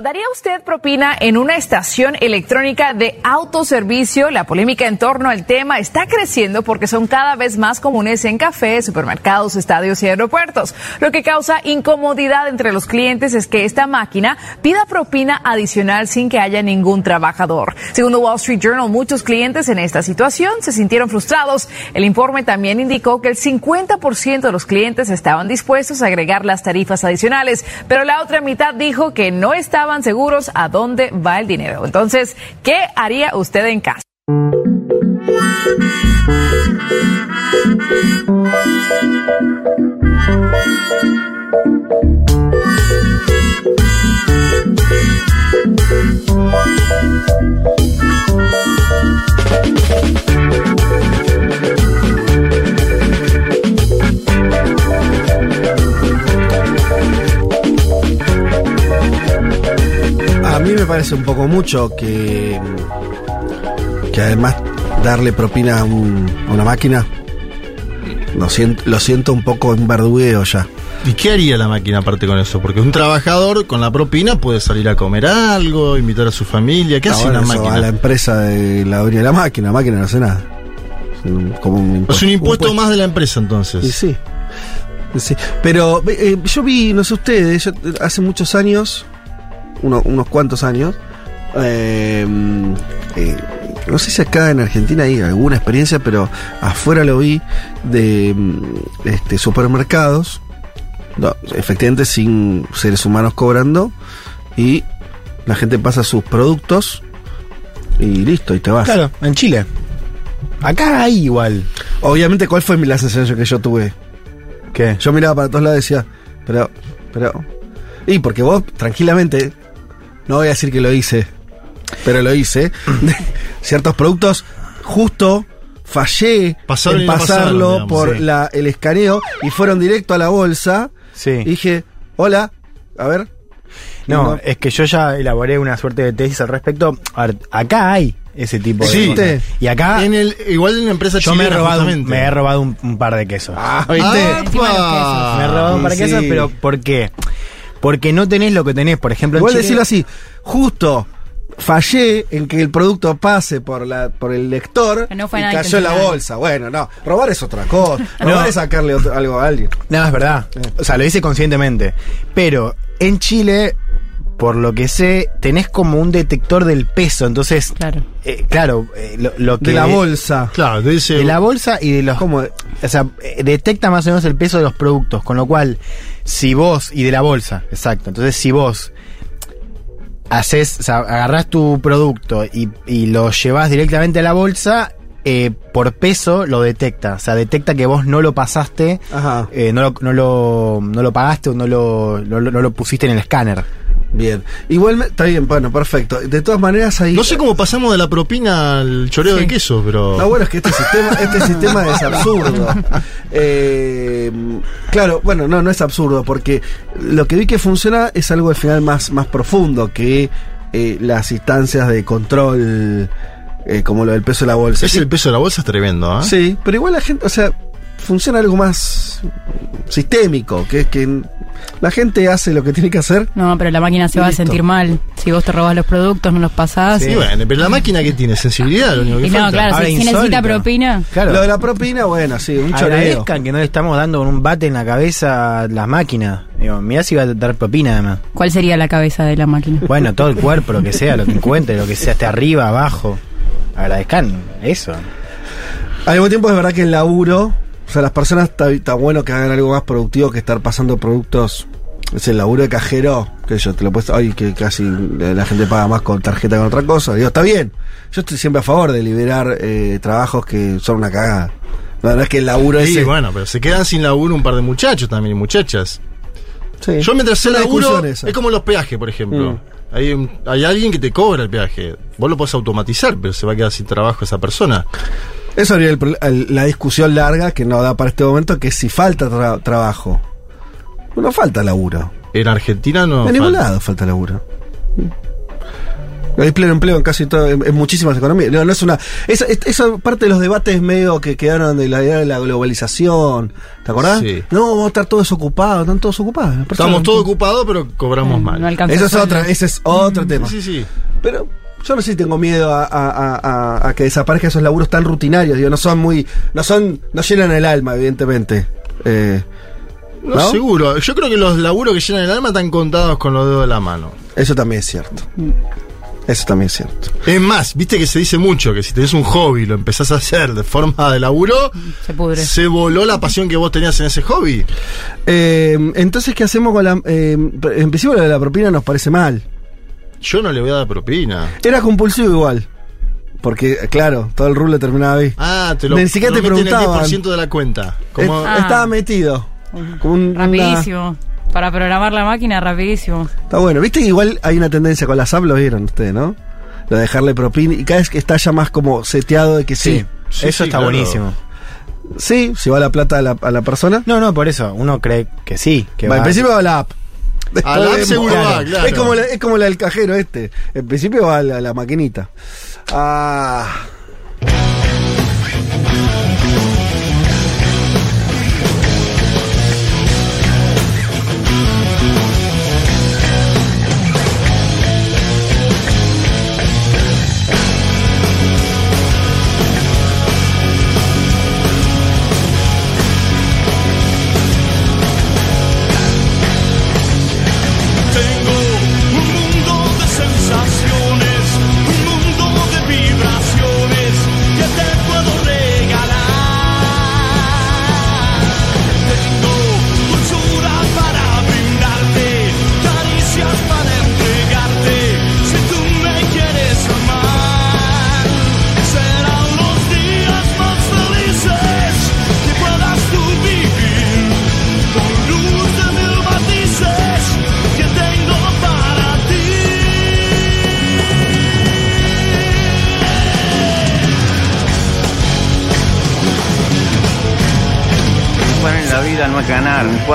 ¿Daría usted propina en una estación electrónica de autoservicio? La polémica en torno al tema está creciendo porque son cada vez más comunes en cafés, supermercados, estadios y aeropuertos. Lo que causa incomodidad entre los clientes es que esta máquina pida propina adicional sin que haya ningún trabajador. Según Wall Street Journal, muchos clientes en esta situación se sintieron frustrados. El informe también indicó que el 50% de los clientes estaban dispuestos a agregar las tarifas adicionales, pero la otra mitad dijo que no seguros a dónde va el dinero. Entonces, ¿qué haría usted en casa? Mí me parece un poco mucho que, que además darle propina a, un- a una máquina, lo siento, lo siento un poco en verdugueo ya. ¿Y qué haría la máquina aparte con eso? Porque un trabajador con la propina puede salir a comer algo, invitar a su familia. ¿Qué hace Ahora una máquina? A la empresa de la de la máquina, la máquina no hace nada. Es un- Como un Es un impuesto un más de la empresa entonces. sí. Y sí. Pero eh, yo vi, no sé ustedes, yo, hace muchos años, uno- unos cuantos años, eh, eh, no sé si acá en Argentina hay alguna experiencia, pero afuera lo vi de mm, este, supermercados, no, efectivamente sin seres humanos cobrando, y la gente pasa sus productos y listo, y te vas. Claro, en Chile. Acá hay igual. Obviamente, ¿cuál fue mi- la sensación que yo tuve? ¿Qué? Yo miraba para todos lados y decía, pero, pero. Y porque vos, tranquilamente, no voy a decir que lo hice, pero lo hice. ciertos productos, justo fallé Pasaron en no pasarlo digamos, por sí. la, el escaneo y fueron directo a la bolsa. Sí. Y dije, hola, a ver. No, No. es que yo ya elaboré una suerte de tesis al respecto. A ver, acá hay ese tipo de Sí. cosas. Y acá En el, igual en una empresa yo me he chilena, robado, justamente. me he robado un, un par de quesos. Ah, ¿viste? Me he robado un par de sí. quesos, pero ¿por qué? Porque no tenés lo que tenés, por ejemplo, en Igual Chile- decirlo así, justo fallé en que el producto pase por la por el lector Pero no fue y nada cayó en la bolsa. Bueno, no, robar es otra cosa. Robar No. es sacarle otro- algo a alguien. No, es verdad. O sea, lo hice conscientemente. Pero en Chile, por lo que sé, tenés como un detector del peso. Entonces, Claro. eh, claro, eh, lo, lo que. De la bolsa. Claro, te dice. De la bolsa y de los. ¿Cómo? O sea, eh, detecta más o menos el peso de los productos. Con lo cual, si vos. Y de la bolsa, exacto. Entonces, si vos. Haces, o sea, agarrás tu producto y, y lo llevas directamente a la bolsa, eh, por peso lo detecta. O sea, detecta que vos no lo pasaste, Ajá. eh, no, lo, no, lo, no lo pagaste o no lo, no, lo- no lo pusiste en el escáner. Bien. Igual está bien, bueno, perfecto. De todas maneras ahí. No sé cómo pasamos de la propina al choreo de queso, pero. No, bueno, es que este sistema, este sistema es absurdo. Eh, claro, bueno, no, no es absurdo, porque lo que vi que funciona es algo al final más, más profundo que eh, las instancias de control, eh, como lo del peso de la bolsa. Es el peso de la bolsa es tremendo, ¿ah? Sí, pero igual la gente, o sea, funciona algo más sistémico, que es que la gente hace lo que tiene que hacer. No, pero la máquina se va a sentir mal. Si vos te robas los productos, no los pasás. Y bueno, pero la máquina que tiene sensibilidad, lo único que Y no, claro, Ahora, si, si necesita propina. Claro. Lo de la propina, bueno, sí, un choreo. Agradezcan que no le estamos dando con un bate en la cabeza a las máquinas. Digo, mirá si va a dar propina además. ¿Cuál sería la cabeza de la máquina? Bueno, todo el cuerpo, lo que sea, lo que encuentre, lo que sea, esté arriba, abajo. Agradezcan eso. Al mismo tiempo es verdad que el laburo, o sea, las personas está, bueno que hagan algo más productivo que estar pasando productos. Es el laburo de cajero, que yo te lo puedo ay, que casi la gente paga más con tarjeta que con otra cosa. Digo, está bien. Yo estoy siempre a favor de liberar eh, trabajos que son una cagada. No, no es que el laburo Sí, ese. bueno, pero se quedan sin laburo un par de muchachos también, muchachas. Sí. Yo mientras sé laburo, es como los peajes, por ejemplo. Mm. Hay, un- hay alguien que te cobra el peaje. Vos lo podés automatizar, pero se va a quedar sin trabajo esa persona. Eso sería el el- la discusión larga que no da para este momento, que si falta tra- trabajo. No falta laburo. En Argentina no. en ningún falta. lado falta laburo. Hay pleno empleo en casi todo, en, en muchísimas economías. No, no es una. Esa, es- esa parte de los debates medio que quedaron de la idea de la globalización. ¿Te acordás? Sí. No, vamos a estar todos ocupados, están todos ocupados. Estamos todos ocupados, pero cobramos mal. No alcanza Eso es otra, ese es otro tema. Sí, sí. Pero yo no sé si tengo miedo a, a- a- a- a que desaparezcan esos laburos tan rutinarios. Digo, no son muy. No son. No llenan el alma, evidentemente. Eh, No, ¿No? seguro. Yo creo que los laburos que llenan el alma están contados con los dedos de la mano. eso también es cierto. Eso también es cierto. Es más, viste que se dice mucho que si tenés un hobby y lo empezás a hacer de forma de laburo, Se pudre. se voló la pasión que vos tenías en ese hobby. Eh, entonces, ¿qué hacemos con la. eh, en principio, lo de la propina nos parece mal. Yo no le voy a dar propina. Era compulsivo igual. Porque, claro, todo el rublo terminaba ahí. Ah, te lo Ni siquiera te preguntaban. el 10% de la cuenta. Como, Eh, Ah. Estaba metido. Como un- una- Rapidísimo. Para programar la máquina, rapidísimo. Está bueno. Viste que igual hay una tendencia con las apps, lo vieron ustedes, ¿no? Lo de dejarle propina. Y cada vez que está ya más como seteado de que sí. Sí, Sí, eso sí, está claro. buenísimo. Sí, si va la plata a la, a la persona. No, no, por eso. Uno cree que sí. Que Va, en principio va a la app. A la app vemos. seguro va, claro. Es como, la, es como la del cajero este. En principio va a la, la maquinita. Ah.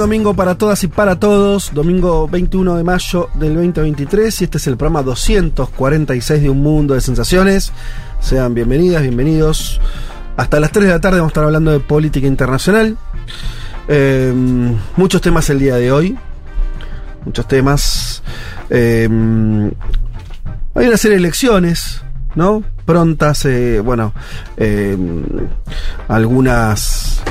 Domingo para todas y para todos. Domingo 21 de mayo del 2023 y este es el programa 246 de Un Mundo de Sensaciones. Sean bienvenidas, bienvenidos. Hasta las 3 de la tarde vamos a estar hablando de política internacional. Eh, muchos temas el día de hoy. Muchos temas. Eh, hay una serie de elecciones, ¿no? Prontas, eh, bueno, eh, algunas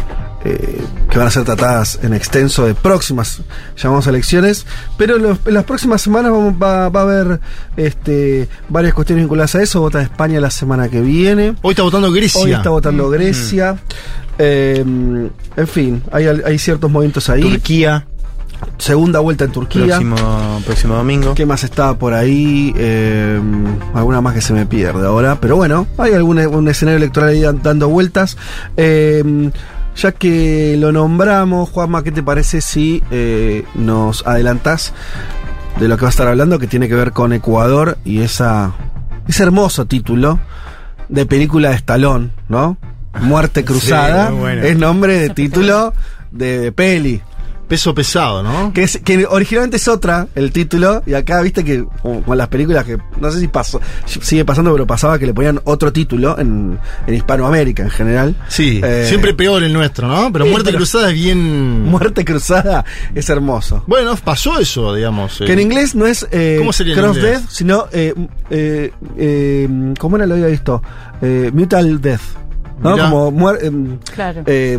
eh, que van a ser tratadas en extenso de próximas, llamamos elecciones, pero en, los- en las próximas semanas vamos- va, va a haber este, varias cuestiones vinculadas a eso. Vota España la semana que viene. Hoy está votando Grecia. Hoy está votando Grecia. Eh, en fin, hay, hay ciertos movimientos ahí. Turquía, Segunda vuelta en Turquía. próximo, próximo domingo. ¿Qué más está por ahí? Eh, alguna más que se me pierde ahora. Pero bueno, hay algún un escenario electoral ahí dan- dando vueltas. Eh, ya que lo nombramos, Juanma, ¿qué te parece si eh, nos adelantás de lo que va a estar hablando? Que tiene que ver con Ecuador y esa, ese hermoso título de película de Estalón, ¿no? Muerte Cruzada. bueno. Es nombre de título de, de peli. Peso pesado, ¿no? Que, es, que originalmente es otra el título, y acá viste que, como con las películas que no sé si pasó, sigue pasando, pero pasaba que le ponían otro título en, en Hispanoamérica en general. Sí, Eh, siempre peor el nuestro, ¿no? Pero sí, Muerte pero- Cruzada es bien... Muerte Cruzada es hermoso. Bueno, pasó eso, digamos. Que en eh. inglés no es eh, ¿Cómo sería en Cross? Death, sino. ¿Cómo era lo había visto? Mutual Death. ¿No? Mirá. Como muer- em, Claro. eh,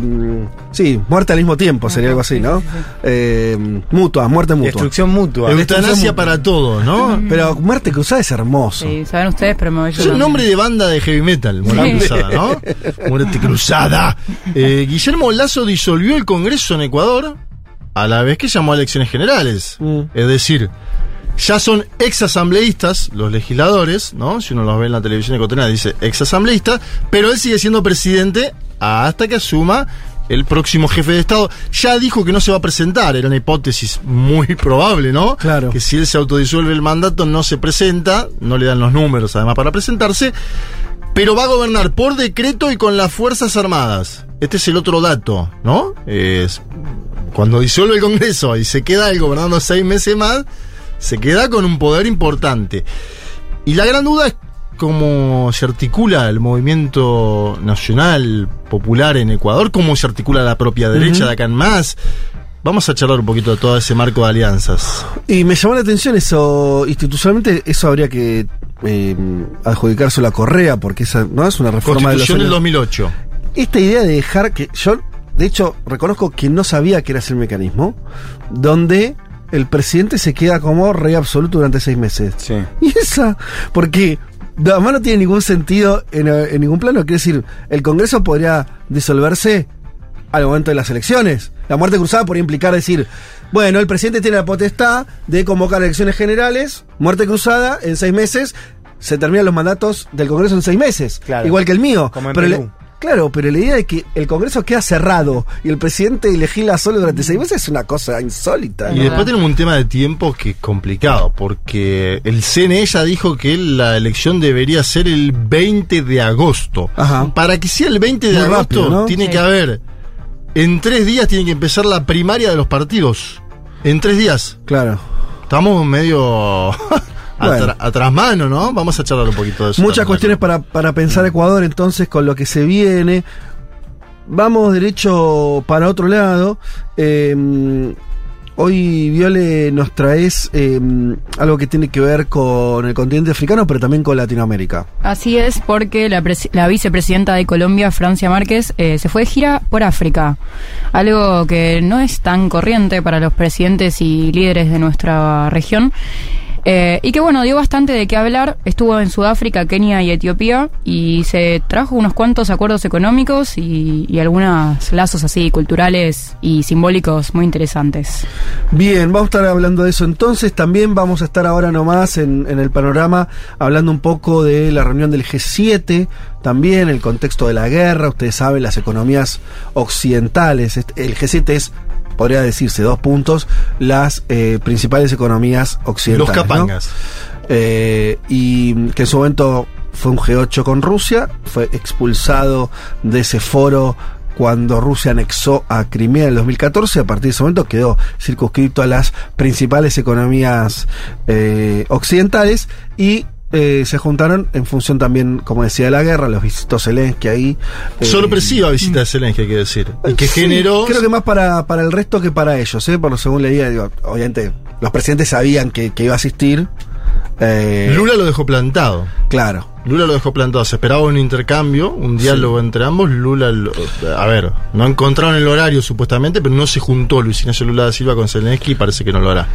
sí, muerte al mismo tiempo sería algo así, ¿no? Eh, mutua, muerte mutua. Destrucción mutua. Eutanasia para todos, ¿no? Pero muerte cruzada es hermoso. Sí, saben ustedes, pero me voy Es un nombre de banda de heavy metal, Muerte Sí. Cruzada, ¿no? Muerte Cruzada. Eh, Guillermo Lazo disolvió el Congreso en Ecuador a la vez que llamó a elecciones generales. Mm. Es decir, ya son ex asambleístas los legisladores, ¿no? Si uno los ve en la televisión ecuatoriana dice ex asambleísta, pero él sigue siendo presidente hasta que asuma el próximo jefe de Estado. Ya dijo que no se va a presentar, era una hipótesis muy probable, ¿no? Claro. Que si él se autodisuelve el mandato no se presenta, no le dan los números además para presentarse, pero va a gobernar por decreto y con las Fuerzas Armadas. Este es el otro dato, ¿no? Es cuando disuelve el Congreso y se queda él gobernando seis meses más, se queda con un poder importante. Y la gran duda es cómo se articula el movimiento nacional popular en Ecuador, cómo se articula la propia derecha de acá en más. Vamos a charlar un poquito de todo ese marco de alianzas. Y me llamó la atención eso, institucionalmente, eso habría que eh, adjudicárselo a Correa, porque esa no es una reforma de Constitución del años- 2008. esta idea de dejar que yo de hecho reconozco que no sabía que era ese mecanismo donde el presidente se queda como rey absoluto durante seis meses Sí. y esa porque además no tiene ningún sentido en, en ningún plano quiere decir el Congreso podría disolverse al momento de las elecciones la muerte cruzada podría implicar decir bueno el presidente tiene la potestad de convocar elecciones generales muerte cruzada en seis meses se terminan los mandatos del Congreso en seis meses Claro. igual que el mío Como en Pero Perú. Claro, pero la idea de que el Congreso queda cerrado y el presidente legisla solo durante seis meses es una cosa insólita. Y ¿no? después tenemos un tema de tiempo que es complicado, porque el CNE ya dijo que la elección debería ser el 20 de agosto. Ajá. Para que sea el 20 de Muy agosto, rápido, ¿no? tiene Sí. que haber. En tres días tiene que empezar la primaria de los partidos. En tres días. Claro. Estamos medio. Bueno. atrás mano, ¿no? Vamos a charlar un poquito de eso. Muchas cuestiones para, para pensar Ecuador entonces con lo que se viene. Vamos derecho para otro lado. Eh, hoy, Viole, nos traes eh, algo que tiene que ver con el continente africano, pero también con Latinoamérica. Así es, porque la, la vicepresidenta de Colombia, Francia Márquez, eh, se fue de gira por África. Algo que no es tan corriente para los presidentes y líderes de nuestra región. Eh, y que bueno, dio bastante de qué hablar. Estuvo en Sudáfrica, Kenia y Etiopía y se trajo unos cuantos acuerdos económicos y, y algunos lazos así culturales y simbólicos muy interesantes. Bien, vamos a estar hablando de eso entonces. También vamos a estar ahora nomás en, en el panorama hablando un poco de la reunión del G7, también el contexto de la guerra. Ustedes saben, las economías occidentales. Este- El G7 es, podría decirse, dos puntos, las eh, principales economías occidentales. Los ¿no? capangas. Eh, y que en su momento fue un G8 con Rusia, fue expulsado de ese foro cuando Rusia anexó a Crimea en el 2014, a partir de ese momento quedó circunscrito a las principales economías eh, occidentales y eh, se juntaron en función también, como decía, de la guerra, los visitó Zelensky ahí. eh, Sorpresiva visita de Zelensky, hay que decir. Y que Sí, generó. Creo que más para, para el resto que para ellos, ¿eh? por lo según leía, digo, obviamente los presidentes sabían que, que iba a asistir. eh, Lula lo dejó plantado. Claro. Lula lo dejó plantado. Se esperaba un intercambio, un diálogo entre ambos. Lula, lo- a ver, no encontraron el horario supuestamente, pero no se juntó Luis Ignacio Lula da Silva con Zelensky y parece que no lo hará.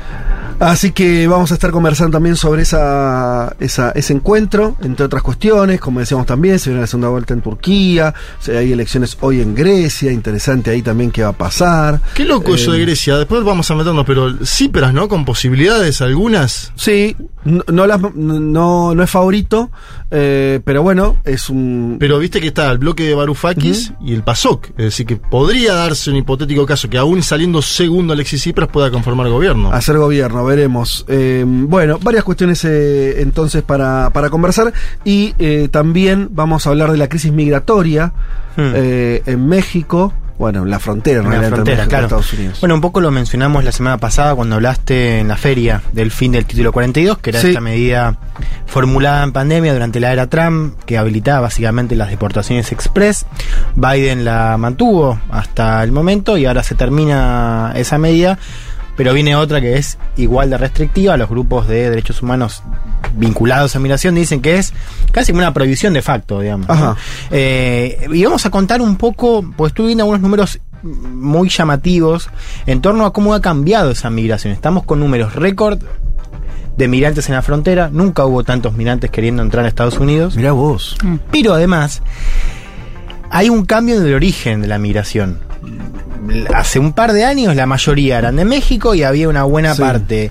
Así que vamos a estar conversando también sobre esa, esa- ese encuentro, entre otras cuestiones, como decíamos también, se viene la segunda vuelta en Turquía, hay elecciones hoy en Grecia, interesante ahí también qué va a pasar. Qué loco eso Eh, de Grecia. Después vamos a meternos, pero cíperas, ¿no? Con posibilidades algunas. Sí, no, no, las- no, no es favorito, eh, pero bueno, es un... Pero viste que está el bloque de Varoufakis y el PASOK. Es decir, que podría darse un hipotético caso que aún saliendo segundo Alexis Tsipras pueda conformar gobierno. hacer gobierno, veremos. Eh, bueno, varias cuestiones eh, entonces para, para conversar y eh, también vamos a hablar de la crisis migratoria Hmm. eh, en México bueno, la frontera, la Entre frontera, México y claro. Estados Unidos. Bueno, un poco lo mencionamos la semana pasada cuando hablaste en la feria del fin del título 42, que era Sí. esta medida formulada en pandemia durante la era Trump, que habilitaba básicamente las deportaciones express. Biden la mantuvo hasta el momento y ahora se termina esa medida. Pero viene otra que es igual de restrictiva. Los grupos de derechos humanos vinculados a migración dicen que es casi como una prohibición de facto, digamos. Eh, y vamos a contar un poco, pues estuve viendo algunos números muy llamativos en torno a cómo ha cambiado esa migración. Estamos con números récord de migrantes en la frontera. Nunca hubo tantos migrantes queriendo entrar a Estados Unidos. Mirá vos. Pero además, hay un cambio en el origen de la migración. Hace un par de años la mayoría eran de México y había una buena Sí. parte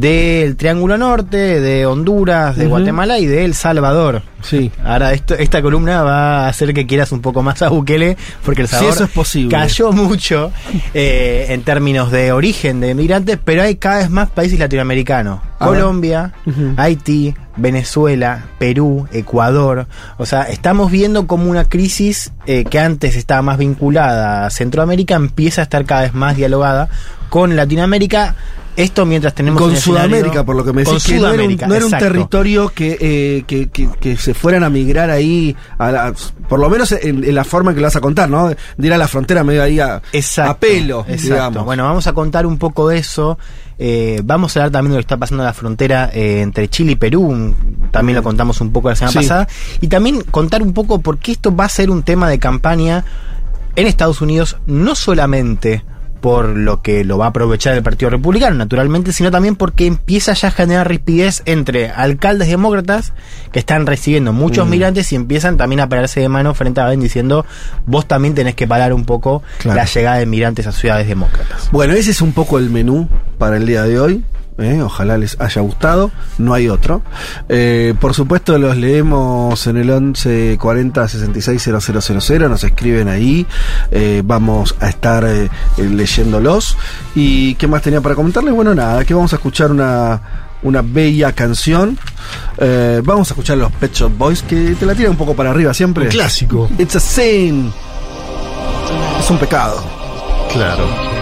del Triángulo Norte, de Honduras, de. Guatemala y de El Salvador. Sí. Ahora esto, esta columna va a hacer que quieras un poco más a Bukele, porque El Salvador eso es posible. cayó mucho eh, en términos de origen de migrantes, pero hay cada vez más países latinoamericanos. A. Colombia. Haití, Venezuela, Perú, Ecuador. O sea, estamos viendo como una crisis eh, que antes estaba más vinculada a Centroamérica empieza a estar cada vez más dialogada con Latinoamérica. Esto mientras tenemos Con Sudamérica, por lo que me decís, que no era un, Sudamérica, no era un territorio que, eh, que, que- que se fueran a migrar ahí, a la- por lo menos en, en la forma en que lo vas a contar, ¿no? De ir a la frontera medio ahí a, Exacto, a pelo, exacto. digamos. Bueno, vamos a contar un poco de eso. Eh, vamos a hablar también de lo que está pasando en la frontera eh, entre Chile y Perú. También lo contamos un poco la semana Sí. pasada. Y también contar un poco por qué esto va a ser un tema de campaña en Estados Unidos, no solamente por lo que lo va a aprovechar el Partido Republicano, naturalmente, sino también porque empieza ya a generar rispidez entre alcaldes demócratas que están recibiendo muchos Mm. migrantes y empiezan también a pararse de mano frente a Biden diciendo vos también tenés que parar un poco Claro. la llegada de migrantes a ciudades demócratas. Bueno, ese es un poco el menú para el día de hoy. ¿Eh? Ojalá les haya gustado. No hay otro. Eh, por supuesto, los leemos en el 11 40 66 000. Nos escriben ahí. Eh, vamos a estar leyéndolos. ¿Y qué más tenía para comentarles? Bueno, nada, que vamos a escuchar una. Una bella canción. Vamos a escuchar los Pet Shop Boys, que te la tiran un poco para arriba siempre. Un clásico. It's a sin. Es un pecado. Claro.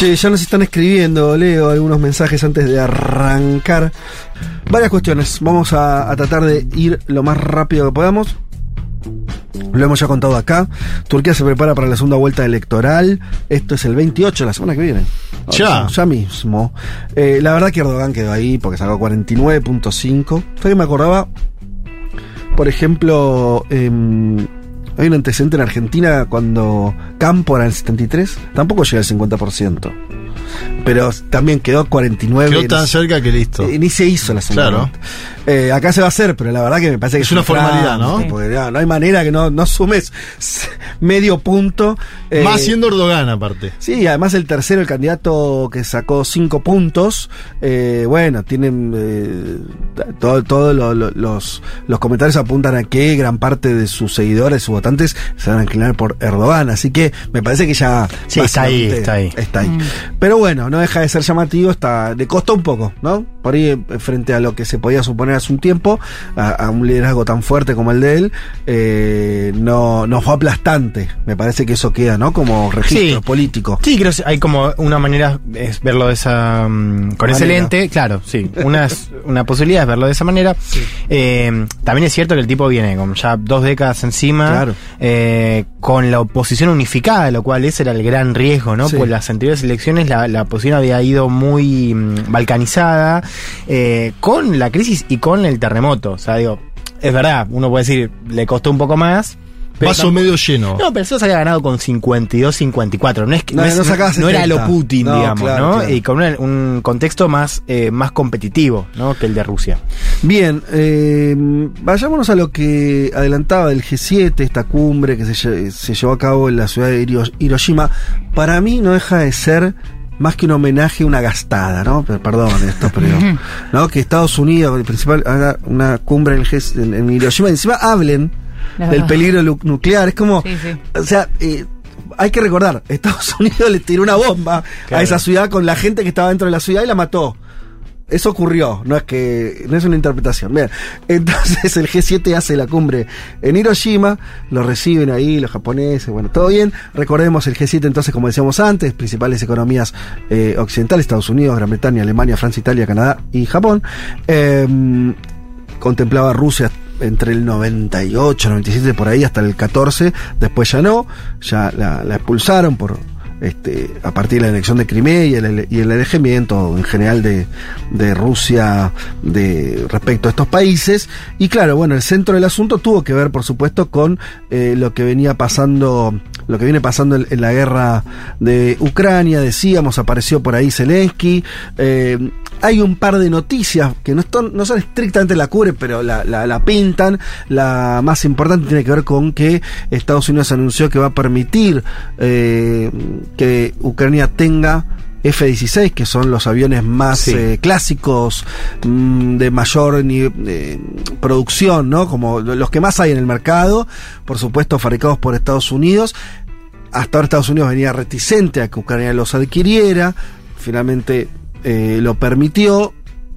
Che, ya nos están escribiendo, leo algunos mensajes antes de arrancar. Varias cuestiones. Vamos a, a tratar de ir lo más rápido que podamos. Lo hemos ya contado acá. Turquía se prepara para la segunda vuelta electoral. Esto es el 28, la semana que viene. Ya. Ya mismo. Eh, la verdad que Erdogan quedó ahí porque sacó 49.5. Fue que me acordaba, por ejemplo, em, hay un antecedente en Argentina cuando Campo era el 73. Tampoco llega al 50%. Pero también quedó 49. Quedó tan cerca que listo. Eh, ni se hizo la segunda Claro. Eh, acá se va a hacer, pero la verdad que me parece que Es una un formalidad, ¿no? porque no, no hay manera que no, no sumes medio punto. Eh, Más siendo Erdogan, aparte. Sí, además el tercero, el candidato que sacó cinco puntos, eh, bueno, tienen eh, todo, todo lo- lo- los, los comentarios apuntan a que gran parte de sus seguidores, sus votantes, se van a inclinar por Erdogan, así que me parece que ya Sí, está ahí, está ahí. Está ahí. Pero bueno, no deja de ser llamativo, está, le costó un poco, ¿no? Por ahí, eh, frente a lo que se podía suponer hace un tiempo, a, a un liderazgo tan fuerte como el de él, eh, no, no fue aplastante. Me parece que eso queda, ¿no? Como registro Sí. político. Sí, creo que hay como una manera es verlo de esa mm, con ese lente, claro, sí. Una, una posibilidad es verlo de esa manera. Eh, también es cierto que el tipo viene con ya dos décadas encima, Claro. eh, con la oposición unificada, lo cual ese era el gran riesgo, ¿no? Sí. Pues las anteriores elecciones la, la oposición había ido muy mm, balcanizada, eh, con la crisis y con el terremoto. O sea, digo, es verdad, uno puede decir, le costó un poco más. pero Vaso tam- medio lleno. no, pero se había ganado con 52, 54. No es que No, no, es- no sacaba no era 70. lo Putin, No, digamos, claro, ¿no? claro. Y con un contexto más, eh, más competitivo, ¿no? Que el de Rusia. Bien, eh, vayámonos a lo que adelantaba del G7, esta cumbre que se, se llevó a cabo en la ciudad de Hiro- Hiroshima. Para mí no deja de ser más que un homenaje, una gastada, ¿no? Perdón esto, pero... ¿no? Que Estados Unidos, el principal, haga una cumbre en, el G- en- en Hiroshima y encima hablen del peligro nuclear. Es como... Sí, sí. O sea... eh, hay que recordar, Estados Unidos le tiró una bomba a esa ciudad con la gente que estaba dentro de la ciudad y la mató. Eso ocurrió, no es que no es una interpretación. Bien, entonces el G7 hace la cumbre en Hiroshima, lo reciben ahí los japoneses, bueno, todo bien. Recordemos el G7 entonces, como decíamos antes, principales economías eh, occidentales, Estados Unidos, Gran Bretaña, Alemania, Francia, Italia, Canadá y Japón. Eh, contemplaba Rusia entre el 98, 97, por ahí hasta el 14, después ya no, ya la, la expulsaron por este, a partir de la elección de Crimea y el, y el alejamiento en general de, de Rusia de respecto a estos países. Y claro, bueno, el centro del asunto tuvo que ver, por supuesto, con eh, lo que venía pasando, lo que viene pasando en, en la guerra de Ucrania, decíamos, apareció por ahí Zelensky. Eh, hay un par de noticias que no, están, no son estrictamente la cubre, pero la, la, la pintan. La más importante tiene que ver con que Estados Unidos anunció que va a permitir eh, que Ucrania tenga F-16, que son los aviones más Sí. eh, clásicos, mm, de mayor eh, producción, ¿no? Como los que más hay en el mercado, por supuesto fabricados por Estados Unidos. Hasta ahora Estados Unidos venía reticente a que Ucrania los adquiriera. Finalmente eh, lo permitió.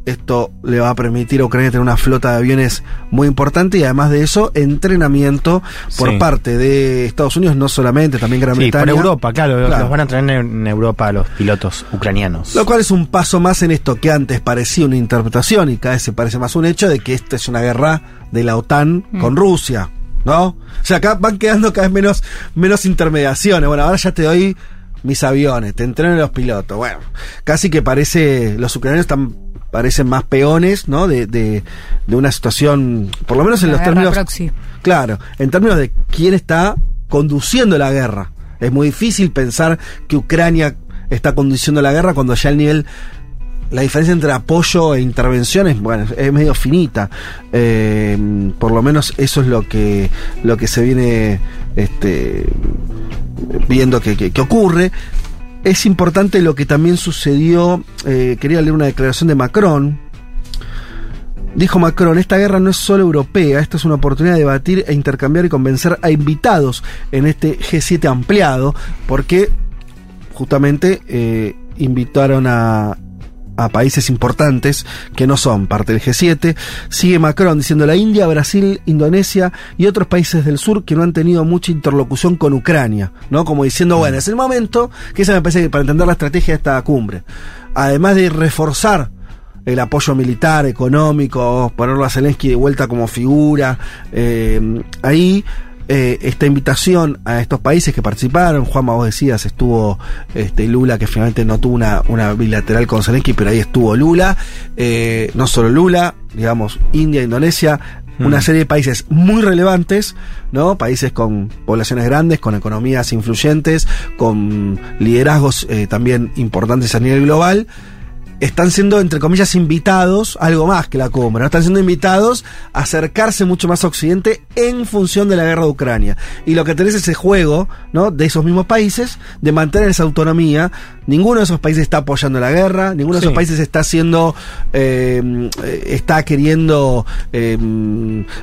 Esto le va a permitir a Ucrania tener una flota de aviones muy importante y además de eso, entrenamiento por Sí. parte de Estados Unidos, no solamente, también Gran Sí, por Bretaña. Europa, claro, Claro. Los van a traer en, Europa los pilotos ucranianos. Lo cual es un paso más en esto que antes parecía una interpretación y cada vez se parece más un hecho de que esta es una guerra de la OTAN con Rusia, ¿no? O sea, acá van quedando cada vez menos, menos intermediaciones. Bueno, ahora ya te doy mis aviones, te entreno los pilotos. Bueno, casi que parece, los ucranianos están, parecen más peones, ¿no? De, de, de una situación, por lo menos en La los términos... proxy. Claro, en términos de quién está conduciendo la guerra. Es muy difícil pensar que Ucrania está conduciendo la guerra cuando ya el nivel, la diferencia entre apoyo e intervención es, bueno, es medio finita. Eh, por lo menos eso es lo que, lo que se viene este, viendo que ocurre. Es importante lo que también sucedió, eh, quería leer una declaración de Macron, Dijo Macron, esta guerra no es solo europea, esta es una oportunidad de debatir e intercambiar y convencer a invitados en este G7 ampliado, porque justamente eh, invitaron a, a países importantes que no son parte del G7. Sigue Macron diciendo la India, Brasil, Indonesia y otros países del sur que no han tenido mucha interlocución con Ucrania, ¿no? Como diciendo, bueno, es el momento, que esa me parece que para entender la estrategia de esta cumbre. Además de reforzar el apoyo militar, económico, ponerlo a Zelensky de vuelta como figura. eh, ahí eh, esta invitación a estos países que participaron, Juanma, vos decías, estuvo este, Lula, que finalmente no tuvo una, una bilateral con Zelensky, pero ahí estuvo Lula. eh, no solo Lula, digamos, India, Indonesia, una serie de países muy relevantes, ¿no? Países con poblaciones grandes, con economías influyentes, con liderazgos eh, también importantes a nivel global están siendo, entre comillas, invitados, algo más que la cumbre, ¿no? están siendo invitados a acercarse mucho más a Occidente en función de la guerra de Ucrania. Y lo que tenés es ese juego, ¿no? De esos mismos países, de mantener esa autonomía. Ninguno de esos países está apoyando la guerra, ninguno de esos países está haciendo, eh, eh, está queriendo eh,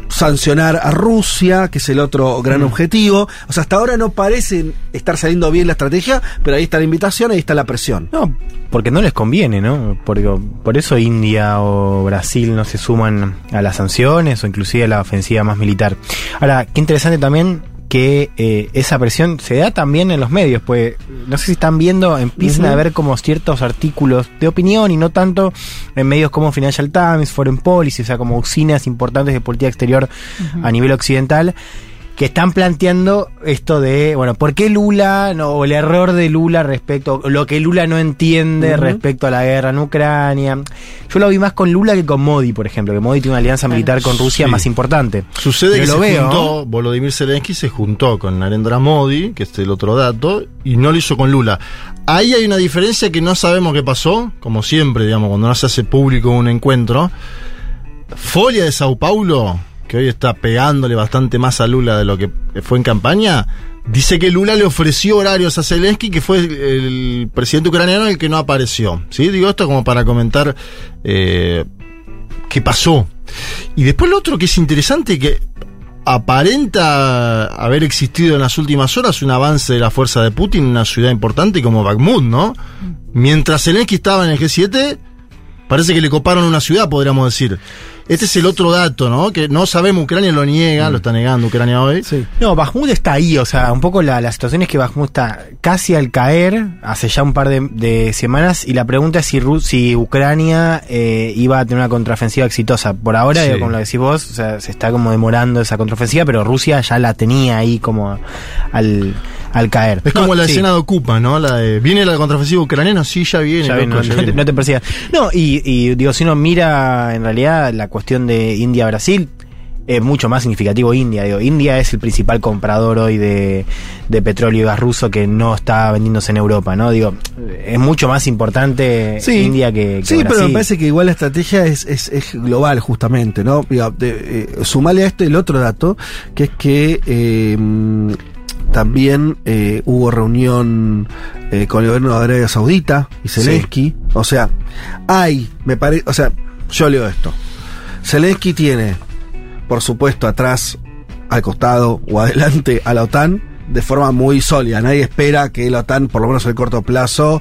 sancionar a Rusia, que es el otro gran objetivo. O sea, hasta ahora no parece estar saliendo bien la estrategia, pero ahí está la invitación, ahí está la presión. No, porque no les conviene, ¿no? Porque, por eso India o Brasil no se suman a las sanciones o inclusive a la ofensiva más militar. Ahora, qué interesante también que eh, esa presión se da también en los medios, pues no sé si están viendo, empiezan a ver como ciertos artículos de opinión y no tanto en medios como Financial Times, Foreign Policy, o sea, como usinas importantes de política exterior a nivel occidental, que están planteando esto de, bueno, ¿por qué Lula, no, o el error de Lula respecto, lo que Lula no entiende respecto a la guerra en Ucrania? Yo lo vi más con Lula que con Modi, por ejemplo, que Modi tiene una alianza militar con Rusia Sí. más importante. Sucede Yo que lo se veo. juntó, Volodymyr Zelensky se juntó con Narendra Modi, que es el otro dato, y no lo hizo con Lula. Ahí hay una diferencia que no sabemos qué pasó, como siempre, digamos, cuando no se hace público un encuentro. Folia de Sao Paulo, que hoy está pegándole bastante más a Lula de lo que fue en campaña, dice que Lula le ofreció horarios a Zelensky, que fue el, presidente ucraniano el que no apareció. ¿Sí? Digo esto como para comentar eh, qué pasó. Y después lo otro que es interesante, que aparenta haber existido en las últimas horas un avance de la fuerza de Putin en una ciudad importante como Bakhmut, ¿no? Mientras Zelensky estaba en el G7, parece que le coparon una ciudad, podríamos decir. Este es el otro dato, ¿no? Que no sabemos, Ucrania lo niega, lo está negando Ucrania hoy. No, Bakhmut está ahí, o sea, un poco la, la situación es que Bakhmut está casi al caer hace ya un par de, de semanas y la pregunta es si, Ru- si Ucrania eh, iba a tener una contraofensiva exitosa. Por ahora, Sí. digo, como lo decís vos, o sea, se está como demorando esa contraofensiva, pero Rusia ya la tenía ahí como al, al caer. Es como No, la sí. escena de Ocupa, ¿no? La de, ¿Viene la contraofensiva ucraniana? Sí, ya viene. Ya no, ya no te, viene. no te persigas. No, y, y digo, si uno mira en realidad la cuestión de India-Brasil, es mucho más significativo India. Digo, India es el principal comprador hoy de, de petróleo y gas ruso que no está vendiéndose en Europa, ¿no? Digo, es mucho más importante India que, que Sí, pero me parece que igual la estrategia es, es, es global, justamente, ¿no? Digo, de- eh, sumale a esto el otro dato, que es que eh, mm, también eh, hubo reunión eh, con el gobierno de Arabia Saudita y Zelensky. O sea, hay, me parece, o sea, yo leo esto. Zelensky tiene, por supuesto, atrás, al costado o adelante a la OTAN de forma muy sólida. Nadie espera que la OTAN, por lo menos en el corto plazo,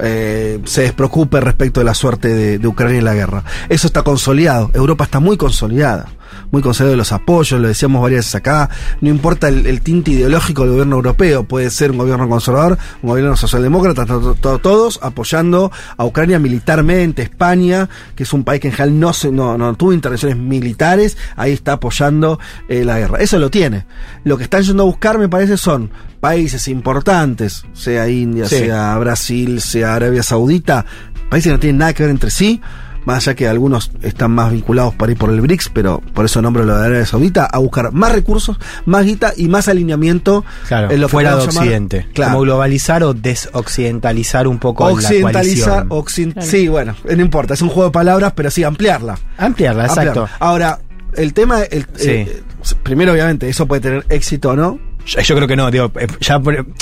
eh, se despreocupe respecto de la suerte de, de Ucrania en la guerra. Eso está consolidado. Europa está muy consolidada. Muy consolidado de los apoyos, lo decíamos varias veces acá. No importa el, el tinte ideológico del gobierno europeo, puede ser un gobierno conservador, un gobierno socialdemócrata, to- to- todos apoyando a Ucrania militarmente. España, que es un país que en general no, se, no, no tuvo intervenciones militares, ahí está apoyando eh, la guerra. Eso lo tiene. Lo que están yendo a buscar, me parece, son países importantes, sea India, Sí. sea Brasil, sea Arabia Saudita, países que no tienen nada que ver entre sí, más allá que algunos están más vinculados para ir por el BRICS, pero por eso nombro lo de Arabia Saudita, a buscar más recursos, más guita y más alineamiento Claro, en lo que fuera de llamar- Occidente. Claro. Como globalizar o desoccidentalizar un poco Occidentalizar, la coalición. occiden- sí, bueno, no importa, es un juego de palabras, pero sí, ampliarla. Ampliarla, exacto. Ampliarla. Ahora, el tema, el, Sí. eh, primero obviamente, eso puede tener éxito o no, Yo, yo creo que no, digo, eh, ya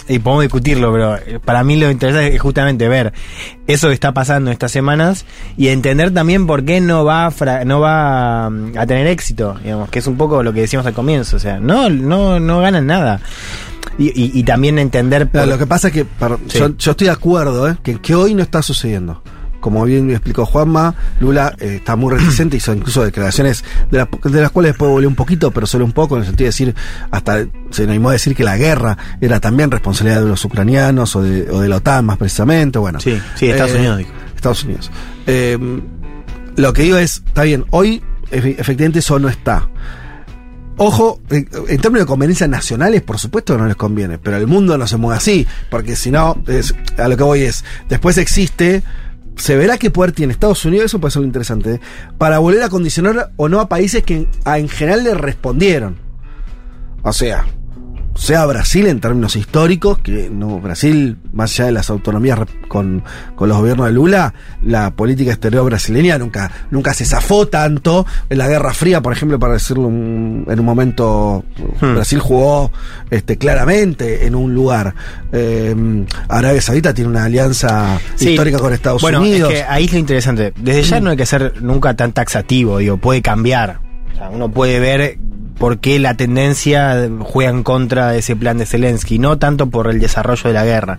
y podemos discutirlo, pero eh, para mí lo interesante es justamente ver eso que está pasando estas semanas y entender también por qué no va a, fra- no va mm, a tener éxito, digamos, que es un poco lo que decíamos al comienzo, o sea, no, no, no ganan nada. Y, y- y también entender por- lo que pasa es que Sí. yo, yo estoy de acuerdo, ¿eh? que, que hoy no está sucediendo. Como bien explicó Juanma, Lula eh, está muy reticente, hizo incluso declaraciones de, las- de las cuales después volvió un poquito, pero solo un poco, en el sentido de decir, hasta se animó a decir que la guerra era también responsabilidad de los ucranianos o de, o de la OTAN más precisamente. Bueno, Sí, sí, Estados Eh, Unidos, digo. Estados Unidos. Eh, lo que digo es, está bien, hoy efe- efectivamente eso no está. Ojo, en, en términos de conveniencias nacionales, por supuesto que no les conviene, pero el mundo no se mueve así, porque si no, es- a lo que voy es, después existe, se verá qué poder tiene Estados Unidos, eso puede ser interesante, para volver a condicionar o no a países que a- en general le respondieron. O sea, sea Brasil en términos históricos, que no Brasil, más allá de las autonomías con, con los gobiernos de Lula, la política exterior brasileña nunca, nunca se zafó tanto. En la Guerra Fría, por ejemplo, para decirlo un- en un momento, Hmm. Brasil jugó este, claramente en un lugar. Eh, Arabia Saudita tiene una alianza Sí. histórica con Estados bueno, Unidos. es que ahí es lo interesante. Desde ya no hay que ser nunca tan taxativo, digo, puede cambiar. O sea, uno puede ver por qué la tendencia juega en contra de ese plan de Zelensky, no tanto por el desarrollo de la guerra.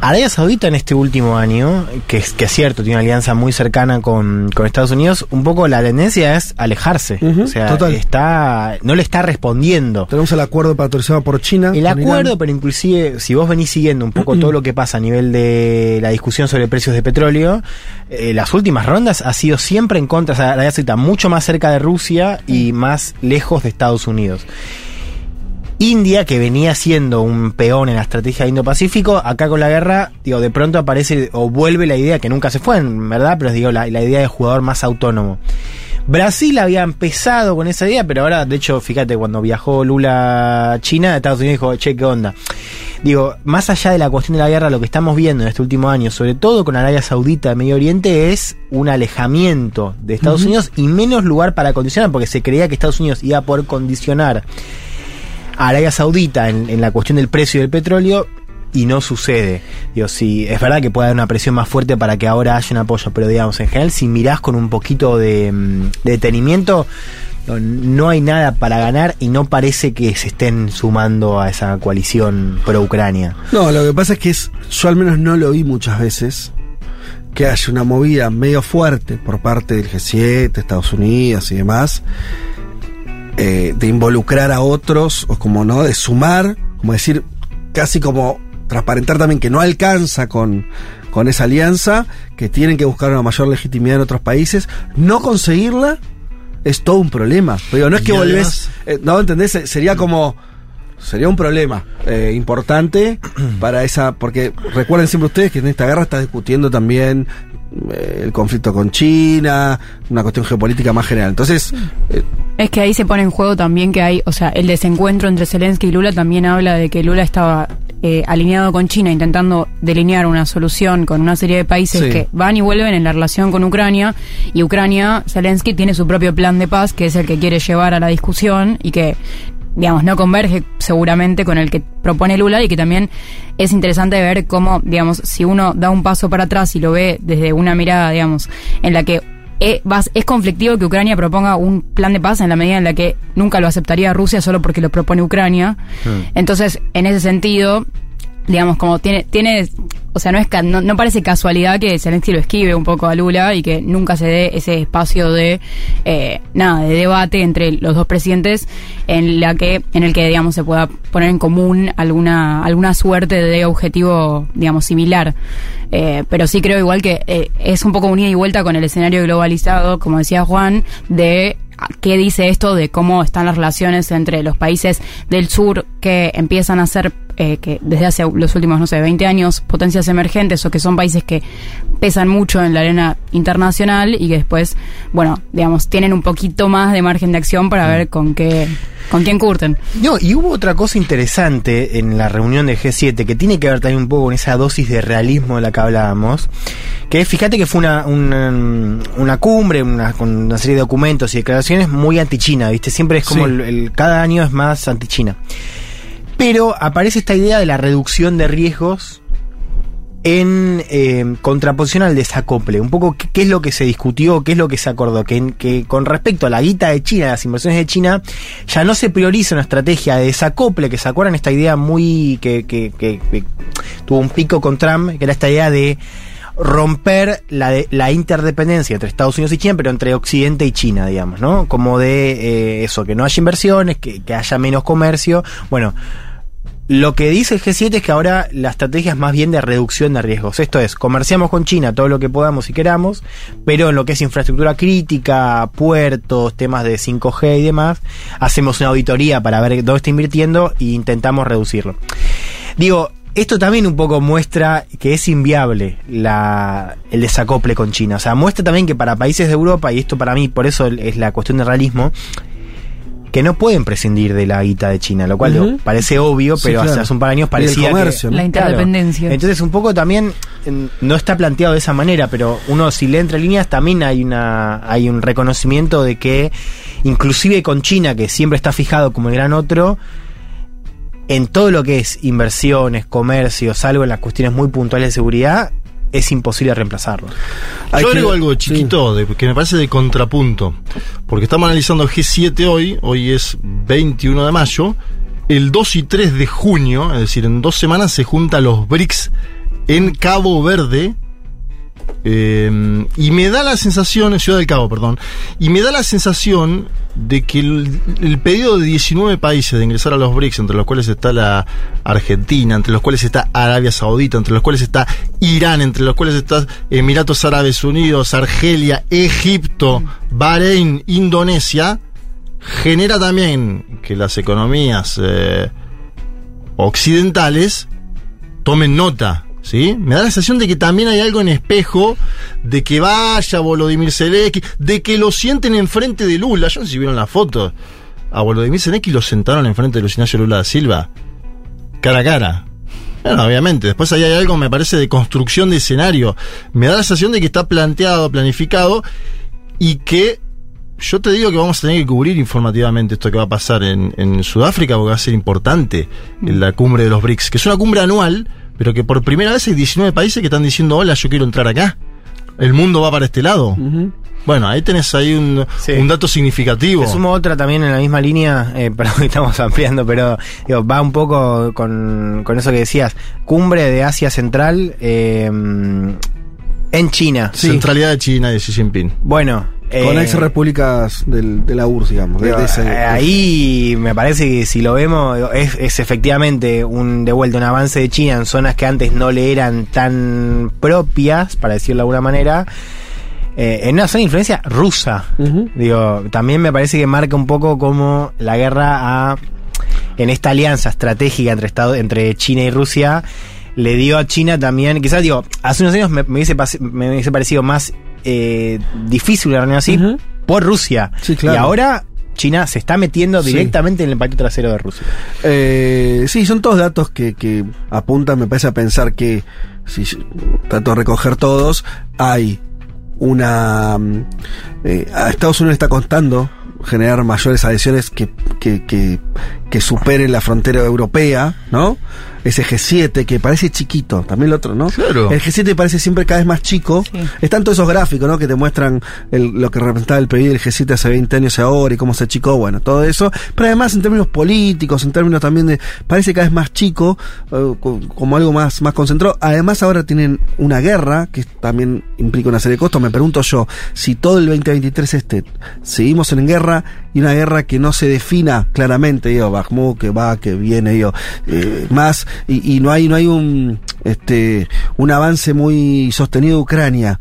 Arabia Saudita en este último año, que es, que es cierto, tiene una alianza muy cercana con, con Estados Unidos, un poco la tendencia es alejarse. O sea, total. está, no le está respondiendo. Tenemos el acuerdo patrocinado por China. El acuerdo, Irán. pero inclusive si vos venís siguiendo un poco todo lo que pasa a nivel de la discusión sobre precios de petróleo, eh, las últimas rondas ha sido siempre en contra, o sea, Arabia Saudita mucho más cerca de Rusia y más lejos de Estados Unidos. India, que venía siendo un peón en la estrategia de Indo-Pacífico, acá con la guerra, digo, de pronto aparece o vuelve la idea, que nunca se fue, en verdad, pero digo, la, la idea de jugador más autónomo. Brasil había empezado con esa idea, pero ahora, de hecho, fíjate, cuando viajó Lula a China, Estados Unidos dijo, che, ¿qué onda? Digo, más allá de la cuestión de la guerra, lo que estamos viendo en este último año, sobre todo con Arabia Saudita, Medio Oriente, es un alejamiento de Estados Unidos y menos lugar para condicionar, porque se creía que Estados Unidos iba a poder condicionar Arabia Saudita en, en la cuestión del precio del petróleo y no sucede. Digo, sí, es verdad que puede haber una presión más fuerte para que ahora haya un apoyo, pero digamos, en general, si mirás con un poquito de, mm, de detenimiento, no, no hay nada para ganar y no parece que se estén sumando a esa coalición pro-Ucrania. No, lo que pasa es que es, yo al menos no lo vi muchas veces, que haya una movida medio fuerte por parte del G7, Estados Unidos y demás, eh, de involucrar a otros, o como no, de sumar, como decir, casi como transparentar también que no alcanza con, con esa alianza, que tienen que buscar una mayor legitimidad en otros países, no conseguirla es todo un problema. Pero no es que volvés, eh, no, ¿entendés? Sería como, sería un problema eh, importante para esa, porque recuerden siempre ustedes que en esta guerra está discutiendo también el conflicto con China, una cuestión geopolítica más general. Entonces, eh, Es que ahí se pone en juego también que hay, o sea, el desencuentro entre Zelensky y Lula también habla de que Lula estaba eh, alineado con China intentando delinear una solución con una serie de países Sí. que van y vuelven en la relación con Ucrania y Ucrania, Zelensky tiene su propio plan de paz que es el que quiere llevar a la discusión y que digamos, no converge seguramente con el que propone Lula y que también es interesante ver cómo, digamos, si uno da un paso para atrás y lo ve desde una mirada, digamos, en la que vas- es conflictivo que Ucrania proponga un plan de paz en la medida en la que nunca lo aceptaría Rusia solo porque lo propone Ucrania. Entonces, en ese sentido, digamos, como tiene, tiene, o sea, no es no, no parece casualidad que Zelensky lo esquive un poco a Lula y que nunca se dé ese espacio de eh, nada, de debate entre los dos presidentes en la que, en el que digamos se pueda poner en común alguna, alguna suerte de objetivo, digamos, similar. Eh, pero sí creo igual que eh, es un poco unida y vuelta con el escenario globalizado, como decía Juan, de qué dice esto de cómo están las relaciones entre los países del sur que empiezan a ser, eh, que desde hace los últimos, no sé, 20 años, potencias emergentes o que son países que pesan mucho en la arena internacional y que después, bueno, digamos, tienen un poquito más de margen de acción para ver con qué, con quién curten. No, y hubo otra cosa interesante en la reunión del G7 que tiene que ver también un poco con esa dosis de realismo de la que hablábamos. Que fíjate que fue una, una, una cumbre, una, con una serie de documentos y declaraciones muy anti-China, ¿viste? Siempre es como Sí. el, el- cada año es más anti-China. Pero aparece esta idea de la reducción de riesgos en eh, contraposición al desacople. Un poco qué, es lo que se discutió, qué es lo que se acordó. Que, con respecto a la guita de China, las inversiones de China, ya no se prioriza una estrategia de desacople, que se acuerdan esta idea muy que, que- que- tuvo un pico con Trump, que era esta idea de romper la, de- la interdependencia entre Estados Unidos y China, pero entre Occidente y China, digamos, ¿no? Como de eh, eso, que no haya inversiones, que haya menos comercio. Bueno, lo que dice el G7 es que ahora la estrategia es más bien de reducción de riesgos. Esto es, comerciamos con China todo lo que podamos y queramos, pero en lo que es infraestructura crítica, puertos, temas de 5G y demás, hacemos una auditoría para ver dónde está invirtiendo e intentamos reducirlo. Digo, esto también un poco muestra que es inviable la, el desacople con China. O sea, muestra también que para países de Europa, y esto para mí por eso es la cuestión del realismo, que no pueden prescindir de la guita de China, lo cual parece obvio, Sí, pero claro. hace, un par de años parecía comercio, que, ¿no? La Claro. interdependencia. Entonces un poco también no está planteado de esa manera, pero uno si lee entre líneas también hay una hay un reconocimiento de que inclusive con China que siempre está fijado como el gran otro en todo lo que es inversiones, comercio, salvo en las cuestiones muy puntuales de seguridad, es imposible reemplazarlo. Hay Yo que- agrego algo sí. chiquito de- que me parece de contrapunto. Porque estamos analizando G7 hoy, hoy es 21 de mayo. El 2 y 3 de junio, es decir, en dos semanas se juntan los BRICS en Cabo Verde. Eh, y me da la sensación, en Ciudad del Cabo, perdón, y me da la sensación de que el, el pedido de 19 países de ingresar a los BRICS, entre los cuales está la Argentina, entre los cuales está Arabia Saudita, entre los cuales está Irán, entre los cuales está Emiratos Árabes Unidos, Argelia, Egipto, Bahrein, Indonesia, genera también que las economías eh, occidentales tomen nota. ¿Sí? Me da la sensación de que también hay algo en espejo de que vaya Volodymyr Zelensky, de que lo sienten enfrente de Lula. Yo no sé si vieron la foto. A Volodymyr Zelensky lo sentaron enfrente de Luis Ignacio Lula da Silva. Cara a cara. Bueno, obviamente. Después ahí hay algo, me parece, de construcción de escenario. Me da la sensación de que está planteado, planificado y que yo te digo que vamos a tener que cubrir informativamente esto que va a pasar en, Sudáfrica porque va a ser importante la cumbre de los BRICS, que es una cumbre anual, pero que por primera vez hay 19 países que están diciendo, hola, yo quiero entrar acá. El mundo va para este lado. Bueno, ahí tenés ahí un, Sí. un dato significativo. Te sumo otra también en la misma línea, eh, perdón que estamos ampliando, pero digo, va un poco con, con eso que decías. Cumbre de Asia Central eh, en China. Centralidad de China de Xi Jinping. Bueno. Con eh, ex repúblicas del, de la URSS, digamos. de- digo, de ese- eh, ahí me parece que si lo vemos es, es efectivamente un de vuelta un avance de China en zonas que antes no le eran tan propias, para decirlo de alguna manera, eh, en una zona de influencia rusa. Ujú. Digo, también me parece que marca un poco como la guerra a en esta alianza estratégica entre Estados, entre China y Rusia le dio a China también, quizás digo, hace unos años me, me hubiese, me hubiese parecido más eh, difícil una reunión así por Rusia. Sí, claro. Y ahora China se está metiendo Sí. directamente en el patio trasero de Rusia. Eh, sí, son todos datos que, que apuntan, me parece, a pensar que, si trato de recoger todos, hay una... mm, eh, a Estados Unidos está costando generar mayores adhesiones que, que, que, que superen la frontera europea, ¿no? Ese G7 que parece chiquito, también el otro, ¿no? Claro. El G7 parece siempre cada vez más chico. Sí. Están todos esos gráficos, ¿no? Que te muestran el- lo que representaba el PIB del G7 hace 20 años y ahora y cómo se achicó, bueno, todo eso. Pero además en términos políticos, en términos también de... Parece cada vez más chico, eh, co- como algo más, más concentrado. Además ahora tienen una guerra, que también implica una serie de costos. Me pregunto yo, si todo el 2023 este, seguimos en guerra y una guerra que no se defina claramente, digo, Bakhmut, que va, que viene, digo, eh, más, y, y no hay, no hay un, este, un avance muy sostenido de Ucrania.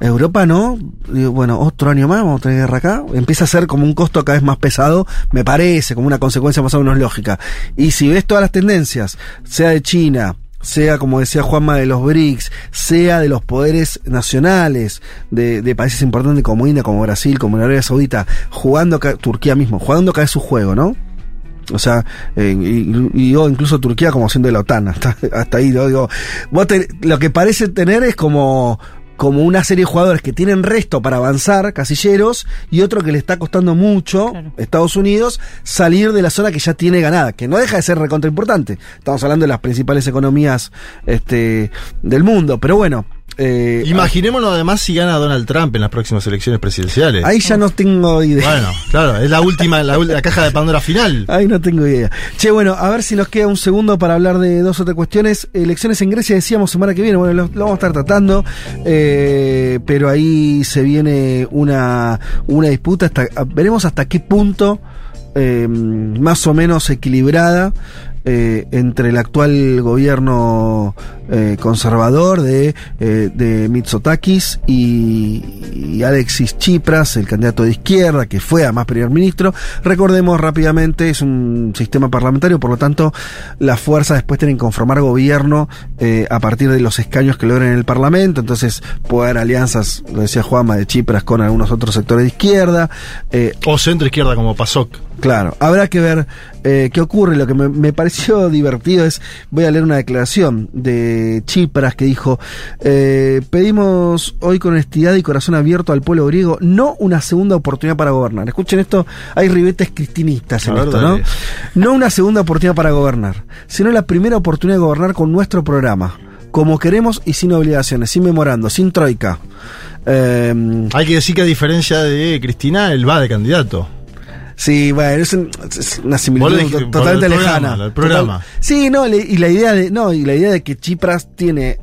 Europa no, bueno, otro año más, vamos a tener guerra acá, empieza a ser como un costo cada vez más pesado, me parece, como una consecuencia más o menos lógica. Y si ves todas las tendencias, sea de China, sea como decía Juanma de los BRICS, sea de los poderes nacionales de, países importantes como India, como Brasil, como la Arabia Saudita, jugando, Turquía mismo, jugando cada vez su juego, ¿no? O sea, eh, y, y yo incluso Turquía como siendo de la OTAN, hasta, hasta ahí, ¿no? digo, vos te- lo que parece tener es como como una serie de jugadores que tienen resto para avanzar, casilleros, y otro que le está costando mucho, Claro. Estados Unidos, salir de la zona que ya tiene ganada, que no deja de ser recontra importante. Estamos hablando de las principales economías este, del mundo, pero bueno. Eh, Imaginémonos además si gana Donald Trump en las próximas elecciones presidenciales. ahí ya no tengo idea. Bueno, claro, es la última, la, la caja de Pandora final. Ahí no tengo idea. Che, bueno, a ver si nos queda un segundo para hablar de dos o tres cuestiones. Elecciones en Grecia decíamos semana que viene, bueno, lo, lo vamos a estar tratando, eh, pero ahí se viene una, una disputa, hasta, veremos hasta qué punto, eh, más o menos equilibrada, eh, entre el actual gobierno eh, conservador de, eh, de Mitsotakis y, Alexis Tsipras, el candidato de izquierda, que fue además primer ministro. Recordemos rápidamente, es un sistema parlamentario, por lo tanto, las fuerzas después tienen que conformar gobierno eh, a partir de los escaños que logren en el Parlamento, entonces puede haber alianzas, lo decía Juanma, de Chipras con algunos otros sectores de izquierda. eh, O centro izquierda como PASOK. Claro, habrá que ver eh, qué ocurre. Lo que me, me pareció divertido es, voy a leer una declaración de Chipras que dijo, eh, pedimos hoy con honestidad y corazón abierto al pueblo griego, no una segunda oportunidad para gobernar. Escuchen esto, hay ribetes cristinistas en ver, esto, ¿no? dale. No una segunda oportunidad para gobernar, sino la primera oportunidad de gobernar con nuestro programa, como queremos y sin obligaciones, sin memorando, sin troika. Eh, Hay que decir que a diferencia de Cristina, él va de candidato. Sí, bueno, es, un- es una similitud dijiste, totalmente por el programa, lejana. el programa. Total- sí, no, le- y la idea de, no, y la idea de que Chipras tiene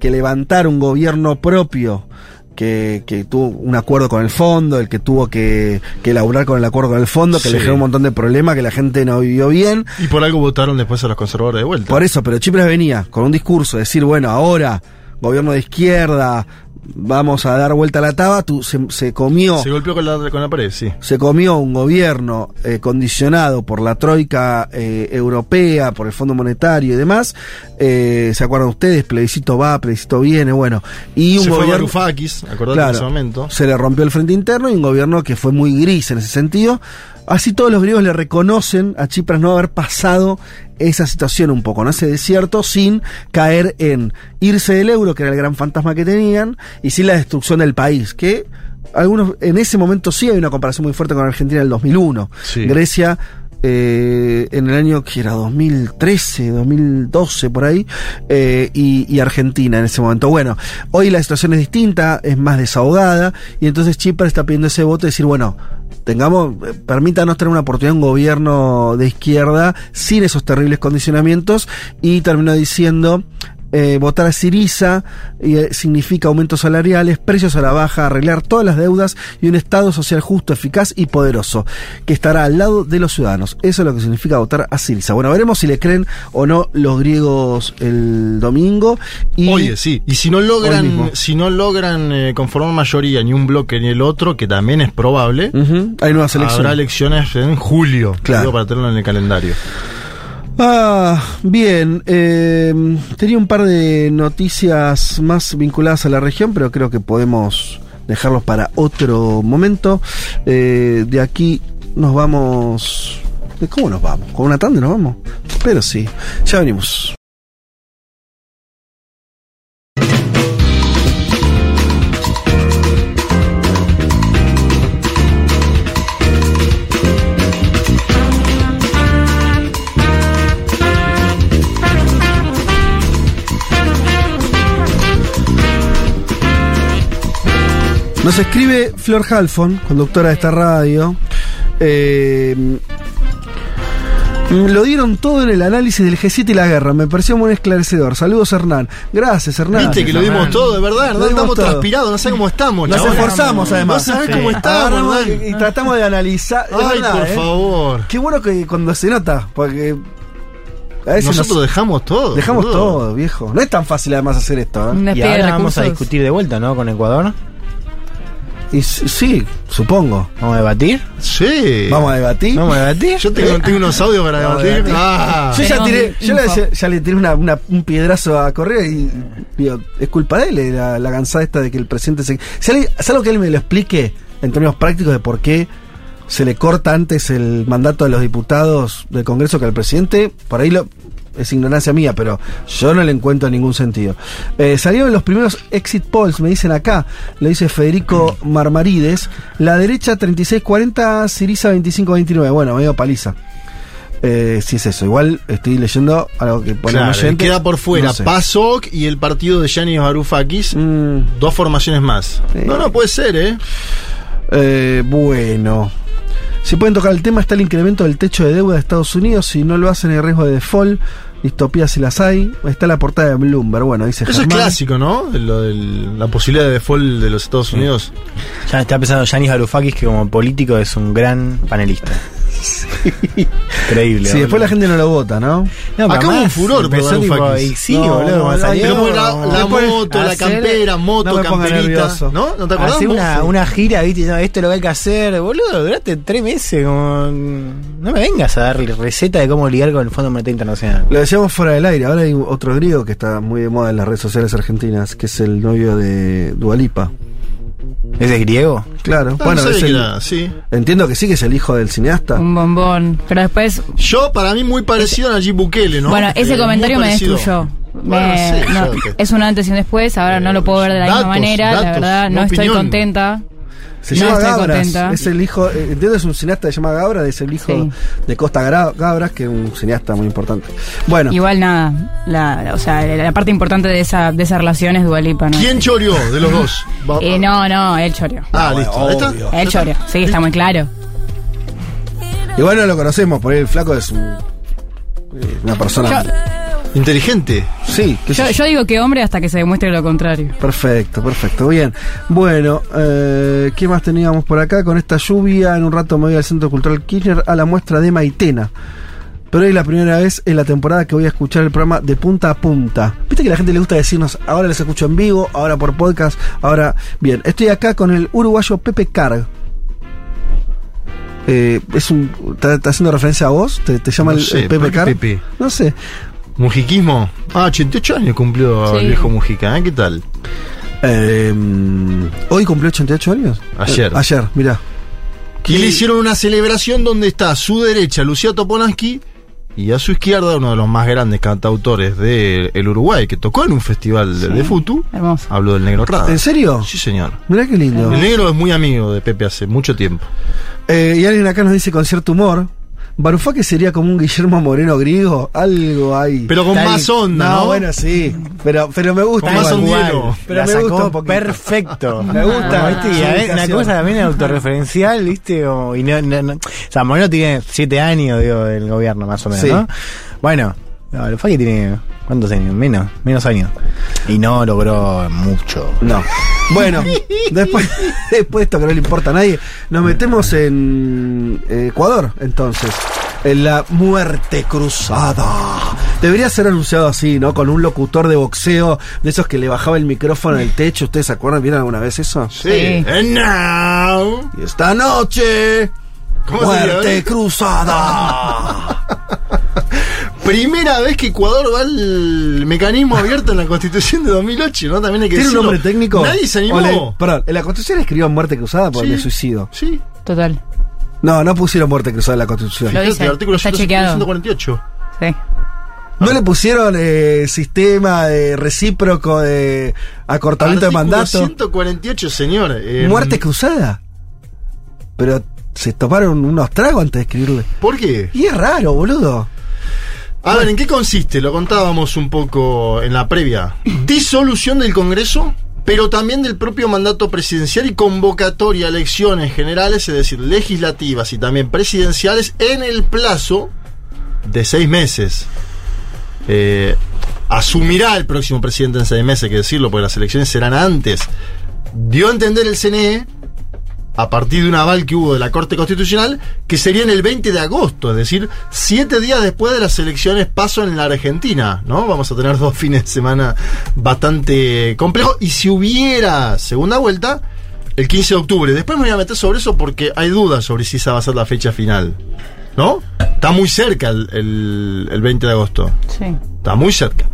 que levantar un gobierno propio que, que tuvo un acuerdo con el fondo, el que tuvo que, que elaborar con el acuerdo con el fondo, que Sí. le generó un montón de problemas, que la gente no vivió bien. Y por algo votaron después a los conservadores de vuelta. Por eso, pero Chipras venía con un discurso, decir, bueno, ahora, gobierno de izquierda, vamos a dar vuelta a la taba, tú, se, se comió Se golpeó con la, con la pared, sí. se comió un gobierno eh, condicionado por la troika eh, europea, por el Fondo Monetario y demás. Eh, ¿Se acuerdan ustedes? Plebiscito va, plebiscito viene, bueno. Y un Se fue gobierno. Varoufakis, acordate Claro, en ese momento. Se le rompió el frente interno y un gobierno que fue muy gris en ese sentido. Así todos los griegos le reconocen a Chipras no haber pasado esa situación un poco, ¿no? Ese desierto sin caer en irse del euro, que era el gran fantasma que tenían, y sin la destrucción del país, que algunos en ese momento sí hay una comparación muy fuerte con Argentina del 2001. Sí. Grecia eh, en el año que era 2013, 2012 por ahí, eh, y, Argentina en ese momento. Bueno, hoy la situación es distinta, es más desahogada, y entonces Chipre está pidiendo ese voto y decir, bueno, tengamos, eh, permítanos tener una oportunidad, un gobierno de izquierda sin esos terribles condicionamientos, y terminó diciendo, eh, votar a Siriza eh, significa aumentos salariales, precios a la baja, arreglar todas las deudas y un Estado social justo, eficaz y poderoso, que estará al lado de los ciudadanos. Eso es lo que significa votar a Siriza. Bueno, veremos si le creen o no los griegos el domingo. Y Oye, sí. Y si no logran, si no logran eh, conformar mayoría ni un bloque ni el otro, que también es probable, hay nuevas elecciones. habrá elecciones en julio. Claro. para tenerlo en el calendario. Ah, bien. eh, tenía un par de noticias más vinculadas a la región, pero creo que podemos dejarlos para otro momento. Eh, de aquí nos vamos. ¿de ¿Cómo nos vamos? ¿Con una tanda nos vamos? Pero sí, ya venimos. Nos escribe Flor Halfon, conductora de esta radio. Eh, lo dieron todo en el análisis del G7 y la guerra. Me pareció muy esclarecedor. Saludos, Hernán. Gracias, Hernán. Viste que lo dimos todo, de verdad. Dimos estamos todo. transpirados, no sé cómo estamos. Nos chabón. esforzamos, además. No sabés Sí. cómo estamos, Hernán. y, tratamos de analizar. Ay, verdad, por ¿eh? favor. Qué bueno que cuando se nota, porque a veces Nosotros nos- dejamos todo. dejamos todo, viejo. No es tan fácil además hacer esto. ¿eh? Y ahora vamos a discutir de vuelta, ¿no? Con Ecuador. Y sí, supongo. Vamos a debatir. Sí. Vamos a debatir. Vamos a debatir. Yo tengo, tengo unos audios para debatir. debatir. Ah. Yo ya tiré, yo ya le tiré una- una- un piedrazo a Correa y digo, es culpa de él eh, la, la cansada esta de que el presidente se... Si alguien- es algo que él me lo explique en términos prácticos de por qué se le corta antes el mandato de los diputados del Congreso que al presidente, por ahí lo, es ignorancia mía, pero yo no le encuentro ningún sentido. Eh, salieron los primeros exit polls, me dicen acá, lo dice Federico Marmarides, la derecha 36-40, Siriza 25-29, bueno, medio paliza. Eh, si es eso, igual estoy leyendo algo que pone Claro, oyente. queda por fuera No sé. PASOK y el partido de Yanis Varoufakis. Mm, Dos formaciones más. Sí. No, no puede ser, ¿eh? eh, bueno. Si pueden tocar el tema, está el incremento del techo de deuda de Estados Unidos. Si no lo hacen, hay riesgo de default. Distopías si las hay. Está la portada de Bloomberg. Bueno, dice Eso es Germán. clásico, ¿no? Lo del- la posibilidad de default de los Estados Unidos. Ya está pensando Yanis Varoufakis que como político es un gran panelista. Increíble. Sí, después la gente no lo vota, ¿no? No, Acá hubo un furor por sí, No, boludo, no, Pero la, moto, la campera, moto, camperita. ¿No? ¿No te acordás? Hacer una, una gira, viste, no, esto es lo que hay que hacer, boludo, duraste tres meses, como, no me vengas a dar receta de cómo lidiar con el Fondo Monetario Internacional. Lo decíamos fuera del aire. Ahora hay otro griego que está muy de moda en las redes sociales argentinas, que es el novio de Dualipa. ¿Ese es griego? Claro, No, bueno, no es el- era, sí. entiendo que sí, que es el hijo del cineasta. Un bombón. Pero después, Yo, para mí, muy parecido a Nayib Bukele, ¿no? bueno, ese Eh, comentario me destruyó. Bueno, Me- sí, no, yo qué- es un antes y un después, ahora no lo puedo ver de la datos, misma manera, la verdad, no estoy contenta. Se No llama Gabras. contenta. Es el hijo, eh, entiendo, es un cineasta que se llama Gabras, es el hijo Sí. de Costa Gabras, que es un cineasta muy importante. Bueno, Igual nada, la, o sea, la, parte importante de esa, de esa relación es Dualipa, ¿no? ¿Quién choreó de los dos? Va- Eh, no, no, él choreó. Ah, listo. ¿Ahí está? obvio. Él choreó, sí, está muy claro. igual no lo conocemos, por ahí el flaco es un- eh, una persona. Inteligente. sí, Yo, yo. digo que hombre hasta que se demuestre lo contrario. Perfecto, perfecto, bien. Bueno, eh, ¿qué más teníamos por acá? Con esta lluvia, en un rato me voy al Centro Cultural Kirchner a la muestra de Maitena. Pero hoy es la primera vez en la temporada que voy a escuchar el programa de punta a punta. Viste que a la gente le gusta decirnos, ahora les escucho en vivo, ahora por podcast, ahora... Bien, estoy acá con el uruguayo Pepe Carg. Eh, es un, ¿está, haciendo referencia a vos? ¿Te, te llama No el, sé, el Pepe ¿por qué Carg? Pepe? No sé. Mujiquismo. Ah, 88 años cumplió Sí. el viejo Mujica, ¿eh? ¿Qué tal? Eh, ¿Hoy cumplió 88 años? Ayer. Eh, ayer, mira. Y le hicieron una celebración donde está a su derecha Lucía Topolansky y a su izquierda uno de los más grandes cantautores del Uruguay que tocó en un festival de, de Futu. Hermoso. Hablo del Negro Rada. ¿En serio? Sí, señor. Mirá qué lindo. El Negro es muy amigo de Pepe hace mucho tiempo. Eh, y alguien acá nos dice con cierto humor. Barufake sería como un Guillermo Moreno griego, algo ahí. Pero con Está más ahí. onda, ¿no? bueno, sí, pero, pero me gusta. Con más igual. ondiero. Pero La me sacó gusta un poquito. perfecto. Me gusta. ¿Viste? Y a ver, una cosa también autorreferencial, ¿viste? Como- y no, no, no- O sea, Moreno tiene siete años, digo, del gobierno, más o menos, Sí. ¿no? Bueno, no, el Faki tiene. ¿Cuántos años? Menos, menos años. Y no logró mucho. No. Bueno, después, después de esto que no le importa a nadie, nos metemos en eh, Ecuador, entonces. En la muerte cruzada. Debería ser anunciado así, ¿no? Con un locutor de boxeo, de esos que le bajaba el micrófono al techo. ¿Ustedes se acuerdan? ¿Vieron alguna vez eso? Sí. And now. Y esta noche, ¿Cómo se muerte cruzada. Primera vez que Ecuador va al mecanismo abierto en la constitución de 2008, ¿no? También hay que ¿Tiene un nombre técnico? Nadie se animó. Le- perdón, en la Constitución escribió muerte cruzada por Sí. el suicidio. Sí. Total. No, no pusieron muerte cruzada en la Constitución. Lo dice, el artículo está chequeado. 148. Sí. ¿No le pusieron eh, sistema de recíproco de acortamiento de Artículo mandato? 148, señor. Eh, ¿Muerte cruzada? Pero se tomaron unos tragos antes de escribirle. ¿Por qué? Y es raro, boludo. A ver, ¿en qué consiste? Lo contábamos un poco en la previa. Disolución del Congreso, pero también del propio mandato presidencial y convocatoria a elecciones generales, es decir, legislativas y también presidenciales, en el plazo de seis meses. Eh, asumirá el próximo presidente en seis meses, hay que decirlo, porque las elecciones serán antes. Dio a entender el CNE, a partir de un aval que hubo de la Corte Constitucional, que sería en el 20 de agosto, es decir, siete días después de las elecciones paso en la Argentina, ¿no? Vamos a tener dos fines de semana bastante complejos. Y si hubiera segunda vuelta, el 15 de octubre. Después me voy a meter sobre eso porque hay dudas sobre si esa va a ser la fecha final. ¿No? Está muy cerca el, el- el 20 de agosto. Sí. Está muy cerca.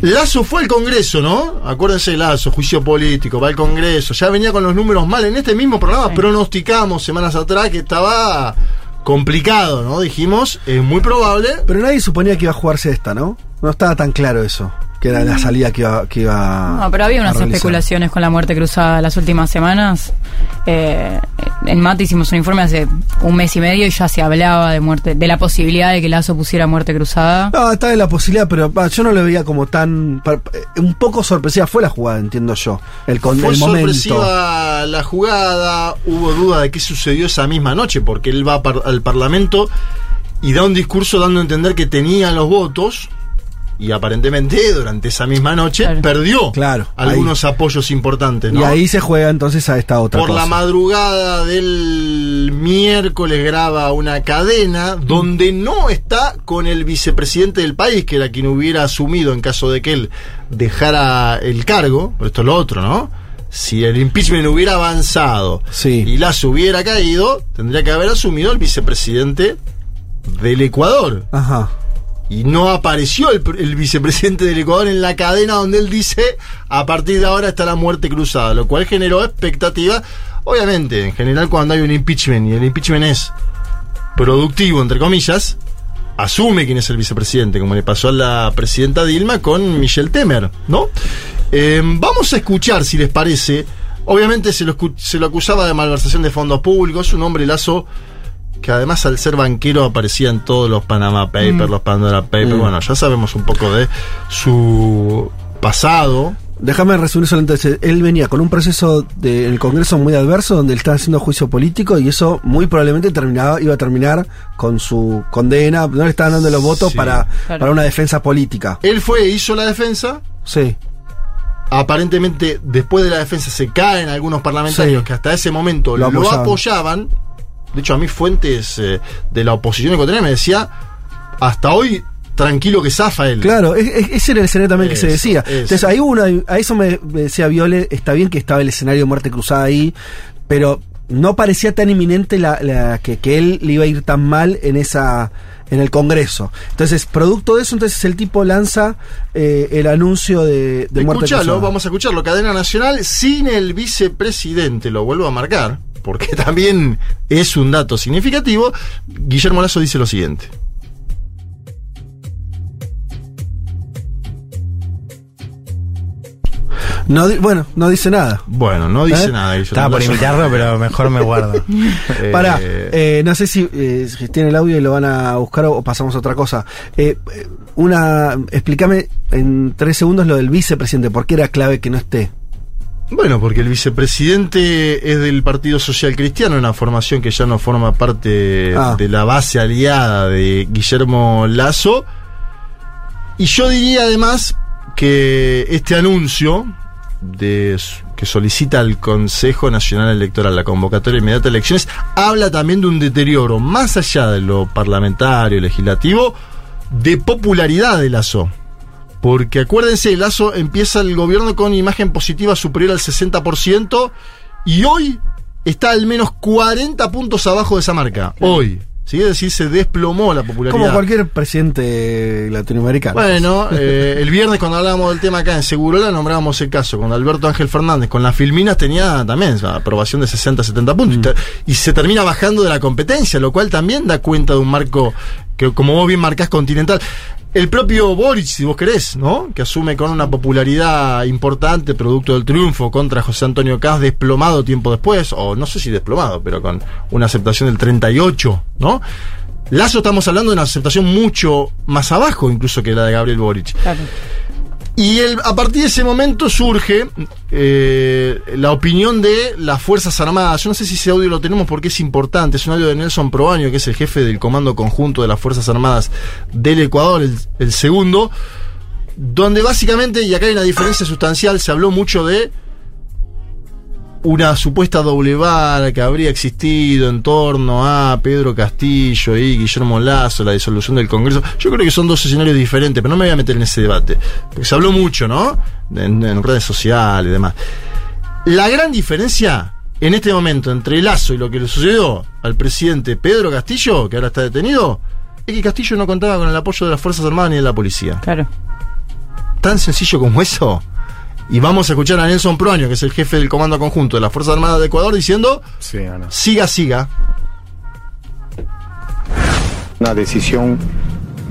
Lazo fue al Congreso, ¿no? Acuérdense de Lazo, juicio político, va al Congreso. Ya venía con los números mal. En este mismo programa Sí. pronosticamos semanas atrás que estaba complicado, ¿no? Dijimos, es muy probable. Pero nadie suponía que iba a jugarse esta, ¿no? No estaba tan claro eso, que era la salida que iba, que iba No, pero había unas especulaciones con la muerte cruzada las últimas semanas. Eh, en Mate hicimos un informe hace un mes y medio y ya se hablaba de muerte, de la posibilidad de que Lazo pusiera muerte cruzada. No, estaba en la posibilidad, pero yo no lo veía como tan. eh, un poco sorpresiva fue la jugada, entiendo yo. El, con, Fue el momento. sorpresiva la jugada, hubo duda de qué sucedió esa misma noche, porque él va par- al Parlamento y da un discurso dando a entender que tenía los votos, y aparentemente durante esa misma noche perdió Claro, algunos apoyos importantes. ¿no? Y ahí se juega entonces a esta otra Por cosa. la madrugada del miércoles graba una cadena donde no está con el vicepresidente del país, que era quien hubiera asumido en caso de que él dejara el cargo. Pero esto es lo otro, ¿no? Si el impeachment hubiera avanzado y Lazo hubiera caído, tendría que haber asumido el vicepresidente del Ecuador. Ajá. Y no apareció el, vicepresidente del Ecuador en la cadena donde él dice, a partir de ahora está la muerte cruzada, lo cual generó expectativa. Obviamente, en general cuando hay un impeachment y el impeachment es productivo, entre comillas, asume quién es el vicepresidente, como le pasó a la presidenta Dilma con Michelle Temer, ¿no? Eh, vamos a escuchar, si les parece. Obviamente se lo, se lo acusaba de malversación de fondos públicos, un hombre lazo que además al ser banquero aparecía en todos los Panama Papers, Mm. los Pandora Papers. Mm. Bueno, ya sabemos un poco de su pasado. Déjame resumir solamente. Él venía con un proceso de, en el Congreso muy adverso donde él estaba haciendo juicio político y eso muy probablemente terminaba, iba a terminar con su condena. No le estaban dando los votos Sí. para, Claro. para una defensa política. Él fue, hizo la defensa. Sí. Aparentemente, después de la defensa, se caen algunos parlamentarios Sí. que hasta ese momento Lo lo, apoyaban. De hecho, a mí fuentes eh, de la oposición ecuatoriana me decía, hasta hoy, tranquilo que zafa él. Claro, es- es- ese era el escenario también que se decía. eso. Entonces, ahí uno, a eso me, me decía Viole, está bien que estaba el escenario de muerte cruzada ahí, pero no parecía tan inminente la, la- que, que él le iba a ir tan mal en esa en el Congreso. Entonces, producto de eso, entonces el tipo lanza eh, el anuncio de, de muerte Escuchalo, cruzada. vamos a escucharlo. Cadena Nacional sin el vicepresidente, lo vuelvo a marcar, porque también es un dato significativo. Guillermo Lazo dice lo siguiente. No bueno, no dice nada. Bueno, no dice ¿Eh? nada. Guillermo Estaba por imitarlo, pero mejor me guardo. Eh, Pará, eh, no sé si, eh, si tiene el audio y lo van a buscar o, pasamos a otra cosa. Eh, una, explícame en tres segundos lo del vicepresidente, ¿por qué era clave que no esté? Bueno, porque el vicepresidente es del Partido Social Cristiano, una formación que ya no forma parte Ah. de la base aliada de Guillermo Lazo. Y yo diría además que este anuncio de, que solicita al Consejo Nacional Electoral la convocatoria inmediata de elecciones habla también de un deterioro más allá de lo parlamentario, legislativo, de popularidad de Lazo. Porque acuérdense, Lazo empieza el gobierno con imagen positiva superior al 60% y hoy está al menos 40 puntos abajo de esa marca. Hoy. ¿sí? Es decir, se desplomó la popularidad. Como cualquier presidente latinoamericano. Bueno, eh, el viernes cuando hablábamos del tema acá en Segurola nombrábamos el caso con Alberto Ángel Fernández, con las Filminas tenía también o sea, aprobación de 60, 70 puntos y te- y se termina bajando de la competencia, lo cual también da cuenta de un marco que como vos bien marcás continental. El propio Boric, si vos querés, ¿no? Que asume con una popularidad importante, producto del triunfo contra José Antonio Caz, desplomado tiempo después, o no sé si desplomado, pero con una aceptación del 38, ¿no? Lazo estamos hablando de una aceptación mucho más abajo incluso que la de Gabriel Boric. Y el- a partir de ese momento surge eh, la opinión de las Fuerzas Armadas. Yo no sé si ese audio lo tenemos porque es importante. Es un audio de Nelson Proaño, que es el jefe del Comando Conjunto de las Fuerzas Armadas del Ecuador, el, el segundo, donde básicamente, y acá hay una diferencia sustancial, se habló mucho de una supuesta doble vara que habría existido en torno a Pedro Castillo y Guillermo Lazo, la disolución del Congreso. Yo creo que son dos escenarios diferentes, pero no me voy a meter en ese debate. Porque se habló mucho, ¿no? En, en redes sociales y demás. La gran diferencia en este momento entre Lazo y lo que le sucedió al presidente Pedro Castillo, que ahora está detenido, es que Castillo no contaba con el apoyo de las Fuerzas Armadas ni de la policía. Claro. Tan sencillo como eso. Y vamos a escuchar a Nelson Proaño, que es el jefe del Comando Conjunto de las Fuerzas Armadas de Ecuador, diciendo: siga, siga. Una decisión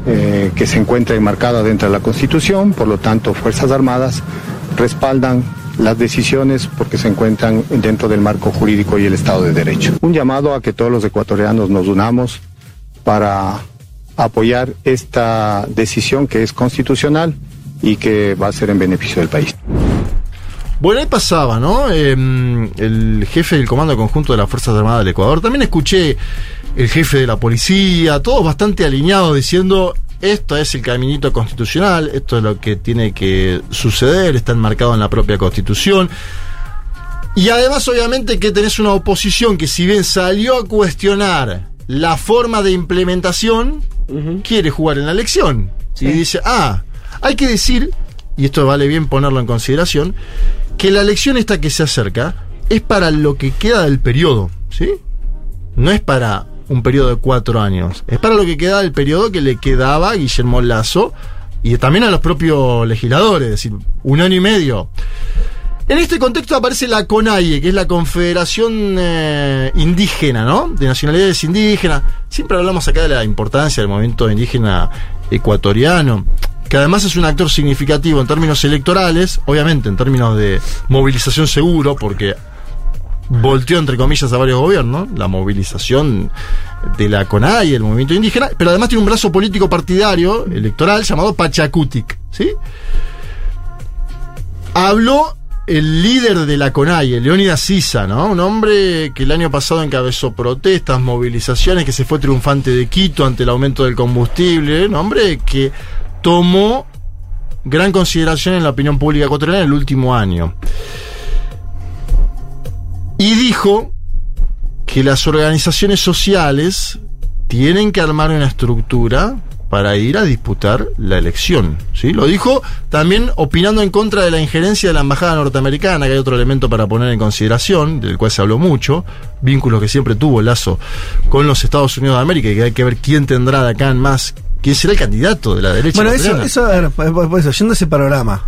eh, que se encuentra enmarcada dentro de la Constitución, por lo tanto, Fuerzas Armadas respaldan las decisiones porque se encuentran dentro del marco jurídico y el Estado de Derecho. Un llamado a que todos los ecuatorianos nos unamos para apoyar esta decisión que es constitucional y que va a ser en beneficio del país. Bueno, ahí pasaba, ¿no? Eh, el jefe del Comando Conjunto de las Fuerzas Armadas del Ecuador. También escuché el jefe de la policía, todos bastante alineados diciendo esto es el caminito constitucional, esto es lo que tiene que suceder, está enmarcado en la propia constitución. Y además, obviamente, que tenés una oposición que, si bien salió a cuestionar la forma de implementación, quiere jugar en la elección. Y dice, ah, hay que decir, y esto vale bien ponerlo en consideración, que la elección esta que se acerca es para lo que queda del periodo, ¿sí? No es para un periodo de cuatro años, es para lo que queda del periodo que le quedaba a Guillermo Lazo y también a los propios legisladores, es decir, un año y medio. En este contexto aparece la CONAIE, que es la Confederación eh, Indígena, ¿no? De Nacionalidades Indígenas. Siempre hablamos acá de la importancia del movimiento indígena ecuatoriano, que además es un actor significativo en términos electorales, obviamente en términos de movilización seguro, porque volteó entre comillas a varios gobiernos, la movilización de la CONAIE, el movimiento indígena, pero además tiene un brazo político partidario, electoral, llamado Pachacutic, ¿sí? Habló el líder de la CONAIE, Leónidas Sisa, ¿no? Un hombre que el año pasado encabezó protestas, movilizaciones, que se fue triunfante de Quito ante el aumento del combustible, un hombre que tomó gran consideración en la opinión pública ecuatoriana en el último año. Y dijo que las organizaciones sociales tienen que armar una estructura para ir a disputar la elección. ¿sí? Lo dijo también opinando en contra de la injerencia de la embajada norteamericana, que hay otro elemento para poner en consideración, del cual se habló mucho, vínculos que siempre tuvo Lazo con los Estados Unidos de América, y que hay que ver quién tendrá de acá en más, quién será el candidato de la derecha. Bueno, eso, eso, a ver, por- por eso, yendo a ese panorama.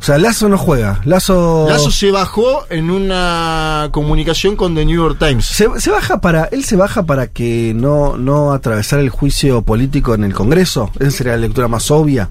O sea, Lazo no juega. Lazo. Lazo se bajó en una comunicación con The New York Times. Se, se baja para. Él se baja para que no, no atravesar el juicio político en el Congreso. Esa sería la lectura más obvia.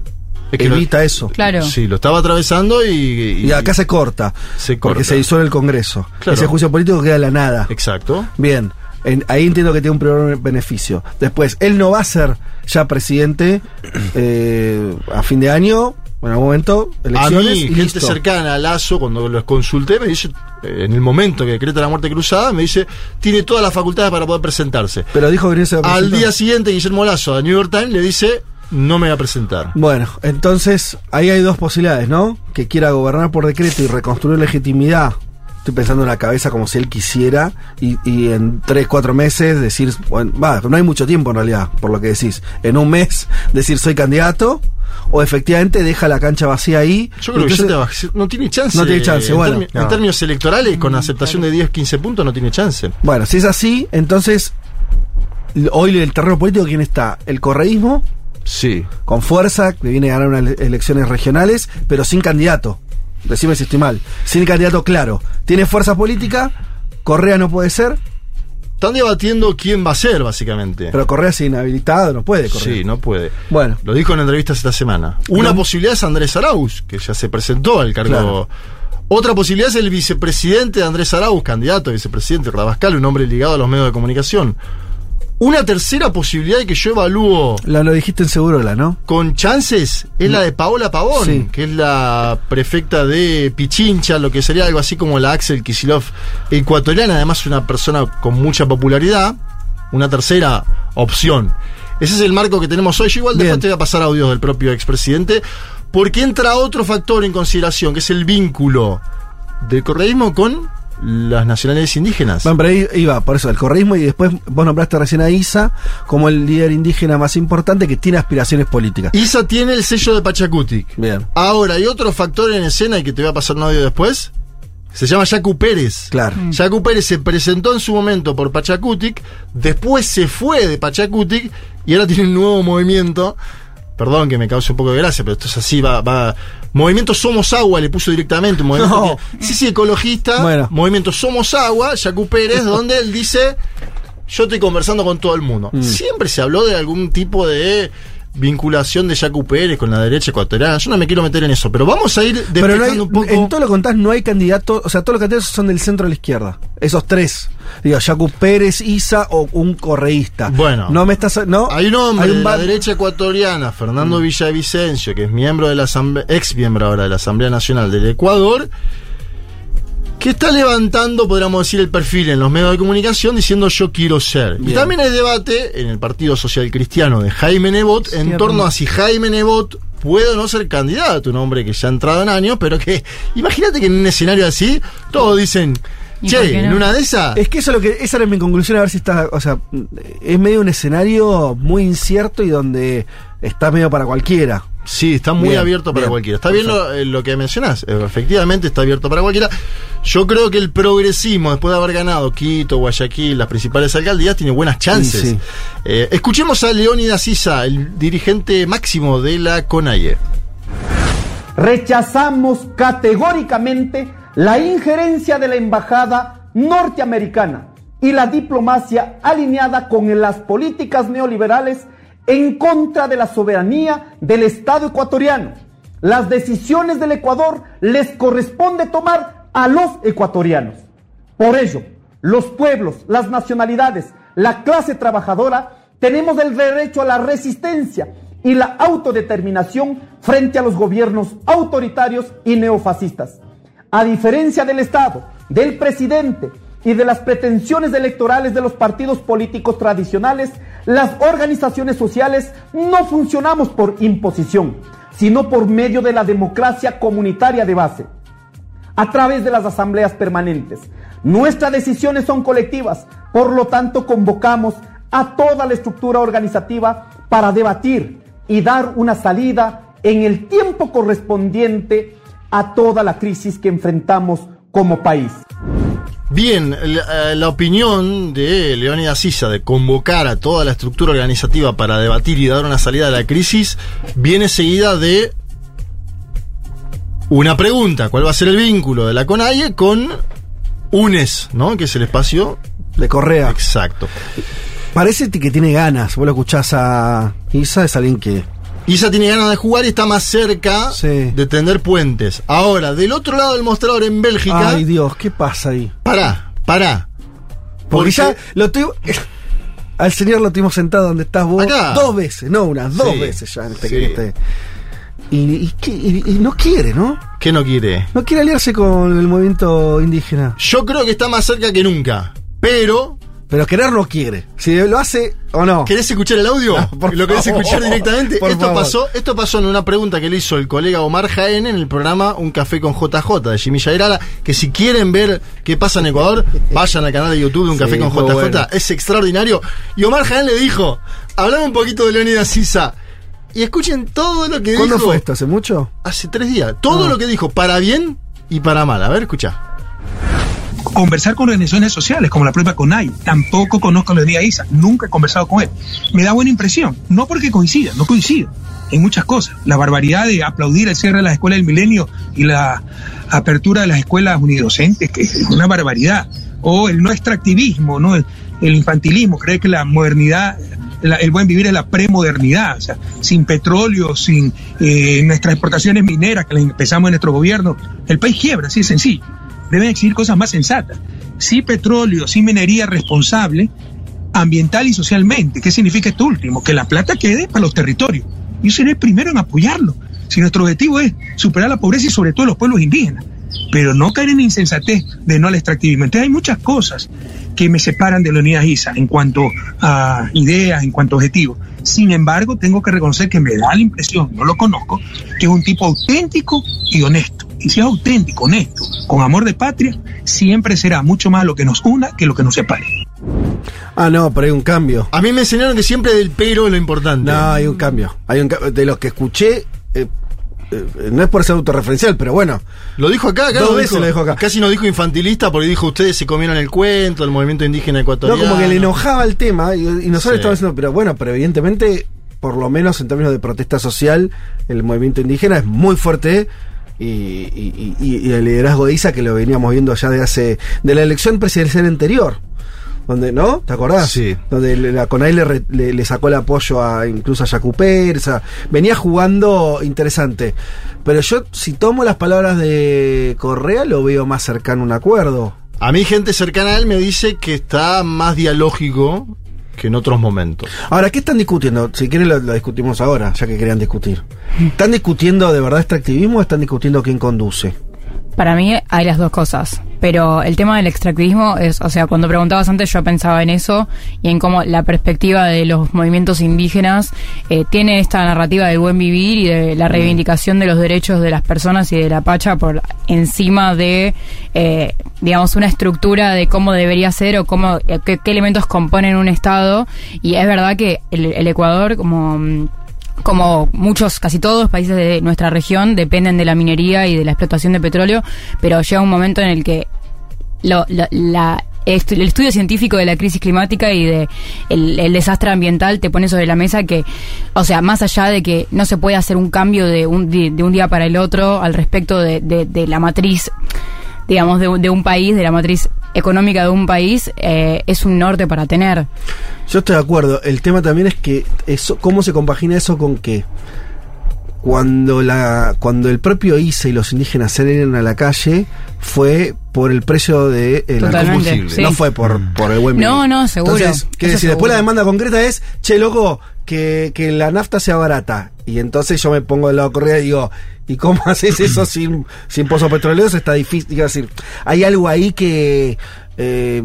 Es que lo- Evita eso. Claro. Sí, lo estaba atravesando y. Y acá se corta. Se Porque corta. se disuelve el Congreso. Claro. Ese juicio político queda en la nada. Exacto. Bien. En- ahí entiendo que tiene un primer beneficio. Después, él no va a ser ya presidente eh, a fin de año. En algún momento, A elecciones mí, y gente listo. cercana a Lazo, cuando los consulté, me dice, eh, en el momento que decreta la muerte cruzada, me dice, tiene todas las facultades para poder presentarse. Pero dijo que no se a Al día siguiente, Guillermo Lazo, a New York Times, le dice, no me va a presentar. Bueno, entonces ahí hay dos posibilidades, ¿no? Que quiera gobernar por decreto y reconstruir legitimidad. Estoy pensando en la cabeza como si él quisiera y, y en tres, cuatro meses decir, bueno, va, no hay mucho tiempo en realidad, por lo que decís. En un mes decir soy candidato o efectivamente deja la cancha vacía ahí. Yo creo que Entonces- va- no tiene chance. No tiene chance, en, bueno. termi- en No. términos electorales, con aceptación de 10, 15 puntos, no tiene chance. Bueno, si es así, entonces hoy el terreno político, ¿quién está? El correísmo, Sí. con fuerza, que viene a ganar unas ele- elecciones regionales, pero sin candidato. Decime si estoy mal. Sin candidato claro. Tiene fuerza política, Correa no puede ser, Están debatiendo quién va a ser, básicamente. pero Correa es inhabilitado, no puede Correa. Sí, no puede. Bueno, Lo dijo en entrevistas esta semana. Una No. posibilidad es Andrés Arauz, que ya se presentó al cargo. Claro. Otra posibilidad es el vicepresidente de Andrés Arauz, candidato a vicepresidente, Rabascal, un hombre ligado a los medios de comunicación. Una tercera posibilidad que yo evalúo lo, lo dijiste en Segurola, ¿no? con chances es la de Paola Pavón, Sí. que es la prefecta de Pichincha, lo que sería algo así como la Axel Kisilov ecuatoriana, además una persona con mucha popularidad. Una tercera opción. Ese es el marco que tenemos hoy. Yo igual Bien. después te voy a pasar audios del propio expresidente, porque entra otro factor en consideración, que es el vínculo del correísmo con las nacionalidades indígenas. Bueno, pero ahí iba, por eso, el correísmo y después vos nombraste recién a Isa como el líder indígena más importante que tiene aspiraciones políticas. Isa tiene el sello de Pachacutic. Bien, Ahora, hay otro factor en escena y que te voy a pasar un audio después. Se llama Yacu Pérez. claro. Yacu Pérez se presentó en su momento por Pachacutic, después se fue de Pachacutic y ahora tiene un nuevo movimiento. Perdón que me cause un poco de gracia, pero esto es así, va, va. Movimiento Somos Agua le puso directamente un movimiento. No. que- sí, sí, ecologista. Bueno. Movimiento Somos Agua, Yacu Pérez, donde él dice, yo estoy conversando con todo el mundo. Mm. Siempre se habló de algún tipo de vinculación de Yacu Pérez con la derecha ecuatoriana. Yo no me quiero meter en eso, pero vamos a ir Pero no hay, un poco. en todo lo que contás no hay candidatos, o sea, todos los candidatos son del centro a la izquierda. Esos tres. Digo, Jacu Pérez, Isa o un correísta. Bueno. No me estás. No, Hay un hombre Hay un de la derecha ecuatoriana, Fernando Mm. Villavicencio, que es miembro de la asamblea, ex miembro ahora de la Asamblea Nacional del Ecuador, que está levantando, podríamos decir, el perfil en los medios de comunicación diciendo yo quiero ser. Y también hay debate en el Partido Social Cristiano de Jaime Nebot en torno a si Jaime Nebot puede o no ser candidato, un hombre que ya ha entrado en años, pero que imagínate que en un escenario así todos dicen, ¿Y por che, en una de esas... Es que eso es lo que, esa era mi conclusión, a ver si está, o sea, es medio un escenario muy incierto y donde está medio para cualquiera. Sí, está muy Bien, abierto para bien. cualquiera. Está bien lo, eh, lo que mencionás. eh, Efectivamente está abierto para cualquiera. Yo creo que el progresismo, después de haber ganado Quito, Guayaquil, las principales alcaldías, tiene buenas chances. Sí, sí. Eh, escuchemos a Leónidas Sisa, el dirigente máximo de la CONAIE. Rechazamos categóricamente la injerencia de la embajada norteamericana y la diplomacia alineada con las políticas neoliberales en contra de la soberanía del Estado ecuatoriano. Las decisiones del Ecuador les corresponde tomar a los ecuatorianos. Por ello, los pueblos, las nacionalidades, la clase trabajadora, tenemos el derecho a la resistencia y la autodeterminación frente a los gobiernos autoritarios y neofascistas. A diferencia del Estado, del presidente y de las pretensiones electorales de los partidos políticos tradicionales, las organizaciones sociales no funcionamos por imposición, sino por medio de la democracia comunitaria de base a través de las asambleas permanentes. Nuestras decisiones son colectivas, por lo tanto convocamos a toda la estructura organizativa para debatir y dar una salida en el tiempo correspondiente a toda la crisis que enfrentamos como país. Bien, la, eh, la opinión de Leónidas Sisa de convocar a toda la estructura organizativa para debatir y dar una salida a la crisis viene seguida de una pregunta, ¿cuál va a ser el vínculo de la CONAIE con UNES, ¿no? Que es el espacio de Correa. Exacto. Parece que tiene ganas. Vos lo escuchás a Isa, es alguien que. Isa tiene ganas de jugar y está más cerca de tender puentes. Ahora, del otro lado del mostrador en Bélgica. Ay, Dios, ¿qué pasa ahí? Pará, pará. Porque ya lo tengo. Al señor lo tuvimos sentado donde estás vos Acá. dos veces, no una, dos Sí, veces ya en este. sí. en este- y, y y- y no quiere, ¿no? ¿Qué no quiere? No quiere aliarse con el movimiento indígena. Yo creo que está más cerca que nunca. Pero. Pero querer no quiere. Si lo hace o no. ¿Querés escuchar el audio? No, por ¿Lo querés favor. escuchar directamente? Por esto favor. pasó, esto pasó en una pregunta que le hizo el colega Omar Jaén en el programa Un Café con JJ de Jimmy Yairala, que si quieren ver qué pasa en Ecuador, vayan al canal de YouTube de Un Sí, Café con JJ, bueno. es extraordinario. Y Omar Jaén le dijo, hablame un poquito de Leonidas Sisa. Y escuchen todo lo que ¿Cuándo dijo. fue esto? ¿Hace mucho? Hace tres días. Todo Ah. lo que dijo, para bien y para mal. A ver, escucha. Conversar con organizaciones sociales como la propia CONAI. Tampoco conozco a Leonidas Isa, nunca he conversado con él. Me da buena impresión, no porque coincida, no coincido en muchas cosas. La barbaridad de aplaudir el cierre de las escuelas del milenio y la apertura de las escuelas unidocentes, que es una barbaridad. O el no extractivismo, ¿no? El, infantilismo, creer que la modernidad, la- el buen vivir es la premodernidad, o sea, sin petróleo, sin eh, nuestras exportaciones mineras que las empezamos en nuestro gobierno, el país quiebra, así de sencillo deben exigir cosas más sensatas. Sí petróleo, sí minería responsable, ambiental y socialmente. ¿Qué significa esto último? Que la plata quede para los territorios. Yo seré el primero en apoyarlo. Si nuestro objetivo es superar la pobreza y sobre todo los pueblos indígenas, pero no caer en insensatez de no al extractivismo. Entonces hay muchas cosas que me separan de Leonidas Isa en cuanto a ideas, en cuanto a objetivos. Sin embargo, tengo que reconocer que me da la impresión, no lo conozco, que es un tipo auténtico y honesto. Y si es auténtico, honesto, con amor de patria, siempre será mucho más lo que nos una que lo que nos separe. Ah, no, pero hay un cambio. A mí me enseñaron que siempre del pero es lo importante. No, hay un cambio. Hay un de los que escuché. eh, eh, no es por ser autorreferencial, pero bueno. Lo dijo acá, acá Dos lo veces dijo, lo dijo acá. Casi no dijo infantilista porque dijo ustedes se comieron el cuento, el movimiento indígena No, ecuatoriano. como que le enojaba el tema y, y nosotros Sí. estábamos diciendo, pero bueno, pero evidentemente, por lo menos en términos de protesta social, el movimiento indígena es muy fuerte. Y, y- y- el liderazgo de ISA que lo veníamos viendo ya de hace de la elección presidencial anterior donde no te acordás Sí. donde la CONAI le, le- le sacó el apoyo a incluso a Yacu Pérez, a- venía jugando interesante. Pero yo si tomo las palabras de Correa lo veo más cercano a un acuerdo. A mí gente cercana a él me dice que está más dialógico que en otros momentos. Ahora, ¿qué están discutiendo? Si quieren lo, lo discutimos ahora, ya que querían discutir. ¿Están discutiendo de verdad extractivismo o están discutiendo quién conduce? Para mí hay las dos cosas. Pero el tema del extractivismo es, o sea, cuando preguntabas antes yo pensaba en eso y en cómo la perspectiva de los movimientos indígenas eh, tiene esta narrativa del buen vivir y de la reivindicación de los derechos de las personas y de la pacha por encima de, eh, digamos, una estructura de cómo debería ser o cómo, eh, qué, qué elementos componen un Estado. Y es verdad que el, el Ecuador, como mm, como muchos, casi todos los países de nuestra región dependen de la minería y de la explotación de petróleo, pero llega un momento en el que lo- la, el estudio científico de la crisis climática y de el, desastre ambiental te pone sobre la mesa que, o sea, más allá de que no se puede hacer un cambio de un, de un día para el otro al respecto de- de la matriz, digamos, de, un- de un país, de la matriz económica de un país, eh, es un norte para tener. Yo estoy de acuerdo. El tema también es que eso, cómo se compagina eso con que cuando la cuando el propio ICE y los indígenas salieron a la calle fue por el precio de el Totalmente, combustible, sí. no fue por, por el buen No, vivir. no, seguro. Entonces, ¿qué decir? Después seguro. la demanda concreta es, che, loco, que, que la nafta sea barata. Y entonces yo me pongo del lado correa y digo, ¿y cómo haces eso sin, sin pozos petroleros? Está difícil. Decir, hay algo ahí que... eh,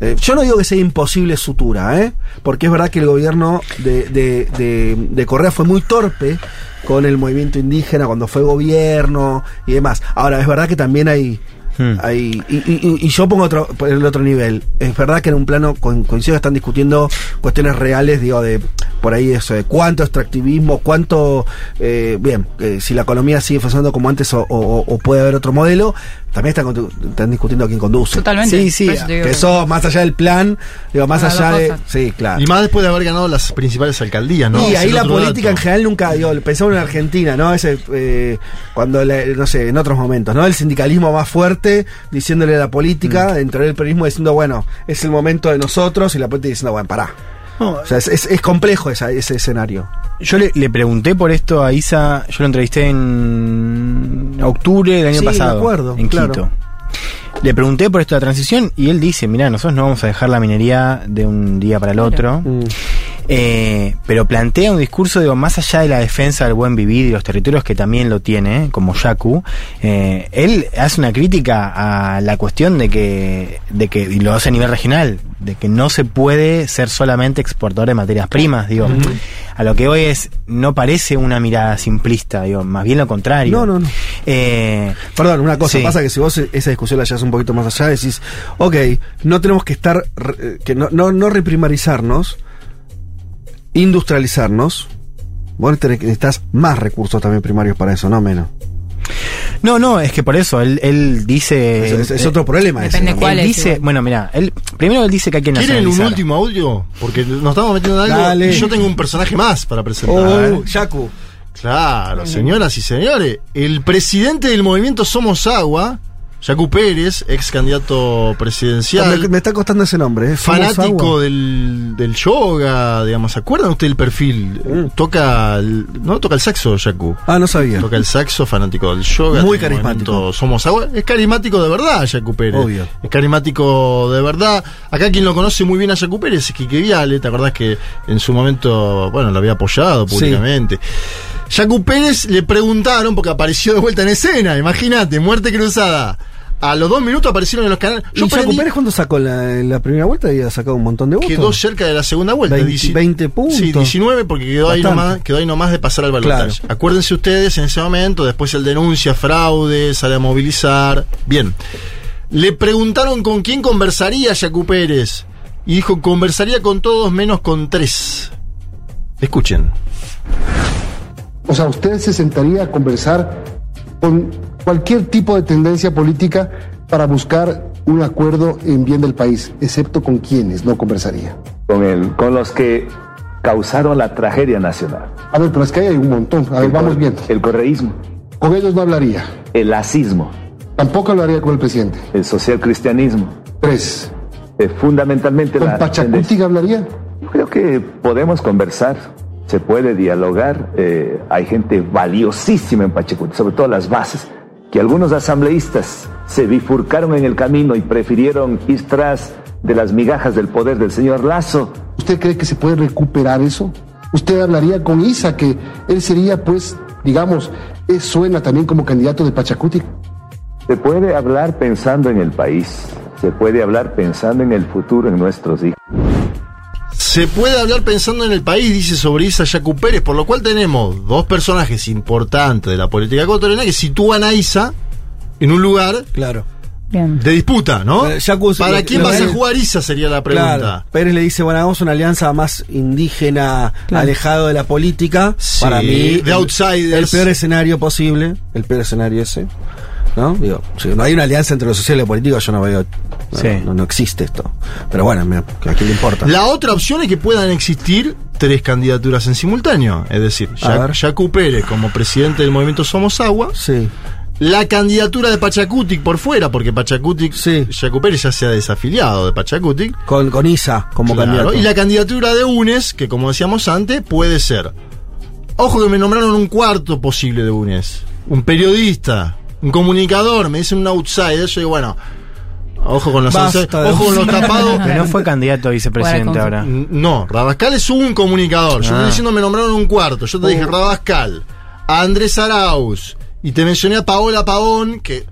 eh, yo no digo que sea imposible sutura, ¿eh? porque es verdad que el gobierno de, de, de- de Correa fue muy torpe con el movimiento indígena cuando fue gobierno y demás. Ahora, es verdad que también hay... hay y, y- y- y yo pongo otro, el otro nivel. Es verdad que en un plano co- coincido están discutiendo cuestiones reales, digo, de por ahí eso, de cuánto extractivismo, cuánto, eh, bien, eh, si la economía sigue funcionando como antes o, o- o puede haber otro modelo, también están, están discutiendo quién conduce. Totalmente. Sí, sí, eso te digo que que- eso más allá del plan, digo, más allá de... cosas. Sí, claro. Y más después de haber ganado las principales alcaldías, ¿no? y ahí la política en general nunca, digo, pensamos en Argentina, ¿no? Ese, eh, cuando, la- no sé, en otros momentos, ¿no? El sindicalismo más fuerte diciéndole a la política, dentro del periodismo diciendo, bueno, es el momento de nosotros, y la política diciendo, bueno, pará. O sea, es, es- es complejo esa- ese escenario. Yo le, le pregunté por esto a Isa, yo lo entrevisté en octubre del año Sí, me pasado, acuerdo, en claro. Quito. Le pregunté por esto de la transición y él dice, mira, nosotros no vamos a dejar la minería de un día para el otro, Mm. Eh, pero plantea un discurso, digo, más allá de la defensa del buen vivir y los territorios que también lo tiene, como Yaku, eh, él hace una crítica a la cuestión de que, de que, y lo hace a nivel regional, de que no se puede ser solamente exportador de materias primas, digo. A lo que hoy es, no parece una mirada simplista, digo, más bien lo contrario. No, no, no. Eh, Perdón, una cosa, Sí. pasa que si vos esa discusión la llevas un poquito más allá, decís, ok, no tenemos que estar, re- que no, no, no reprimarizarnos, industrializarnos. Vos tenés- necesitas más recursos también primarios para eso, no menos. No, no, es que por eso él, él dice. Es- es- es otro problema ese, Depende ¿no? cuál Él es, dice, igual. bueno, mira, él primero él dice que hay que ¿Quieren un último audio? Porque nos estamos metiendo en algo. Dale. Y yo tengo un personaje más para presentar. Oh, Yaku. Claro, señoras y señores. El presidente del movimiento Somos Agua, Yacu Pérez, ex candidato presidencial. Me, me está costando ese nombre, ¿eh? Fanático del, del yoga, digamos, ¿se acuerdan ustedes del perfil? Mm. Toca el, no toca el saxo, Yacu. Ah, no sabía. Toca el saxo, fanático del yoga. Muy carismático. Somos agua. Es carismático de verdad, Yacu Pérez. Obvio. Es carismático de verdad. Acá quien lo conoce muy bien a Yacu Pérez es Quique Viale. ¿Te acordás que en su momento, bueno, lo había apoyado Sí. públicamente? Yacu Pérez le preguntaron, porque apareció de vuelta en escena, imagínate, muerte cruzada. A los dos minutos aparecieron en los canales. ¿Y Yaku prendí- Pérez cuando sacó la, la primera vuelta? Había sacado un montón de votos. Quedó cerca de la segunda vuelta. 20 dieci- 20 puntos. Sí, 19 porque quedó ahí, nomás, quedó ahí nomás de pasar al balotaje. Claro. Acuérdense ustedes en ese momento, después él denuncia fraude, sale a movilizar. Bien. Le preguntaron con quién conversaría Yacu Pérez. Y dijo, conversaría con todos menos con tres. Escuchen. O sea, usted se sentaría a conversar con cualquier tipo de tendencia política para buscar un acuerdo en bien del país, excepto con quienes no conversaría. con, el, con los que causaron la tragedia nacional. A ver, pero es que hay un montón. A ver, El vamos viendo. El correísmo, Con ellos no hablaría. el lacismo, Tampoco hablaría con el presidente. el socialcristianismo, Tres. eh, fundamentalmente ¿Con la Pachacuti hablaría? Yo creo que podemos conversar, se puede dialogar. eh, hay gente valiosísima en Pachacuti, sobre todo las bases, que algunos asambleístas se bifurcaron en el camino y prefirieron ir tras de las migajas del poder del señor Lazo. ¿Usted cree que se puede recuperar eso? ¿Usted hablaría con Isa, que él sería, pues, digamos, suena también como candidato de Pachacuti? Se puede hablar pensando en el país, se puede hablar pensando en el futuro, en nuestros hijos. Se puede hablar pensando en el país, dice sobre Isa Yacu Pérez, por lo cual tenemos dos personajes importantes de la política ecuatoriana que sitúan a Isa en un lugar Claro. Bien. de disputa, ¿no? Eh, Yacu- ¿Para quién vas a jugar Isa? Sería la pregunta. Claro. Pérez le dice, bueno, hagamos una alianza más indígena, Claro. alejado de la política. Sí, Para mí, de el- outsiders. El peor escenario posible, el peor escenario ese. ¿No? Digo, si no hay una alianza entre lo social y lo político, yo no veo. No, Sí. no, no existe esto. Pero bueno, mira, ¿a quién le importa? La otra opción es que puedan existir tres candidaturas en simultáneo. Es decir. Yacu Pérez como presidente del movimiento Somos Agua. Sí. La candidatura de Pachacutic por fuera, porque Pachacutic, Sí. Pérez ya se ha desafiliado de Pachacutic. Con, con Isa como Claro, candidato. Y la candidatura de UNES, que como decíamos antes, puede ser. Ojo que me nombraron un cuarto posible de UNES. Un periodista, un comunicador, me dicen un outsider. Yo digo, bueno, ojo con los ojo con los tapados. No fue candidato a vicepresidente ahora. No, Rabascal es un comunicador. Yo Ah. estoy diciendo me nombraron un cuarto. Yo te dije Rabascal, a Andrés Arauz y te mencioné a Paola Pavón, que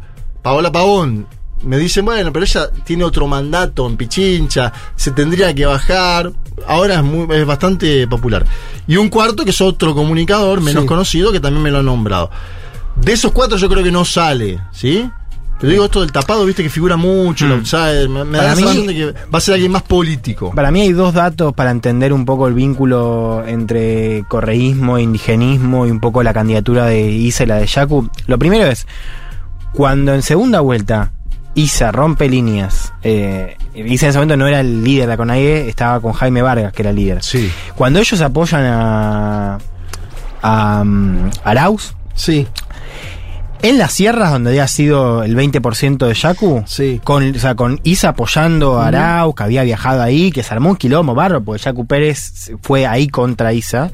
Paola Pavón me dicen, bueno, pero ella tiene otro mandato en Pichincha, se tendría que bajar. Ahora es, muy, es bastante popular. Y un cuarto que es otro comunicador menos Sí. conocido que también me lo han nombrado. De esos cuatro yo creo que no sale, ¿sí? Pero digo esto del tapado, viste que figura mucho, el outsider. Me, me da la sensación de que va a ser alguien más político. Para mí hay dos datos para entender un poco el vínculo entre correísmo, indigenismo y un poco la candidatura de Isa y la de Yacu. Lo primero es, cuando en segunda vuelta Isa rompe líneas, eh, Isa en ese momento no era el líder de la CONAIE, estaba con Jaime Vargas, que era el líder. Sí. Cuando ellos apoyan a, a um, Arauz, Sí. En las sierras donde había sido el 20% de Yacu, Sí. con, o sea, con Isa apoyando a Arau, que había viajado ahí, que se armó un quilombo barro, porque Yacu Pérez fue ahí contra Isa.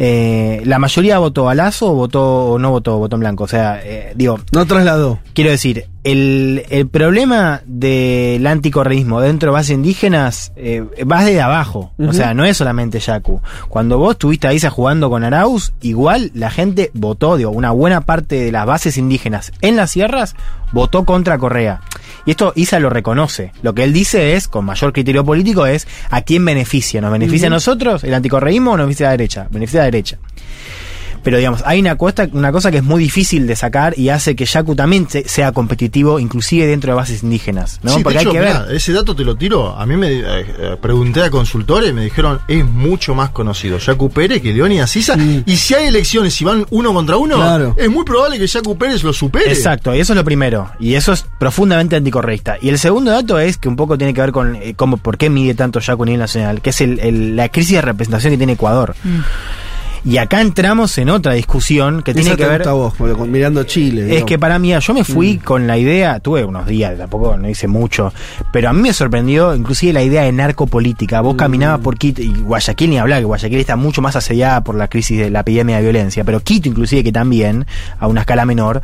Eh, la mayoría votó a Lazo o votó o no votó, votó en blanco. O sea, eh, digo, No trasladó. quiero decir, el, el problema del anticorreísmo dentro de bases indígenas eh, va desde abajo. O sea, no es solamente Yacu. Cuando vos estuviste ahí jugando con Arauz, igual la gente votó, digo, una buena parte de las bases indígenas en las sierras votó contra Correa. Y esto Isa lo reconoce. Lo que él dice es, con mayor criterio político, es a quién beneficia. ¿Nos beneficia a nosotros el anticorreísmo o nos beneficia a la derecha? Beneficia a la derecha. Pero digamos, hay una cosa, una cosa que es muy difícil de sacar y hace que Yacu también se- sea competitivo, inclusive dentro de bases indígenas, ¿no? Sí, de Porque hecho, hay que mirá, ver. ese dato te lo tiro. A mí me eh, eh, pregunté a consultores y me dijeron es mucho más conocido Yacu Pérez que Leónidas Sisa. Y si hay elecciones y van uno contra uno, Claro. es muy probable que Yacu Pérez lo supere. Exacto, y eso es lo primero. Y eso es profundamente anticorreísta. Y el segundo dato es que un poco tiene que ver con eh, cómo, por qué mide tanto Yacu a nivel nacional, que es el- el- la crisis de representación que tiene Ecuador. Y acá entramos en otra discusión que tiene que ver. gusta vos, con- mirando Chile. Es digamos. que para mí, yo me fui con la idea, tuve unos días, tampoco no hice mucho, pero a mí me sorprendió inclusive la idea de narcopolítica. Vos caminabas por Quito, y Guayaquil ni hablar, que Guayaquil está mucho más asediada por la crisis de la epidemia de violencia, pero Quito inclusive que también, a una escala menor,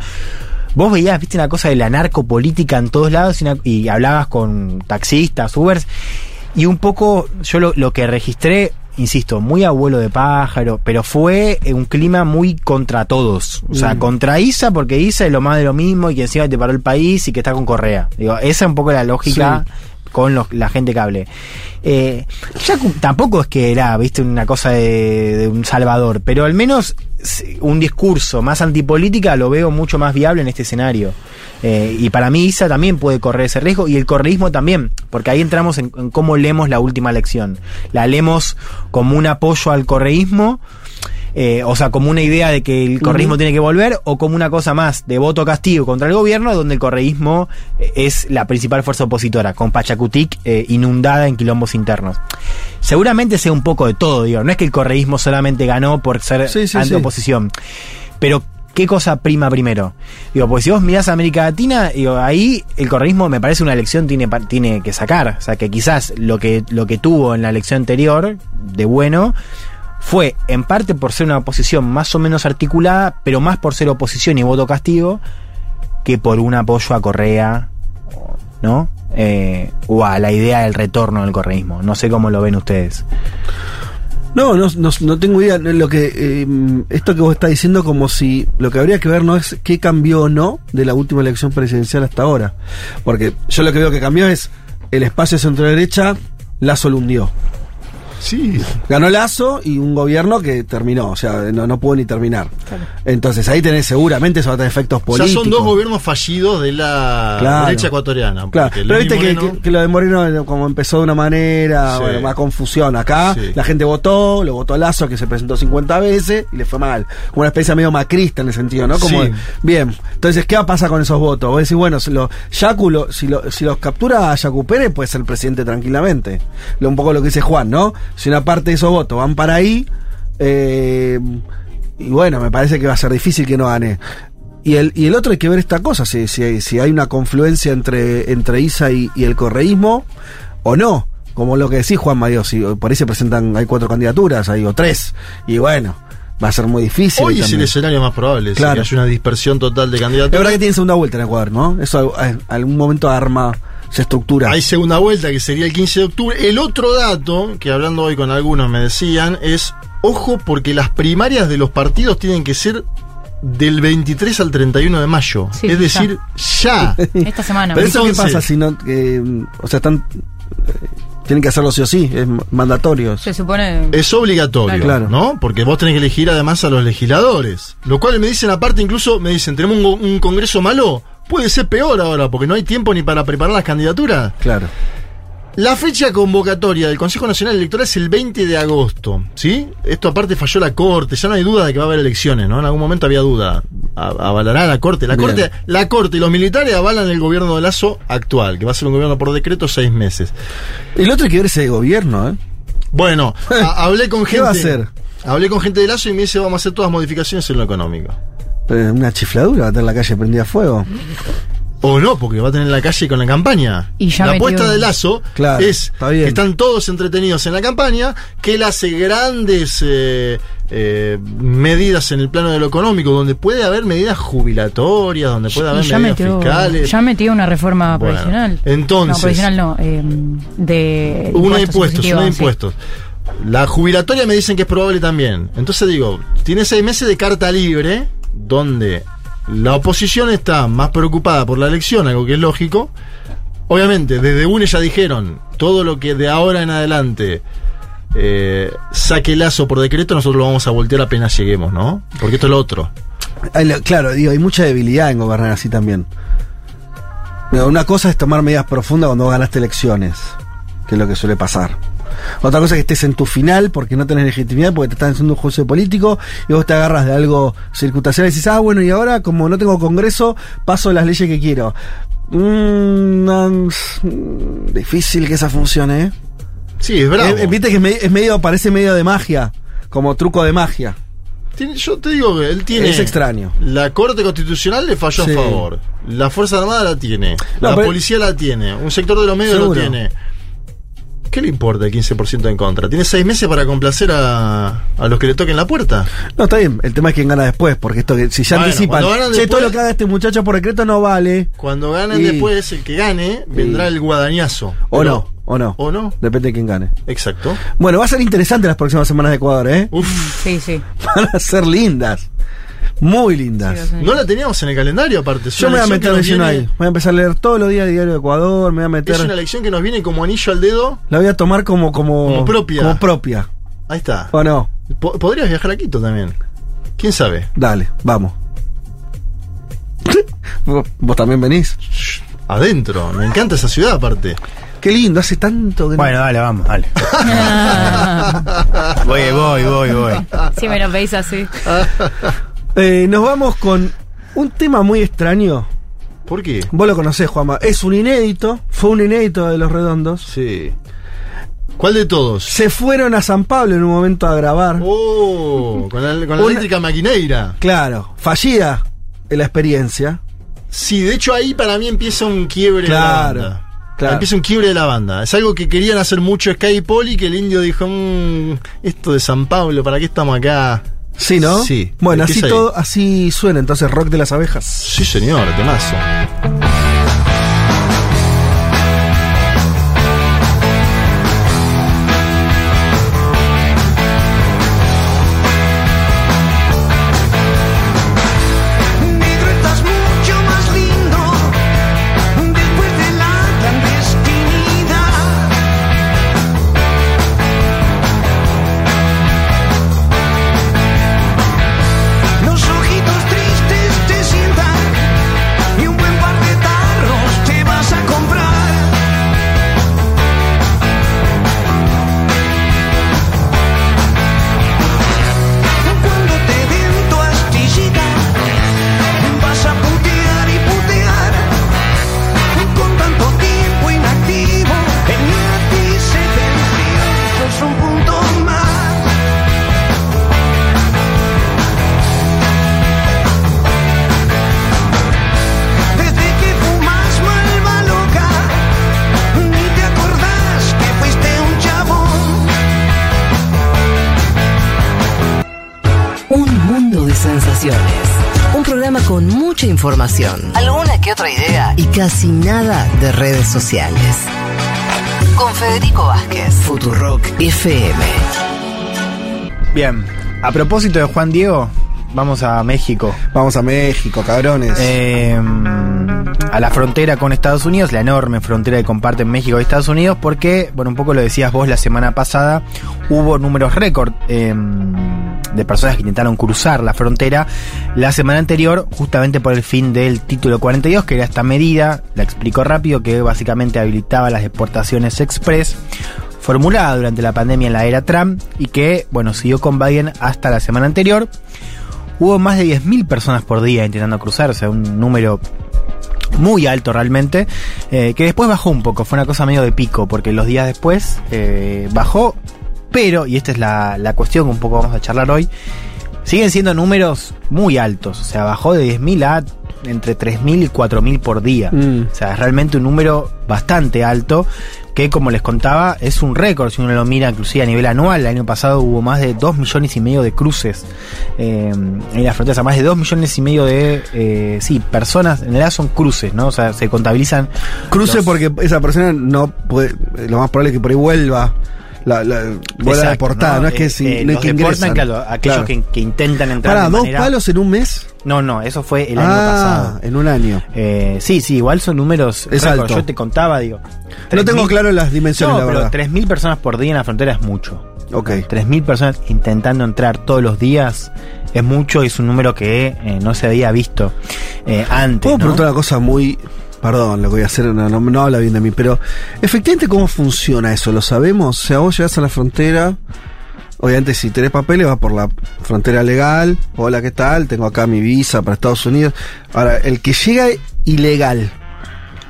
vos veías, viste, una cosa de la narcopolítica en todos lados y, una- y hablabas con taxistas, Ubers, y un poco yo lo, lo que registré, insisto, muy abuelo de pájaro, pero fue un clima muy contra todos. O sea, Mm. contra Isa, porque Isa es lo más de lo mismo y que encima te paró el país y que está con Correa. Digo, esa es un poco la lógica. Con los- la gente que hable. Eh, ya tampoco es que era, viste, una cosa de, un salvador, pero al menos un discurso más antipolítica lo veo mucho más viable en este escenario. Eh, y para mí Isa también puede correr ese riesgo y el correísmo también, porque ahí entramos en, en cómo leemos la última elección. La leemos como un apoyo al correísmo, eh, o sea, como una idea de que el correísmo tiene que volver, o como una cosa más de voto castigo contra el gobierno, donde el correísmo eh, es la principal fuerza opositora, con Pachacutic eh, inundada en quilombos internos. Seguramente sea un poco de todo, digo, no es que el correísmo solamente ganó por ser Sí, sí, antioposición, pero ¿qué cosa prima primero? Digo, pues si vos mirás a América Latina, digo, ahí el correísmo me parece una elección tiene, tiene que sacar, o sea, que quizás lo que, lo que tuvo en la elección anterior, de bueno, fue en parte por ser una oposición más o menos articulada, pero más por ser oposición y voto castigo, que por un apoyo a Correa, ¿no? Eh, o a la idea del retorno del correísmo. No sé cómo lo ven ustedes. No, no, no, no tengo idea. Lo que eh, esto que vos estás diciendo como si lo que habría que ver no es qué cambió o no de la última elección presidencial hasta ahora, porque yo lo que veo que cambió es el espacio centro derecha, Lazo lo hundió. Sí. Ganó Lazo y un gobierno que terminó, o sea, no, no pudo ni terminar. Entonces ahí tenés seguramente eso va a tener efectos Ya políticos. son dos gobiernos fallidos de la Claro. derecha ecuatoriana. Claro, pero viste que, Moreno- que- que lo de Moreno como empezó de una manera, Sí. bueno, más confusión. Acá Sí. la gente votó, lo votó a Lazo que se presentó 50 veces y le fue mal. Como una especie medio macrista en el sentido, ¿no? Como Sí. bien. Entonces, ¿qué va a pasar con esos votos? Vos decís, bueno, si, lo, Yacu lo- si, lo- si los captura a Yacu Pérez, puede ser presidente tranquilamente. Lo, un poco lo que dice Juan, ¿no? Si una parte de esos votos van para ahí, eh, y bueno, me parece que va a ser difícil que no gane. Y el, y el otro hay que ver esta cosa, si, si, hay, si hay una confluencia entre, entre ISA y, y el correísmo o no. Como lo que decís, Juan Mayo, si por ahí se presentan, hay cuatro candidaturas, hay o tres. Y bueno, va a ser muy difícil. Hoy es el escenario más probable, Claro. que haya una dispersión total de Es candidatos. verdad que tiene segunda vuelta en Ecuador, ¿no? Eso en algún momento arma, se estructura. Hay segunda vuelta que sería el 15 de octubre. El otro dato, que hablando hoy con algunos me decían, es, ojo, porque las primarias de los partidos tienen que ser del 23 al 31 de mayo. Sí, es decir, ya. Esta semana. Pero eso qué pasa si no, mm, o sea, están, eh, tienen que hacerlo sí o sí, es mandatorio. Se supone. Es obligatorio, Claro. ¿no? Porque vos tenés que elegir además a los legisladores. Lo cual me dicen aparte, incluso me dicen, tenemos un congreso malo. Puede ser peor ahora, porque no hay tiempo ni para preparar las candidaturas. Claro. La fecha convocatoria del Consejo Nacional Electoral es el 20 de agosto, ¿sí? Esto aparte falló la Corte, ya no hay duda de que va a haber elecciones, ¿no? En algún momento había duda. A- ¿Avalará la Corte? La Bien. Corte, la Corte y los militares avalan el gobierno de Lazo actual, que va a ser un gobierno por decreto seis meses. El otro hay que ver ese gobierno, ¿eh? Bueno, hablé con gente... ¿Qué va a hacer? Hablé con gente de Lazo y me dice, vamos a hacer todas modificaciones en lo económico. Una chifladura, va a tener la calle prendida a fuego. O no, porque va a tener la calle con la campaña. Y ya la apuesta de Lazo Claro, es está que están todos entretenidos en la campaña, que él hace grandes eh, eh, medidas en el plano de lo económico, donde puede haber medidas jubilatorias, donde puede haber medidas metió, fiscales. ya metió una reforma Bueno, provisional. entonces- No, provisional no. eh, de. Una de impuestos, una de sí. impuestos. La jubilatoria me dicen que es probable también. Entonces digo, tiene seis meses de carta libre, donde la oposición está más preocupada por la elección, algo que es lógico. Obviamente, desde UNE ya dijeron, todo lo que de ahora en adelante eh, saque lazo por decreto, nosotros lo vamos a voltear apenas lleguemos, ¿no? Porque esto es lo otro. Claro, digo, hay mucha debilidad en gobernar así también. Una cosa es tomar medidas profundas cuando ganaste elecciones, que es lo que suele pasar. Otra cosa es que estés en tu final porque no tenés legitimidad, porque te están haciendo un juicio político y vos te agarras de algo circunstancial y decís, ah, bueno, y ahora como no tengo congreso, paso las leyes que quiero. Mm, mm, difícil que esa funcione, ¿eh? Sí, es bravo. Eh, eh, Viste que es, me- es medio, parece medio de magia, como truco de magia. Tiene- yo te digo que él tiene. Es extraño. La Corte Constitucional le falló Sí. a favor. La Fuerza Armada la tiene. No, la policía la tiene. Un sector de los medios lo tiene. ¿Qué le importa el 15% en contra? Tiene seis meses para complacer a, a los que le toquen la puerta. No, está bien. El tema es quién gana después, porque esto que si ya Bueno, anticipan, che, después- todo lo que haga este muchacho por decreto no vale. Cuando ganen Y- después, el que gane, vendrá el guadañazo. O Pero- no, o no. ¿O no? Depende de quién gane. Exacto. Bueno, va a ser interesante las próximas semanas de Ecuador, ¿eh? Uf. Sí, sí. Van a ser lindas. Muy lindas. No la teníamos en el calendario, aparte. Yo me voy a meter lleno viene- ahí. Voy a empezar a leer todos los días Diario de Ecuador. Me voy a meter. Es una elección que nos viene como anillo al dedo. La voy a tomar como, como, Como propia. Como propia. Ahí está. ¿O no? Po- Podrías viajar a Quito también. ¿Quién sabe? Dale, vamos. ¿Vos, también venís? Adentro. Me encanta esa ciudad, aparte. Qué lindo, hace tanto que no- Bueno, dale, vamos, dale. voy, voy, voy, voy. Si me lo veis así. Eh, nos vamos con un tema muy extraño. ¿Por qué? Vos lo conocés, Juanma. Es un inédito. Fue un inédito de los redondos. Sí. ¿Cuál de todos? Se fueron a San Pablo en un momento a grabar. Oh, con la, con la Una- eléctrica maquineira. Claro, fallida en la experiencia. Sí, de hecho ahí para mí empieza un quiebre Claro, de la banda. claro. Empieza un quiebre de la banda. Es algo que querían hacer mucho Sky y Poli, que el indio dijo, "Mm, esto de San Pablo, ¿para qué estamos acá? Sí, ¿no? Sí. Bueno, así ahí. todo, así suena entonces rock de las abejas. Sí, señor, temazo. Información, alguna que otra idea y casi nada de redes sociales. Con Federico Vázquez, Futurock FM. Bien, a propósito de Juan Diego, vamos a México. Vamos a México, cabrones. Eh, a la frontera con Estados Unidos, la enorme frontera que comparten México y Estados Unidos, porque, bueno, un poco lo decías vos la semana pasada, hubo números récord eh, de personas que intentaron cruzar la frontera la semana anterior, justamente por el fin del título 42, que era esta medida, la explico rápido, que básicamente habilitaba las deportaciones express formulada durante la pandemia en la era Trump y que, bueno, siguió con Biden hasta la semana anterior. Hubo más de 10.000 personas por día intentando cruzar, o sea, un número muy alto realmente, eh, que después bajó un poco, fue una cosa medio de pico, porque los días después eh, bajó, pero, y esta es la, la cuestión que un poco vamos a charlar hoy, siguen siendo números muy altos, o sea, bajó de 10.000 a entre 3.000 y 4.000 por día, Mm. o sea, es realmente un número bastante alto, que como les contaba es un récord si uno lo mira inclusive a nivel anual. El año pasado hubo más de 2 millones y medio de cruces eh, en las fronteras, más de 2 millones y medio de eh, sí, personas, en realidad son cruces, ¿no? O sea, se contabilizan Cruce los- porque esa persona no puede. Lo más probable es que por ahí vuelva. La, la, vuelva Exacto, deportada, no, es que, Eh, si, eh, no es los que deportan, ingresan. claro, aquellos Claro. Que, que intentan entrar Para, de dos manera- palos en un mes. No, no, eso fue el año ah, pasado. en un año. Eh, sí, sí, igual son números. Es alto. Yo te contaba, digo. No tengo 3.000 claro las dimensiones, No, la pero verdad. 3.000 personas por día en la frontera es mucho. Ok. 3.000 personas intentando entrar todos los días es mucho y es un número que eh, no se había visto eh, antes. Puedo ¿no? preguntar una cosa muy. Perdón, lo que voy a hacer no, habla bien de mí, pero efectivamente, ¿cómo funciona eso? ¿Lo sabemos? O sea, vos llegás a la frontera. Obviamente, si tenés papeles, vas por la frontera legal. Hola, ¿qué tal? Tengo acá mi visa para Estados Unidos. Ahora, el que llega ilegal,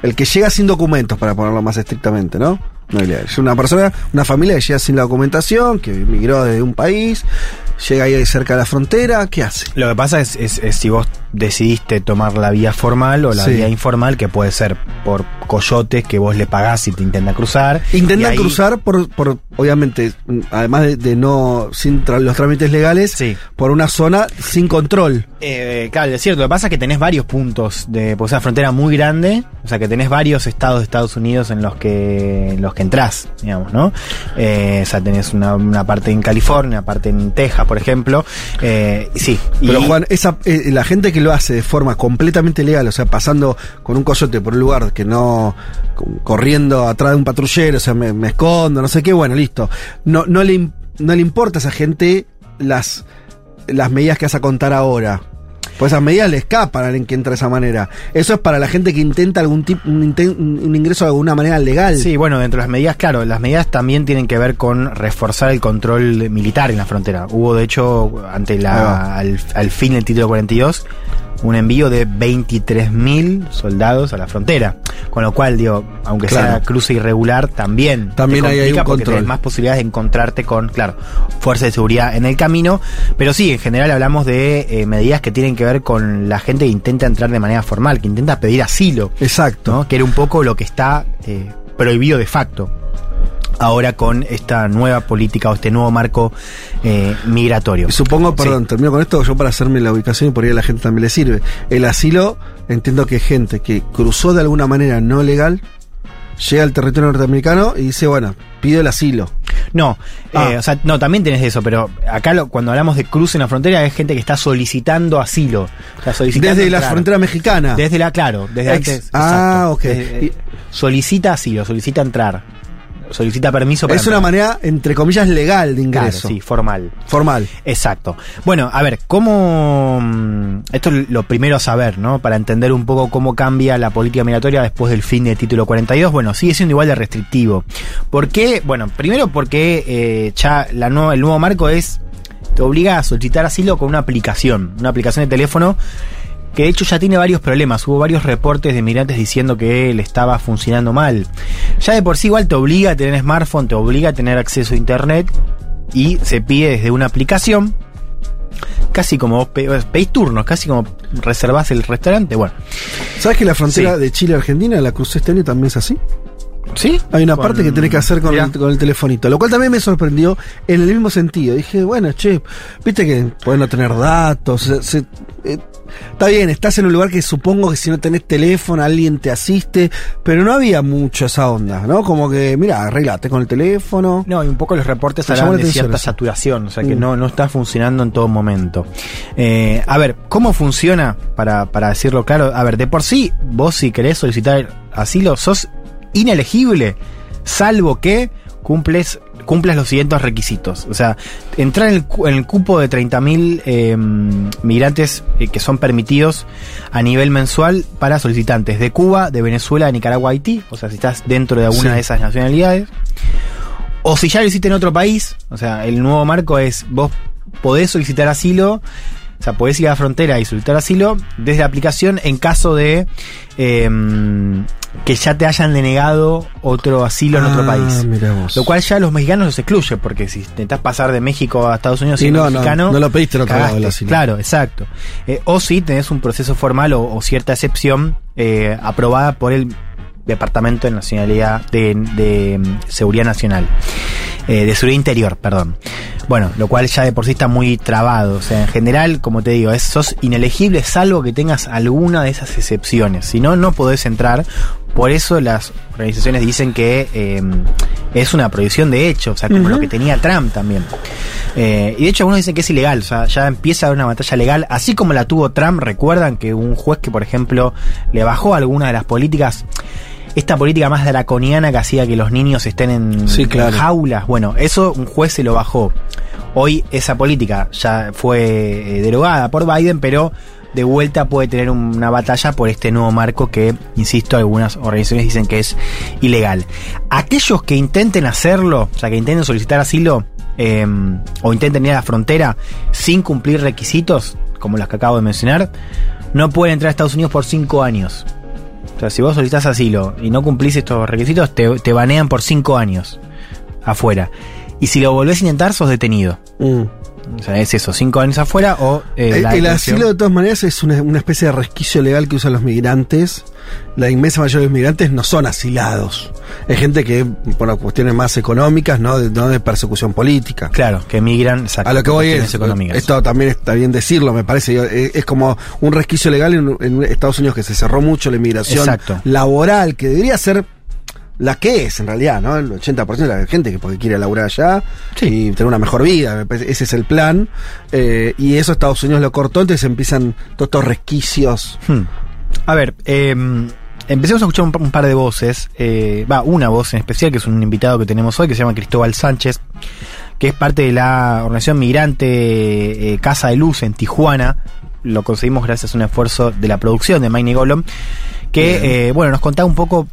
el que llega sin documentos, para ponerlo más estrictamente, ¿no? No ilegal. Es una persona, una familia que llega sin la documentación, que emigró desde un país, llega ahí cerca de la frontera, ¿qué hace? Lo que pasa es, es- es si vos decidiste tomar la vía formal o la Sí. vía informal, que puede ser por coyotes que vos le pagás y te intentan cruzar. Intentan ahí- cruzar por, por obviamente, además de, de no, sin tra- los trámites legales, por una zona sin control. Eh, claro, es cierto. Lo que pasa es que tenés varios puntos de pues, una frontera muy grande. O sea, que tenés varios estados de Estados Unidos en los que en los que entrás, digamos, ¿no? Eh, o sea, tenés una, una parte en California, una parte en Texas, por ejemplo. Eh, sí. Pero y- Juan, esa, eh, la gente que lo hace de forma completamente legal, o sea, pasando con un coyote por un lugar que no, co- corriendo atrás de un patrullero, o sea, me, escondo, no sé qué, bueno, listo. No, no, le, no le importa a esa gente las, las medidas que vas a contar ahora. Pues esas medidas le escapan a alguien que entra de esa manera. Eso es para la gente que intenta algún tipo, un, inten- un ingreso de alguna manera legal. Sí, bueno, dentro de las medidas, claro, las medidas también tienen que ver con reforzar el control militar en la frontera. Hubo, de hecho, ante la, al, al fin del título 42, un envío de 23.000 soldados a la frontera. Con lo cual, digo, aunque sea cruce irregular, también, También te hay un porque control. tenés más posibilidades de encontrarte con, claro, fuerzas de seguridad en el camino. Pero sí, en general hablamos de eh, medidas que tienen que ver con la gente que intenta entrar de manera formal, que intenta pedir asilo. Exacto. ¿no? Que era un poco lo que está eh, prohibido de facto. Ahora con esta nueva política o este nuevo marco eh, migratorio. Supongo, perdón, termino con esto, yo para hacerme la ubicación y por ahí a la gente también le sirve. El asilo, entiendo que es gente que cruzó de alguna manera no legal, llega al territorio norteamericano y dice, bueno, pido el asilo. No, Ah. eh, o sea, no, también tenés eso, pero acá lo- cuando hablamos de cruce en la frontera es gente que está solicitando asilo. Solicitando Desde la frontera mexicana. Desde la, claro, desde Ex- antes. Ah, exacto. ok. Desde- eh, solicita asilo, solicita entrar. Solicita permiso para Es una manera, entre comillas, legal de Claro, ingreso. sí, formal. Formal. Exacto. Bueno, a ver, ¿cómo... mm, Esto es lo primero a saber, ¿no? Para entender un poco cómo cambia la política migratoria después del fin del título 42. Bueno, sigue siendo igual de restrictivo. ¿Por qué? Bueno, primero porque eh, ya la nueva- el nuevo marco es... Te obliga a solicitar asilo con una aplicación. Una aplicación de teléfono que de hecho ya tiene varios problemas. Hubo varios reportes de migrantes diciendo que le estaba funcionando mal. Ya de por sí igual te obliga a tener smartphone, te obliga a tener acceso a internet y se pide desde una aplicación. Casi como vos pe- pedís turnos, casi como reservás el restaurante. Bueno, ¿Sabes que la frontera Sí. de Chile-Argentina, la crucé este año, también es así? ¿Sí? Hay una Con- parte que tenés que hacer con el, con el telefonito, lo cual también me sorprendió en el mismo sentido. Dije, bueno, che, viste que podés no tener datos, se- se- eh, está bien, estás en un lugar que supongo que si no tenés teléfono alguien te asiste, pero no había mucho esa onda, ¿no? Como que, mira, arreglate con el teléfono. No, y un poco los reportes hablan la de cierta eso. saturación, o sea que Mm. no, no está funcionando en todo momento. Eh, a ver, ¿cómo funciona? Para, para decirlo claro, a ver, de por sí, vos si querés solicitar asilo, sos inelegible, salvo que cumples cumplas los siguientes requisitos. O sea, entrar en el, en el cupo de 30.000 eh, migrantes eh, que son permitidos a nivel mensual para solicitantes de Cuba, de Venezuela, de Nicaragua, Haití. O sea, si estás dentro de alguna Sí. de esas nacionalidades. O si ya lo hiciste en otro país, o sea, el nuevo marco es vos podés solicitar asilo, o sea, podés ir a la frontera y solicitar asilo desde la aplicación en caso de em, que ya te hayan denegado otro asilo en otro Ah, país. Lo cual ya los mexicanos los excluye, porque si intentás pasar de México a Estados Unidos Y siendo no, no, mexicano. no lo pediste lado cagaste. el asilo. Claro, exacto. Eh, o si tenés un proceso formal o, o cierta excepción eh, aprobada por el Departamento de Nacionalidad de, de, mm, Seguridad Nacional. Eh, de Seguridad Interior, perdón. Bueno, lo cual ya de por sí está muy trabado. O sea, en general, como te digo, es, sos inelegible salvo que tengas alguna de esas excepciones. Si no, no podés entrar. Por eso las organizaciones dicen que eh, es una prohibición de hecho, o sea, como lo que tenía Trump también. Eh, y de hecho algunos dicen que es ilegal, o sea, ya empieza a haber una batalla legal, así como la tuvo Trump, recuerdan que un juez que, por ejemplo, le bajó alguna de las políticas, esta política más draconiana que hacía que los niños estén en, Sí, en claro. jaulas, bueno, eso un juez se lo bajó. Hoy esa política ya fue eh, derogada por Biden, pero de vuelta puede tener una batalla por este nuevo marco que, insisto, algunas organizaciones dicen que es ilegal. Aquellos que intenten hacerlo, o sea, que intenten solicitar asilo eh, o intenten ir a la frontera sin cumplir requisitos, como los que acabo de mencionar, no pueden entrar a Estados Unidos por cinco años. Si vos solicitas asilo y no cumplís estos requisitos, te, te banean por cinco años afuera. Y si lo volvés a intentar, sos detenido. Mm. O sea, es eso, cinco años afuera o eh, El, asilo, de todas maneras, es una, una especie de resquicio legal que usan los migrantes. La inmensa mayoría de los migrantes no son asilados. Es gente que, por cuestiones más económicas, no de, no de persecución política. Claro, que migran A lo que voy es, económicas. esto también está bien decirlo, me parece, yo, es, es como un resquicio legal en, en Estados Unidos que se cerró mucho la inmigración Exacto. laboral, que debería ser la que es en realidad, ¿no? El 80% de la gente que porque quiere laburar allá y tener una mejor vida, ese es el plan. Eh, y eso Estados Unidos lo cortó, entonces empiezan todos estos resquicios. Hmm. A ver, eh, empecemos a escuchar un, pa- un par de voces. eh, Va, una voz en especial, que es un invitado que tenemos hoy, que se llama Cristóbal Sánchez, que es parte de la organización migrante eh, Casa de Luz en Tijuana. Lo conseguimos gracias a un esfuerzo de la producción de Maine Golom, que, eh, bueno, nos contaba un poco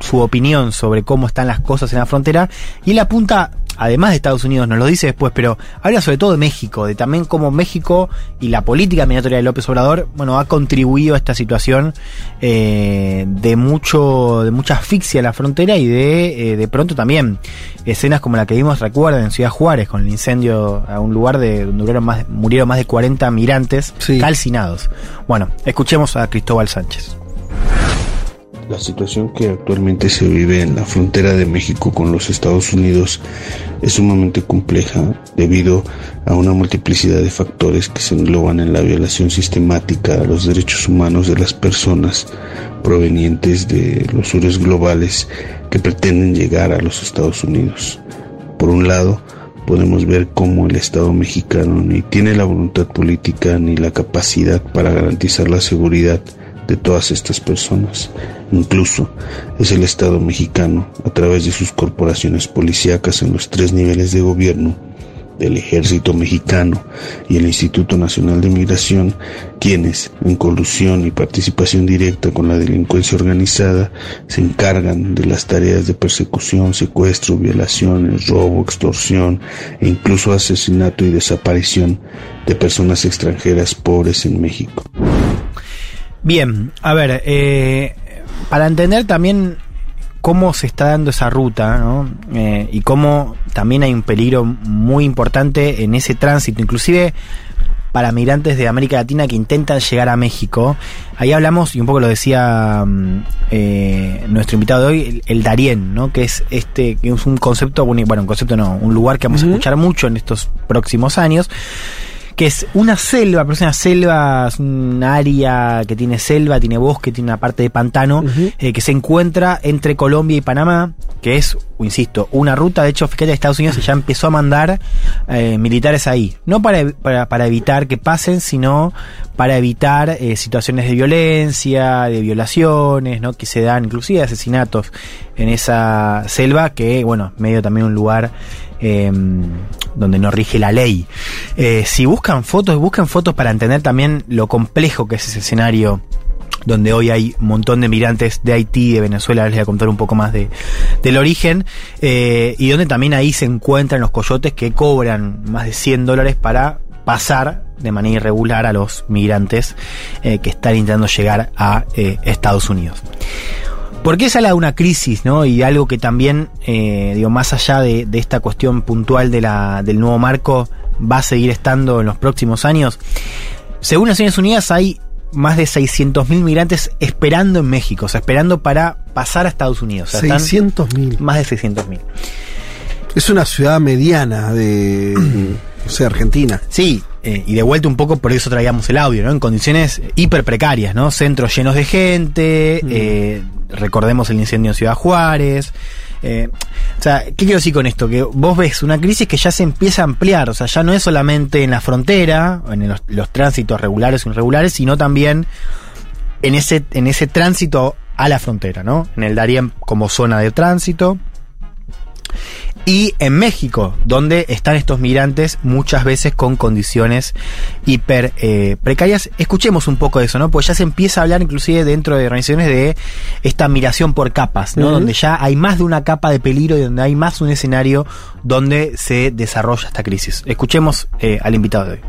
su opinión sobre cómo están las cosas en la frontera y él apunta además de Estados Unidos nos lo dice después pero habla sobre todo de México de también cómo México y la política migratoria de López Obrador bueno ha contribuido a esta situación eh, de mucho de mucha asfixia en la frontera y de eh, de pronto también escenas como la que vimos recuerden en Ciudad Juárez con el incendio a un lugar de donde murieron más, murieron más de 40 migrantes calcinados. Bueno escuchemos a Cristóbal Sánchez La situación que actualmente se vive en la frontera de México con los Estados Unidos es sumamente compleja debido a una multiplicidad de factores que se engloban en la violación sistemática a los derechos humanos de las personas provenientes de los sures globales que pretenden llegar a los Estados Unidos. Por un lado, podemos ver cómo el Estado mexicano ni tiene la voluntad política ni la capacidad para garantizar la seguridad de todas estas personas. Incluso es el Estado mexicano, a través de sus corporaciones policíacas en los tres niveles de gobierno, del Ejército Mexicano y el Instituto Nacional de Migración, quienes, en colusión y participación directa con la delincuencia organizada, se encargan de las tareas de persecución, secuestro, violaciones, robo, extorsión e incluso asesinato y desaparición de personas extranjeras pobres en México. Bien, a ver, eh, para entender también cómo se está dando esa ruta, ¿no? Eh, y cómo también hay un peligro muy importante en ese tránsito, inclusive para migrantes de América Latina que intentan llegar a México. Ahí hablamos, y un poco lo decía mm, eh, nuestro invitado de hoy, el, el Darién, ¿no? que es este, que es un concepto, bueno, un concepto no, un lugar que vamos a escuchar mucho en estos próximos años que es una selva, pero es una selva, es un área que tiene selva, tiene bosque, tiene una parte de pantano, eh, que se encuentra entre Colombia y Panamá, que es, insisto, una ruta, de hecho, fíjate, Estados Unidos ya empezó a mandar eh, militares ahí, no para, para, para evitar que pasen, sino para evitar eh, situaciones de violencia, de violaciones, ¿no? que se dan, inclusive asesinatos en esa selva, que, bueno, medio también un lugar eh, donde no rige la ley. Eh, si buscan fotos, busquen fotos para entender también lo complejo que es ese escenario donde hoy hay un montón de migrantes de Haití, de Venezuela, les voy a contar un poco más de, del origen, eh, y donde también ahí se encuentran los coyotes que cobran más de 100 dólares para pasar de manera irregular a los migrantes eh, que están intentando llegar a Estados Unidos. ¿Por qué sale de una crisis, no? Y algo que también, eh, digo, más allá de, de esta cuestión puntual de la, del nuevo marco, va a seguir estando en los próximos años. Según Naciones Unidas, hay más de 600.000 migrantes esperando en México, o sea, esperando para pasar a Estados Unidos. O sea, están 600.000. Más de 600.000. Es una ciudad mediana de, o sea, Argentina. Sí, eh, y de vuelta un poco por eso traíamos el audio, ¿no? En condiciones hiper precarias, ¿no? Centros llenos de gente, eh, recordemos el incendio en Ciudad Juárez. Eh, o sea, ¿qué quiero decir con esto? Que vos ves una crisis que ya se empieza a ampliar, o sea, ya no es solamente en la frontera, en los, los tránsitos regulares o irregulares, sino también en ese, en ese tránsito a la frontera, ¿no? En el Darién como zona de tránsito. Y en México, donde están estos migrantes muchas veces con condiciones hiper eh, precarias. Escuchemos un poco de eso, ¿no? Pues ya se empieza a hablar inclusive dentro de organizaciones de esta migración por capas, ¿no? Donde ya hay más de una capa de peligro y donde hay más un escenario donde se desarrolla esta crisis. Escuchemos eh, al invitado de hoy.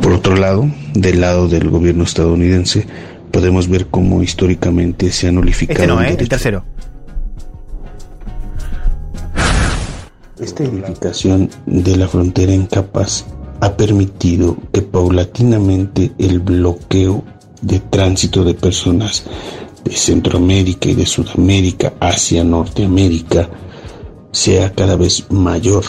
Por otro lado, del lado del gobierno estadounidense, podemos ver cómo históricamente se ha nulificado Este no, ¿eh? El derecho. tercero. Esta edificación de la frontera en capas ha permitido que paulatinamente el bloqueo de tránsito de personas de Centroamérica y de Sudamérica hacia Norteamérica sea cada vez mayor.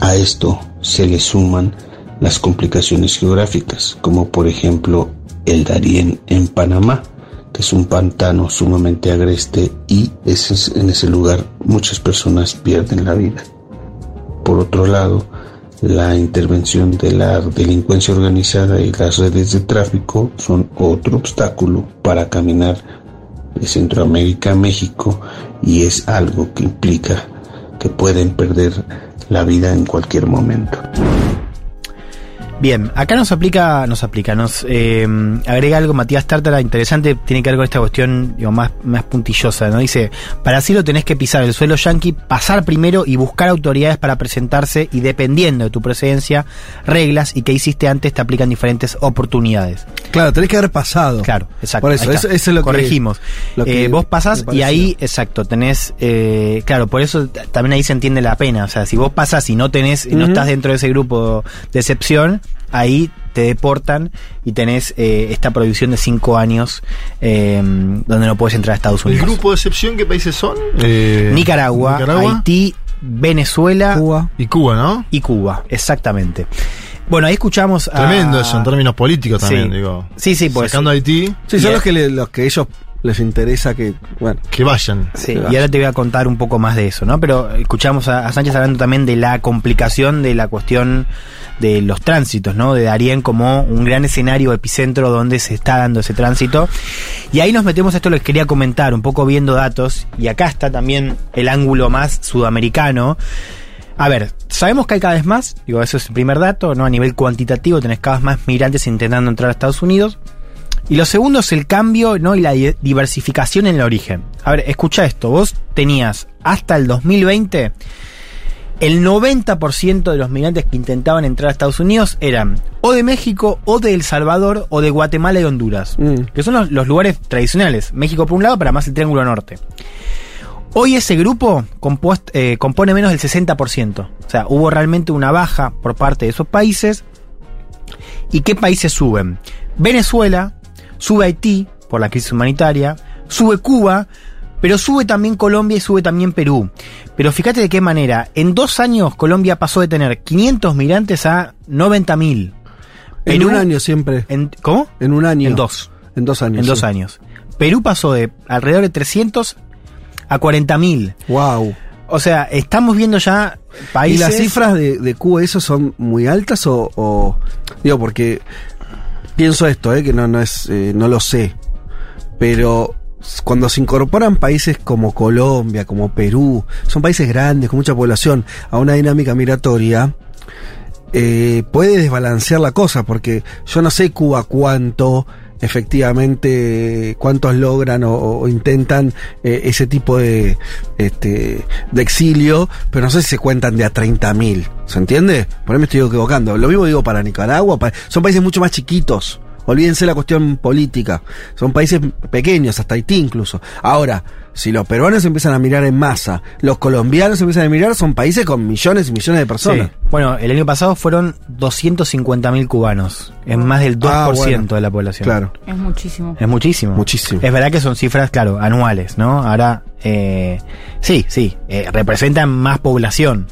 A esto se le suman las complicaciones geográficas, como por ejemplo el Darién en Panamá, es un pantano sumamente agreste y es- en ese lugar muchas personas pierden la vida. Por otro lado, la intervención de la delincuencia organizada y las redes de tráfico son otro obstáculo para caminar de Centroamérica a México y es algo que implica que pueden perder la vida en cualquier momento. Bien, acá nos aplica, nos aplica, nos eh, agrega algo Matías Tártara interesante, tiene que ver con esta cuestión digo, más, más puntillosa, ¿no? Dice, para así lo tenés que pisar el suelo yanqui, pasar primero y buscar autoridades para presentarse y dependiendo de tu procedencia, reglas y que hiciste antes te aplican diferentes oportunidades. Claro, tenés que haber pasado. Claro, exacto. Por eso, eso, eso es lo que- Corregimos. lo que Eh, vos pasás y ahí, exacto, tenés, eh, claro, por eso también ahí se entiende la pena. O sea, si vos pasás y no tenés, no estás dentro de ese grupo de excepción, ahí te deportan y tenés eh, esta prohibición de cinco años eh, donde no puedes entrar a Estados ¿El Unidos. grupo de excepción qué países son? Eh, Nicaragua, Nicaragua. Haití, Venezuela Cuba. y Cuba, ¿no? y Cuba, exactamente. Bueno, ahí escuchamos a... Tremendo eso, en términos políticos también, Sí. digo. Sí, sí, pues. Sacando a Haití, Sí, son Y- los que, le- los que ellos les interesa que, bueno, que vayan. Sí, y ahora te voy a contar un poco más de eso, ¿no? Pero escuchamos a, a Sánchez hablando también de la complicación de la cuestión de los tránsitos, ¿no? De Darien como un gran escenario epicentro donde se está dando ese tránsito. Y ahí nos metemos, esto lo que quería comentar, un poco viendo datos, y acá está también el ángulo más sudamericano. A ver, sabemos que hay cada vez más, digo, eso es el primer dato, ¿no? A nivel cuantitativo tenés cada vez más migrantes intentando entrar a Estados Unidos. Y lo segundo es el cambio ¿no? y la di- diversificación en el origen. A ver, escucha esto. Vos tenías hasta el 2020 el 90% de los migrantes que intentaban entrar a Estados Unidos eran o de México, o de El Salvador, o de Guatemala y Honduras. Mm. Que son los, los lugares tradicionales. México por un lado, para más el Triángulo Norte. Hoy ese grupo eh, compone menos del 60%. O sea, hubo realmente una baja por parte de esos países. ¿Y qué países suben? Venezuela, sube Haití por la crisis humanitaria, sube Cuba, pero sube también Colombia y sube también Perú. Pero fíjate de qué manera. En dos años Colombia pasó de tener 500 migrantes a 90.000. En un año siempre. En, ¿Cómo? En un año. En dos. En dos años. En dos años. Perú pasó de alrededor de 300 a 40.000. Wow. O sea, estamos viendo ya países... ¿Y las cifras de, de Cuba eso son muy altas o, o- digo porque pienso esto, eh, que no no es eh, no lo sé, pero cuando se incorporan países como Colombia, como Perú, son países grandes con mucha población a una dinámica migratoria. eh, puede desbalancear la cosa porque yo no sé Cuba cuánto efectivamente cuántos logran o, intentan eh, ese tipo de este de exilio, pero no sé si se cuentan de a 30.000, ¿se entiende? Por ahí me estoy equivocando. Lo mismo digo para Nicaragua, son países mucho más chiquitos. Olvídense la cuestión política. Son países pequeños, hasta Haití incluso. Ahora, si los peruanos empiezan a mirar en masa, los colombianos empiezan a mirar, son países con millones y millones de personas. Sí. Bueno, el año pasado fueron 250.000 cubanos. Es más del 2% Ah, bueno. de la población. Claro. Es muchísimo. Es muchísimo. Muchísimo. Es verdad que son cifras, claro, anuales, ¿no? Ahora, eh, sí, sí, eh, representan más población.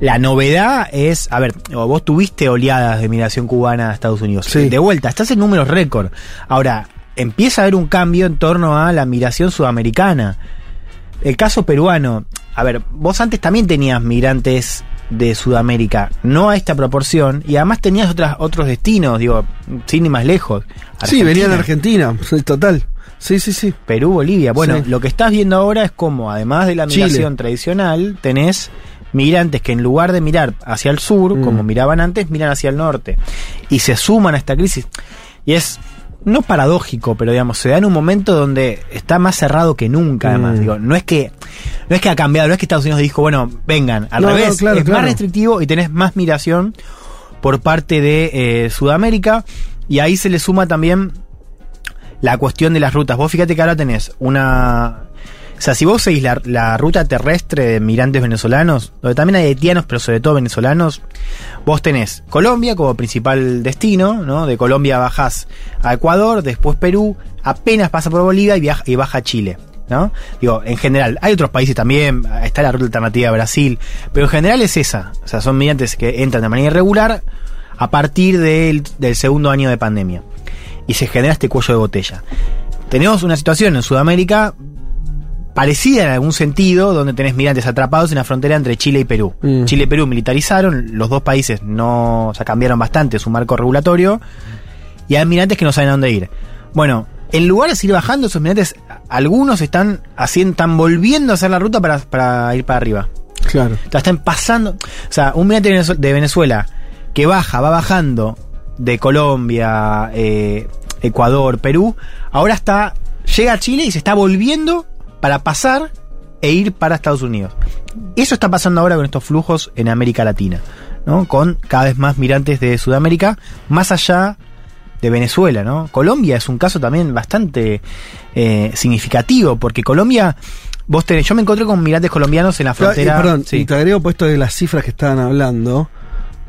La novedad es, a ver, vos tuviste oleadas de migración cubana a Estados Unidos. Sí. De vuelta, estás en números récord. Ahora, empieza a haber un cambio en torno a la migración sudamericana. El caso peruano, a ver, vos antes también tenías migrantes de Sudamérica, no a esta proporción, y además tenías otras, otros destinos, digo, sin ir más lejos. Sí, venían a Argentina, total. Sí, sí, sí. Perú, Bolivia. Bueno, Sí. lo que estás viendo ahora es como, además de la Chile. migración tradicional, tenés migrantes que en lugar de mirar hacia el sur, Mm. como miraban antes, miran hacia el norte. Y se suman a esta crisis. Y es, no paradójico, pero digamos, se da en un momento donde está más cerrado que nunca, además. Mm. Digo, no es que, no es que ha cambiado, no es que Estados Unidos dijo, bueno, vengan, al No, no, revés, claro, es claro. más restrictivo y tenés más migración por parte de eh, Sudamérica. Y ahí se le suma también la cuestión de las rutas. Vos fíjate que ahora tenés una. O sea, si vos seguís la, ruta terrestre de migrantes venezolanos, donde también hay haitianos, pero sobre todo venezolanos, vos tenés Colombia como principal destino, ¿no? De Colombia bajás a Ecuador, después Perú, apenas pasa por Bolivia y, baja a Chile. ¿No? Digo, en general, hay otros países también, está la ruta alternativa de Brasil, pero en general es esa. O sea, son migrantes que entran de manera irregular a partir del, del segundo año de pandemia. Y se genera este cuello de botella. Tenemos una situación en Sudamérica parecida en algún sentido, donde tenés migrantes atrapados en la frontera entre Chile y Perú. Mm. Chile y Perú militarizaron, los dos países no o sea, cambiaron bastante su marco regulatorio, y hay migrantes que no saben a dónde ir. Bueno, en lugar de seguir bajando, esos migrantes, algunos están haciendo, están volviendo a hacer la ruta para, para ir para arriba. Claro. O sea, están pasando. O sea, un migrante de Venezuela, que baja, va bajando de Colombia, eh, Ecuador, Perú, ahora está. llega a Chile y se está volviendo para pasar e ir para Estados Unidos. Eso está pasando ahora con estos flujos en América Latina, ¿no? Con cada vez más migrantes de Sudamérica, más allá de Venezuela, ¿no? Colombia es un caso también bastante eh, significativo, porque Colombia, vos tenés, yo me encontré con migrantes colombianos en la y frontera. perdón, sí. y te agrego puesto de las cifras que estaban hablando.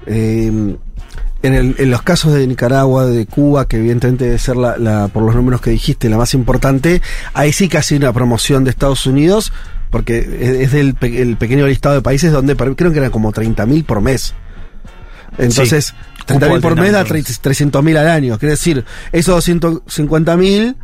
eh, en, el- en los casos de Nicaragua, de Cuba, que evidentemente debe ser la, la- por los números que dijiste, la más importante, ahí sí sido una promoción de Estados Unidos, porque es, del el pequeño listado de países donde creo que eran como 30.000 por mes. Entonces, Sí, 30.000 cupo por mes da 30.000 300.000 al año. Quiere decir, esos 250.000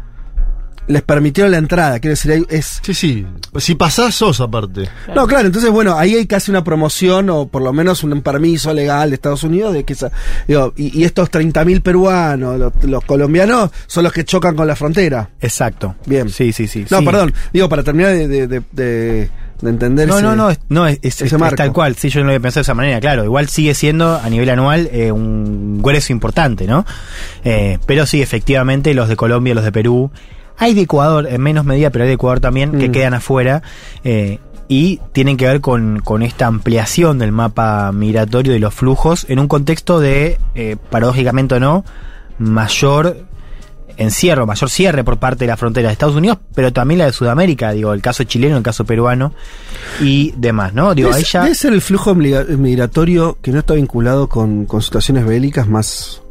les permitieron la entrada. Quiere decir, es, Sí, sí. Si pasás, sos aparte. no, claro, entonces bueno, ahí hay casi una promoción o por lo menos un permiso legal de Estados Unidos de que esa, digo, y, y estos 30.000 peruanos, los, los colombianos, son los que chocan con la frontera. Exacto. Bien. Sí, sí, sí. No, sí. perdón, digo, para terminar de, de, de- de- de entender No, ese- no, no, es, no, es, tal cual. Sí, yo no lo había pensado de esa manera, claro. Igual sigue siendo a nivel anual eh, un grueso importante, ¿no? Eh, pero sí, efectivamente, los de Colombia, los de Perú, hay de Ecuador en menos medida, pero hay de Ecuador también que Mm. quedan afuera. eh, y tienen que ver con, con esta ampliación del mapa migratorio de los flujos en un contexto de, eh, paradójicamente o no, mayor encierro, mayor cierre por parte de la frontera de Estados Unidos, pero también la de Sudamérica, digo, el caso chileno, el caso peruano y demás, ¿no? Digo, ahí ya... debe ser el flujo migra- migratorio que no está vinculado con, con situaciones bélicas más,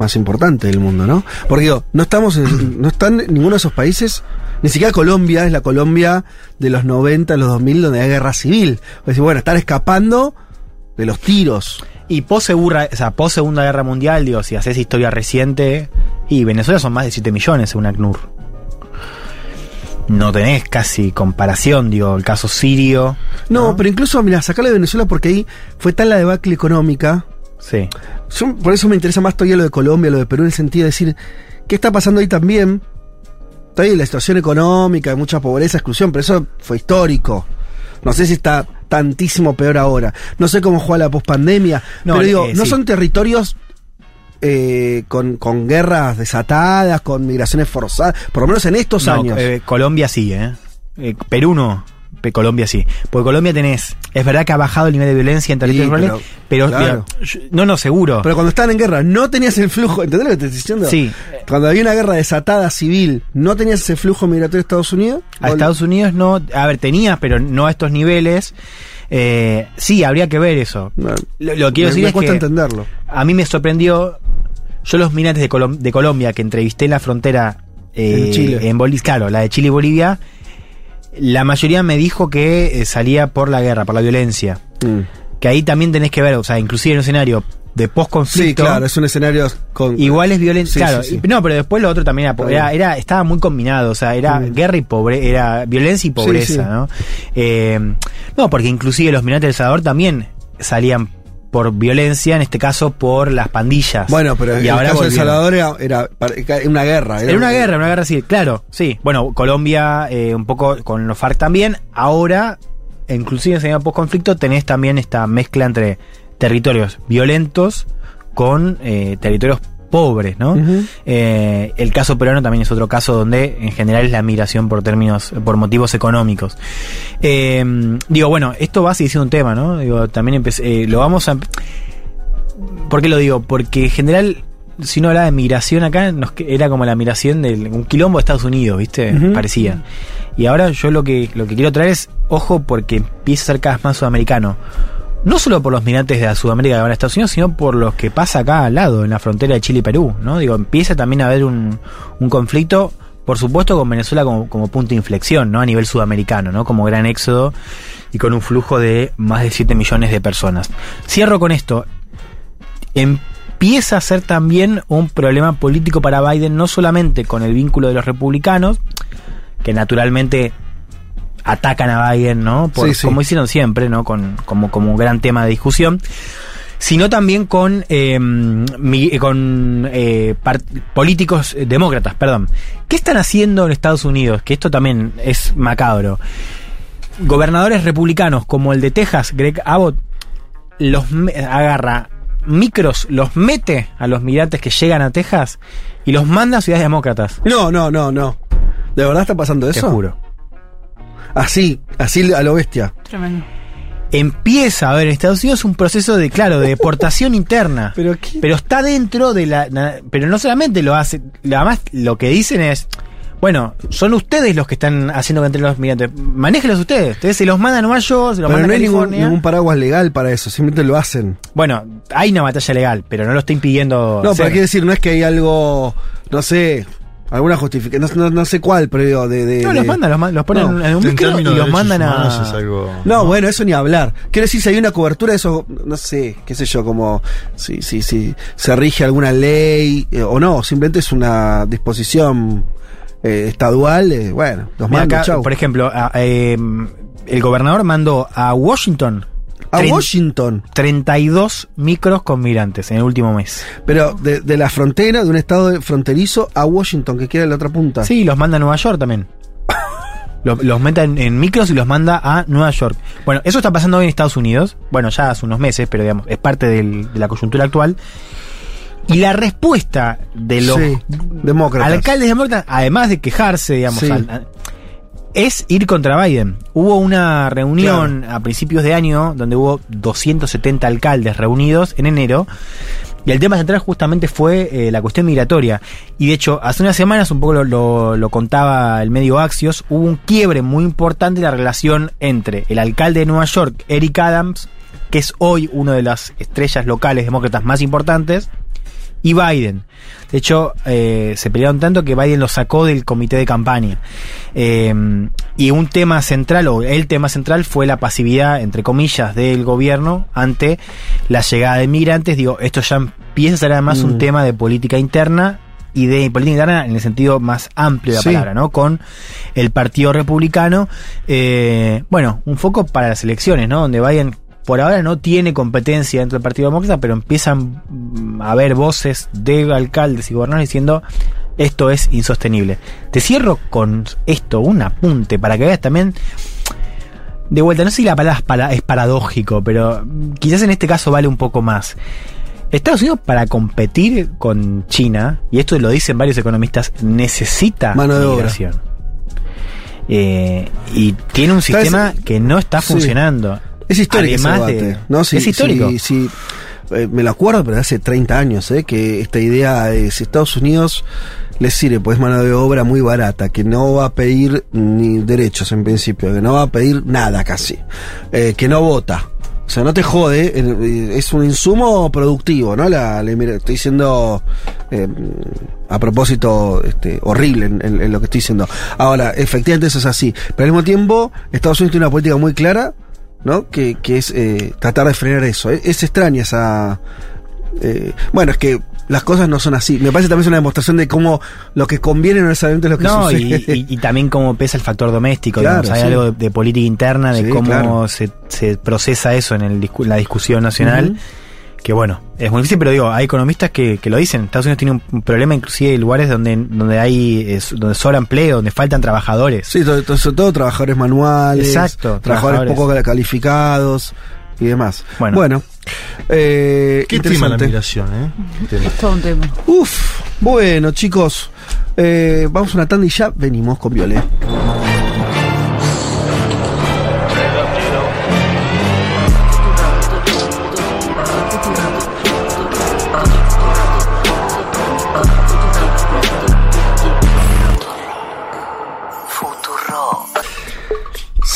más importante del mundo, ¿no? Porque digo, no estamos en, no están en ninguno de esos países, ni siquiera Colombia, es la Colombia de los 90, los 2000, donde hay guerra civil. Es decir, bueno, están escapando de los tiros. Y post segura, o sea, post Segunda Guerra Mundial, digo, si haces historia reciente, y Venezuela son más de 7 millones según ACNUR. No tenés casi comparación, digo, el caso sirio. No, pero incluso, mira, sacarle de Venezuela porque ahí fue tal la debacle económica. Sí. Yo- por eso me interesa más todavía lo de Colombia, lo de Perú, en el sentido de decir, ¿qué está pasando ahí también? Está ahí la situación económica, mucha pobreza, exclusión, pero eso fue histórico. No sé si está tantísimo peor ahora. No sé cómo juega la pospandemia. No, pero digo, eh, no sí. son territorios eh, con, con guerras desatadas, con migraciones forzadas, por lo menos en estos No, años. eh, Colombia sí, ¿eh? Eh, Perú no. Colombia sí. Porque Colombia tenés. Es verdad que ha bajado el nivel de violencia en territorios Sí, rurales, pero. claro. mira, yo- no, no, seguro. Pero cuando estaban en guerra, no tenías el flujo. ¿Entendés lo que te estoy diciendo? Sí. Cuando había una guerra desatada civil, ¿no tenías ese flujo migratorio a Estados Unidos? A ¿O- Estados Unidos no. A ver, tenías, pero no a estos niveles. Eh, sí, habría que ver eso. No, Lo, quiero me- decir me es cuesta que entenderlo. a mí me sorprendió. Yo los migrantes de, Colom- de Colombia que entrevisté en la frontera eh, En Chile. en Bolivia, claro, la de Chile y Bolivia, la mayoría me dijo que eh, salía por la guerra, por la violencia. Mm. Que ahí también tenés que ver, o sea, inclusive en un escenario de Sí, post-conflicto. claro, es un escenario con. Igual es violencia, Sí, claro. sí, sí. No, pero después lo otro también era, estaba muy combinado, o sea, era Mm. guerra y pobre, era violencia y pobreza, sí. ¿no? Eh, no, porque inclusive los migrantes del Salvador también salían por violencia, en este caso por las pandillas. Bueno, pero y el ahora caso de El. Salvador era, una guerra. Era una guerra, una guerra civil, claro, sí. Bueno, Colombia eh, un poco con los FARC también. Ahora, inclusive en ese post-conflicto, tenés también esta mezcla entre territorios violentos con eh, territorios pobres, ¿no? Eh, el caso peruano también es otro caso donde en general es la migración por términos, por motivos económicos. Eh, digo, bueno, esto va a seguir siendo un tema, ¿no? Digo, también empecé, eh, lo vamos a... ¿Por qué lo digo? Porque en general, si uno hablaba de migración acá, nos, era como la migración de un quilombo de Estados Unidos, ¿viste? Parecía. Y ahora yo lo que, lo que quiero traer es, ojo, porque empieza a ser cada vez más sudamericano. No solo por los migrantes de Sudamérica que van a Estados Unidos, sino por los que pasa acá al lado, en la frontera de Chile y Perú, ¿no? Digo, empieza también a haber un, un conflicto, por supuesto, con Venezuela como, como punto de inflexión, ¿no? A nivel sudamericano, ¿no? Como gran éxodo y con un flujo de más de 7 millones de personas. Cierro con esto. Empieza a ser también un problema político para Biden, no solamente con el vínculo de los republicanos, que naturalmente atacan a Biden, ¿no? Por, Sí, sí. Como hicieron siempre, ¿no? Con, como, como un gran tema de discusión. Sino también con, eh, mi- con eh, políticos eh, demócratas, perdón. ¿Qué están haciendo en Estados Unidos? Que esto también es macabro. Gobernadores republicanos como el de Texas, Greg Abbott, los agarra micros, los mete a los migrantes que llegan a Texas y los manda a ciudades demócratas. No, no, no, no. ¿De verdad está pasando Te eso? juro. Así, así a lo bestia. Tremendo. empieza a haber en Estados Unidos un proceso de, claro, de deportación interna. ¿Pero qué? Pero está dentro de la... na- Pero no solamente lo hace... Además, lo que dicen es... Bueno, son ustedes los que están haciendo que entren los migrantes. Manéjenlos ustedes. Ustedes se los mandan a Nueva York, se los Pero mandan no a hay ningún paraguas legal para eso, simplemente lo hacen. Bueno, hay una batalla legal, pero no lo está impidiendo. No, hacer. pero quiero decir, no es que hay algo, no sé, alguna justificación, no, no, no sé cuál, pero digo, de... de No, los mandan, los, los ponen No. en un En micro y los mandan a... es algo- No, bueno, eso ni hablar. Quiero decir, si hay una cobertura de eso, no sé, qué sé yo, como si, si, si se rige alguna ley eh, o no, simplemente es una disposición eh, estadual, eh, bueno, los chau. por ejemplo, a- eh, el gobernador mandó a Washington A Washington, 32 micros con migrantes en el último mes. pero de, de la frontera, de un estado fronterizo a Washington, que queda en la otra punta. Sí, los manda a Nueva York también. Los, los mete en, en micros y los manda a Nueva York. Bueno, eso está pasando hoy en Estados Unidos. Bueno, ya hace unos meses, pero digamos, es parte del- de la coyuntura actual. Y la respuesta de los Sí, demócratas. alcaldes demócratas, además de quejarse, digamos, Sí. al- es ir contra Biden. Hubo una reunión a principios de año donde hubo 270 alcaldes reunidos en enero Y el tema central justamente fue eh, la cuestión migratoria. Y de hecho, hace unas semanas, un poco lo, lo- lo contaba el medio Axios, hubo un quiebre muy importante en la relación entre el alcalde de Nueva York, Eric Adams, que es hoy una de las estrellas locales demócratas más importantes, y Biden. De hecho, eh, se pelearon tanto que Biden lo sacó del comité de campaña. Eh, y un tema central, o el tema central, fue la pasividad, entre comillas, del gobierno ante la llegada de migrantes. Digo, esto ya empieza a ser además un Mm. tema de política interna y de política interna en el sentido más amplio de la Sí. palabra, ¿no? Con el Partido Republicano. eh, bueno, un foco para las elecciones, ¿no? Donde Biden por ahora no tiene competencia dentro del Partido Demócrata, pero empiezan mm, a haber voces de alcaldes y gobernadores diciendo esto es insostenible. Te cierro con esto, un apunte, para que veas también. De vuelta, no sé si la palabra es, para- es paradójico, pero mm, quizás en este caso vale un poco más. Estados Unidos para competir con China, y esto lo dicen varios economistas, necesita Mano de obra. Eh, y tiene un sistema que no está Sí. Es histórico ese Además de- ¿no? Sí, es histórico. sí, sí. Eh, me lo acuerdo, pero hace 30 años, ¿eh? que esta idea de si Estados Unidos les sirve, pues mano de obra muy barata, que no va a pedir ni derechos en principio, que no va a pedir nada casi, eh, que no vota. O sea, no te jode, eh, es un insumo productivo, ¿no? La, la estoy diciendo eh, a propósito este, horrible en, en- en lo que estoy diciendo. Ahora, efectivamente eso es así. Pero al mismo tiempo, Estados Unidos tiene una política muy clara, ¿no? Que, que es eh, tratar de frenar eso. Es, es extraña esa... eh, bueno, es que las cosas no son así. Me parece también es una demostración de cómo lo que conviene no necesariamente es lo que No, y, sucede. y- y también cómo pesa el factor doméstico. Claro, digamos. Hay sí. algo de, de política interna, de Sí, cómo claro. se, se procesa eso en el discu- la discusión nacional. Ujú. Que bueno, es muy difícil, pero digo, hay economistas que, que lo dicen. Estados Unidos tiene un, problema, inclusive en lugares donde, donde hay es- donde sobra empleo, donde faltan trabajadores. Sí, todo- todo- sobre todo trabajadores manuales, Exacto, trabajadores, trabajadores. poco calificados y demás. Bueno. Bueno, eh, Qué tema la migración, ¿eh? Tema. Es todo un tema. Uf, bueno chicos, eh, vamos a una tanda y ya venimos con Violet.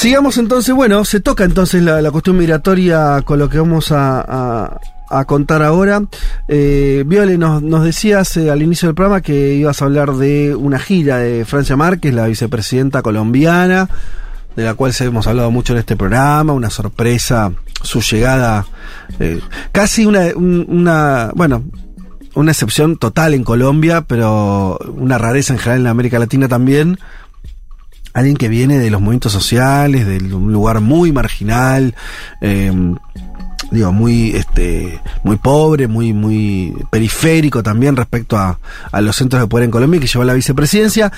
Sigamos entonces, bueno, se toca entonces la, la cuestión migratoria con lo que vamos a, a- contar ahora. Eh, Viole, nos, nos decías eh, al inicio del programa que ibas a hablar de una gira de Francia Márquez, la vicepresidenta colombiana, de la cual hemos hablado mucho en este programa, una sorpresa, su llegada, eh, casi una, un- una, bueno, una excepción total en Colombia, pero una rareza en general en América Latina también alguien que viene de los movimientos sociales, de un lugar muy marginal, eh, digo, muy, este, muy pobre, muy, muy periférico también respecto a, a los centros de poder en Colombia, que llevó a la vicepresidencia.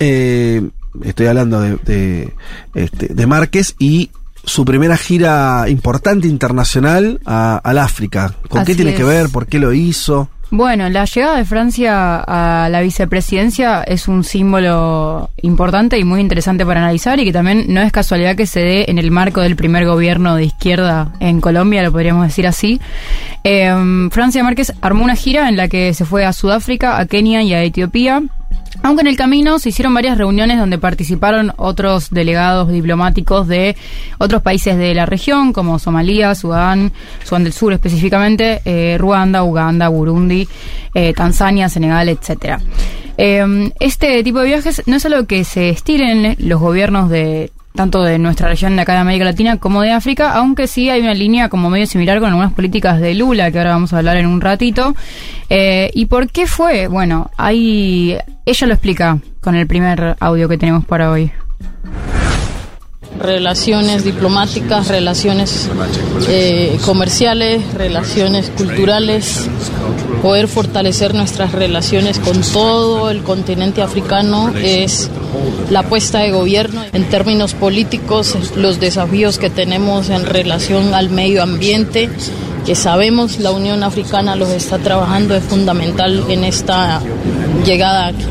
Eh, estoy hablando de, de, este, de Márquez y su primera gira importante internacional a- al África. ¿Con qué tiene que ver? ¿Por qué lo hizo? Bueno, la llegada de Francia a la vicepresidencia es un símbolo importante y muy interesante para analizar y que también no es casualidad que se dé en el marco del primer gobierno de izquierda en Colombia, lo podríamos decir así. Eh, Francia Márquez armó una gira en la que se fue a Sudáfrica, a Kenia y a Etiopía. Aunque en el camino se hicieron varias reuniones donde participaron otros delegados diplomáticos de otros países de la región, como Somalia, Sudán, Sudán del Sur específicamente, eh, Ruanda, Uganda, Burundi, eh, Tanzania, Senegal, etcétera. Eh, este tipo de viajes no es algo que se estilen los gobiernos de tanto de nuestra región de acá de América Latina como de África, aunque sí hay una línea como medio similar con algunas políticas de Lula, que ahora vamos a hablar en un ratito. Eh, ¿Y por qué fue? Bueno, ahí ella lo explica con el primer audio que tenemos para hoy. Relaciones diplomáticas, relaciones eh, comerciales, relaciones culturales, poder fortalecer nuestras relaciones con todo el continente africano es la apuesta de gobierno. En términos políticos, los desafíos que tenemos en relación al medio ambiente, que sabemos la Unión Africana los está trabajando, es fundamental en esta llegada aquí.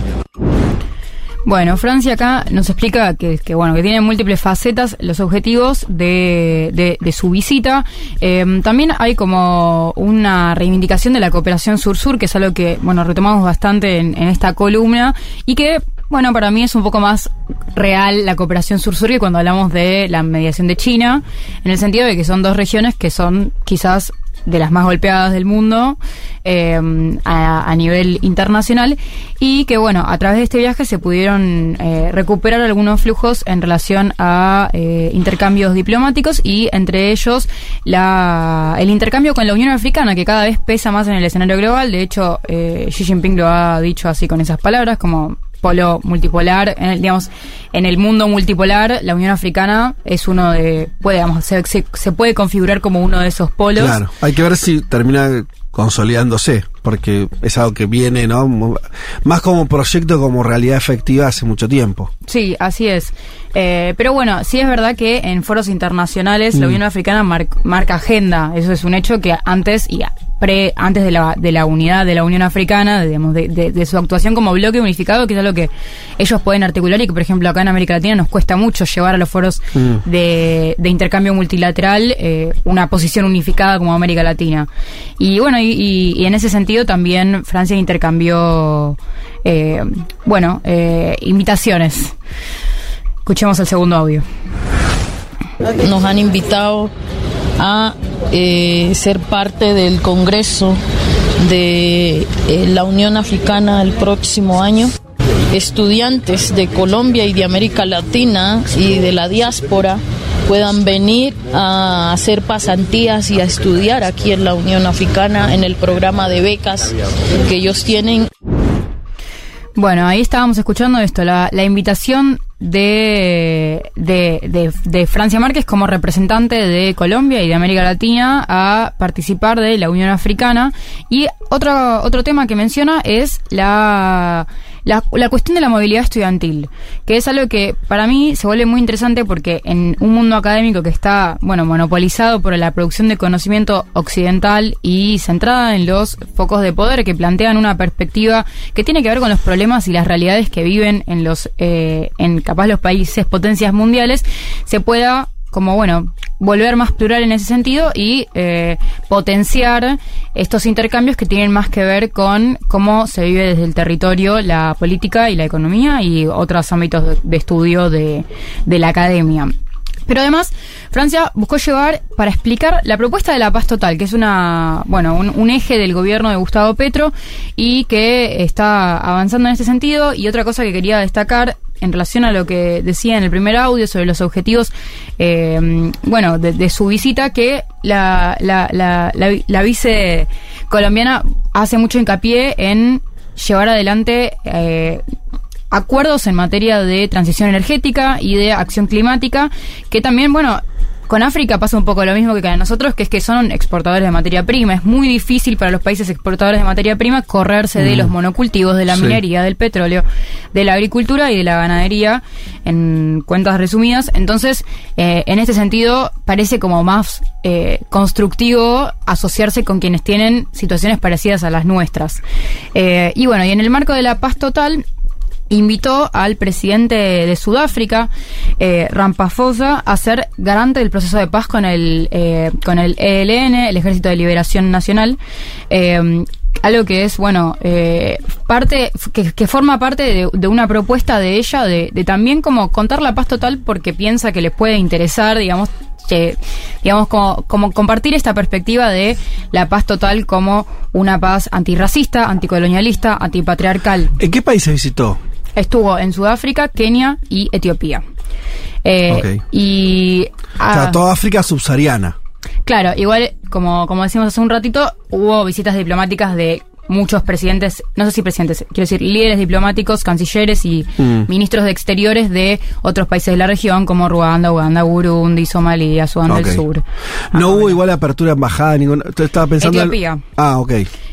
Bueno, Francia acá nos explica que, que, bueno que tiene múltiples facetas los objetivos de, de, su visita. Eh, también hay como una reivindicación de la cooperación sur-sur, que es algo que bueno retomamos bastante en, en esta columna y que bueno, para mí es un poco más real la cooperación sur-sur que cuando hablamos de la mediación de China, en el sentido de que son dos regiones que son quizás de las más golpeadas del mundo eh, a, nivel internacional y que bueno a través de este viaje se pudieron eh, recuperar algunos flujos en relación a eh, intercambios diplomáticos y entre ellos la, el intercambio con la Unión Africana que cada vez pesa más en el escenario global. De hecho eh, Xi Jinping lo ha dicho así con esas palabras como polo multipolar, en el, digamos, en el mundo multipolar, la Unión Africana es uno de, puede, digamos, se, se, se, puede configurar como uno de esos polos. Claro, hay que ver si termina consolidándose, porque es algo que viene, ¿no? Más como proyecto, como realidad efectiva hace mucho tiempo. Sí, así es. Eh, pero bueno, sí es verdad que en foros internacionales mm. la Unión Africana mar, marca agenda. Eso es un hecho que antes y pre, antes de la, de la unidad de la Unión Africana, digamos, de, de, de, su actuación como bloque unificado, que es algo que ellos pueden articular y que, por ejemplo, acá en América Latina nos cuesta mucho llevar a los foros mm. de, de, intercambio multilateral eh, una posición unificada como América Latina. Y bueno, y, y, y en ese sentido también Francia intercambió, eh, bueno, eh, invitaciones. Escuchemos el segundo audio. Nos han invitado a eh, ser parte del Congreso de eh, la Unión Africana el próximo año. Estudiantes de Colombia y de América Latina y de la diáspora puedan venir a hacer pasantías y a estudiar aquí en la Unión Africana en el programa de becas que ellos tienen. Bueno, ahí estábamos escuchando esto, la, la invitación de, de, de, de, Francia Márquez como representante de Colombia y de América Latina a participar de la Unión Africana. Y otro, otro tema que menciona es la, la, la, cuestión de la movilidad estudiantil, que es algo que para mí se vuelve muy interesante porque en un mundo académico que está, bueno, monopolizado por la producción de conocimiento occidental y centrada en los focos de poder que plantean una perspectiva que tiene que ver con los problemas y las realidades que viven en los, eh, en capaz los países potencias mundiales, se pueda como bueno volver más plural en ese sentido y eh, potenciar estos intercambios que tienen más que ver con cómo se vive desde el territorio la política y la economía y otros ámbitos de, estudio de, de la academia. Pero además, Francia buscó llevar para explicar la propuesta de la paz total, que es una, bueno, un, un, eje del gobierno de Gustavo Petro y que está avanzando en este sentido. Y otra cosa que quería destacar en relación a lo que decía en el primer audio sobre los objetivos, eh, bueno, de, su visita, que la, la, la, la, vice colombiana hace mucho hincapié en llevar adelante eh, acuerdos en materia de transición energética y de acción climática, que también, bueno, con África pasa un poco lo mismo que con nosotros, que es que son exportadores de materia prima. Es muy difícil para los países exportadores de materia prima correrse mm. de los monocultivos, de la sí. minería, del petróleo, de la agricultura y de la ganadería, en cuentas resumidas. Entonces, eh, en este sentido, parece como más eh, constructivo asociarse con quienes tienen situaciones parecidas a las nuestras. Eh, y bueno, y en el marco de la paz total, invitó al presidente de Sudáfrica, eh, Ramaphosa, a ser garante del proceso de paz con el, eh, con el ELN, el Ejército de Liberación Nacional. Eh, algo que es, bueno, eh, parte, que, forma parte de, una propuesta de ella de, también como contar la paz total porque piensa que les puede interesar, digamos, digamos, como, como compartir esta perspectiva de la paz total como una paz antirracista, anticolonialista, antipatriarcal. ¿En qué país se visitó? Estuvo en Sudáfrica, Kenia y Etiopía. Eh, okay. Y. Ah, o sea, toda África subsahariana. Claro, igual, como, como decimos hace un ratito, hubo visitas diplomáticas de muchos presidentes, no sé si presidentes, quiero decir, líderes diplomáticos, cancilleres y mm. ministros de exteriores de otros países de la región como Ruanda, Uganda, Burundi, Somalia, Sudán okay. del Sur. No ah, hubo bueno. igual apertura embajada, ninguna. Estaba pensando. Etiopía. En... Ah, ok.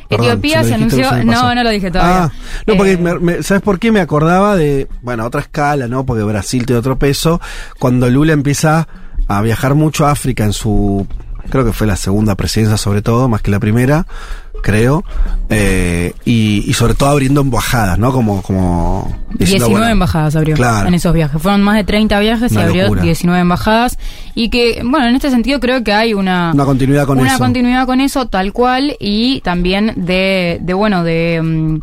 Perdón, Etiopía se, anunció. No, no lo dije todavía. Ah, no, porque, eh, me, me, ¿sabes por qué? Me acordaba de, bueno, otra escala, ¿no? Porque Brasil tiene otro peso. Cuando Lula empieza a viajar mucho a África en su, creo que fue la segunda presidencia sobre todo, más que la primera, creo. Eh, y, y sobre todo abriendo embajadas, ¿no? Como. como diciendo, 19 bueno, embajadas abrió Claro. en esos viajes. Fueron más de 30 viajes y abrió locura. 19 embajadas. Y que, bueno, en este sentido creo que hay una, Una continuidad con una eso. continuidad con eso, tal cual, y también de, de bueno, de. mm,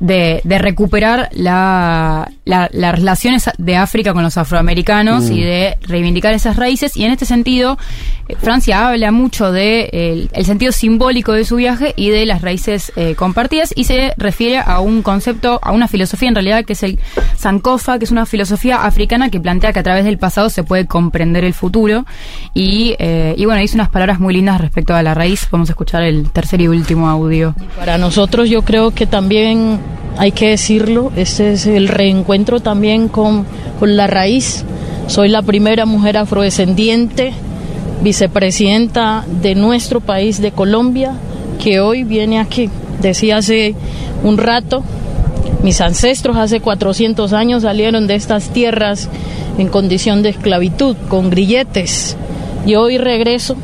De, de recuperar la, la- las relaciones de África con los afroamericanos Mm. y de reivindicar esas raíces. Y en este sentido, eh, Francia habla mucho de el, el sentido simbólico de su viaje y de las raíces eh, compartidas y se refiere a un concepto, a una filosofía en realidad que es el Sankofa, que es una filosofía africana que plantea que a través del pasado se puede comprender el futuro. Y, eh, y bueno, dice unas palabras muy lindas respecto a la raíz. Vamos a escuchar el tercer y último audio. Para nosotros yo creo que también hay que decirlo, este es el reencuentro también con, con la raíz. Soy la primera mujer afrodescendiente, vicepresidenta de nuestro país, de Colombia, que hoy viene aquí. Decía hace un rato, mis ancestros hace 400 años salieron de estas tierras en condición de esclavitud, con grilletes, y hoy regreso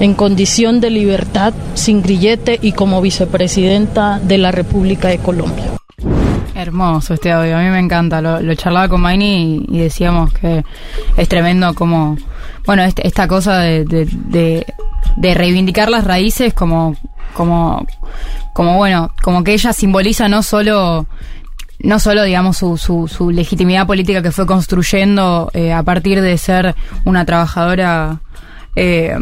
en condición de libertad, sin grillete y como vicepresidenta de la República de Colombia. Hermoso este audio, a mí me encanta. Lo, lo charlaba con Maini y, decíamos que es tremendo como, bueno, este- esta cosa de reivindicar las raíces como, como, como bueno, como que ella simboliza no solo no solo, digamos, su, su, su legitimidad política que fue construyendo eh, a partir de ser una trabajadora eh,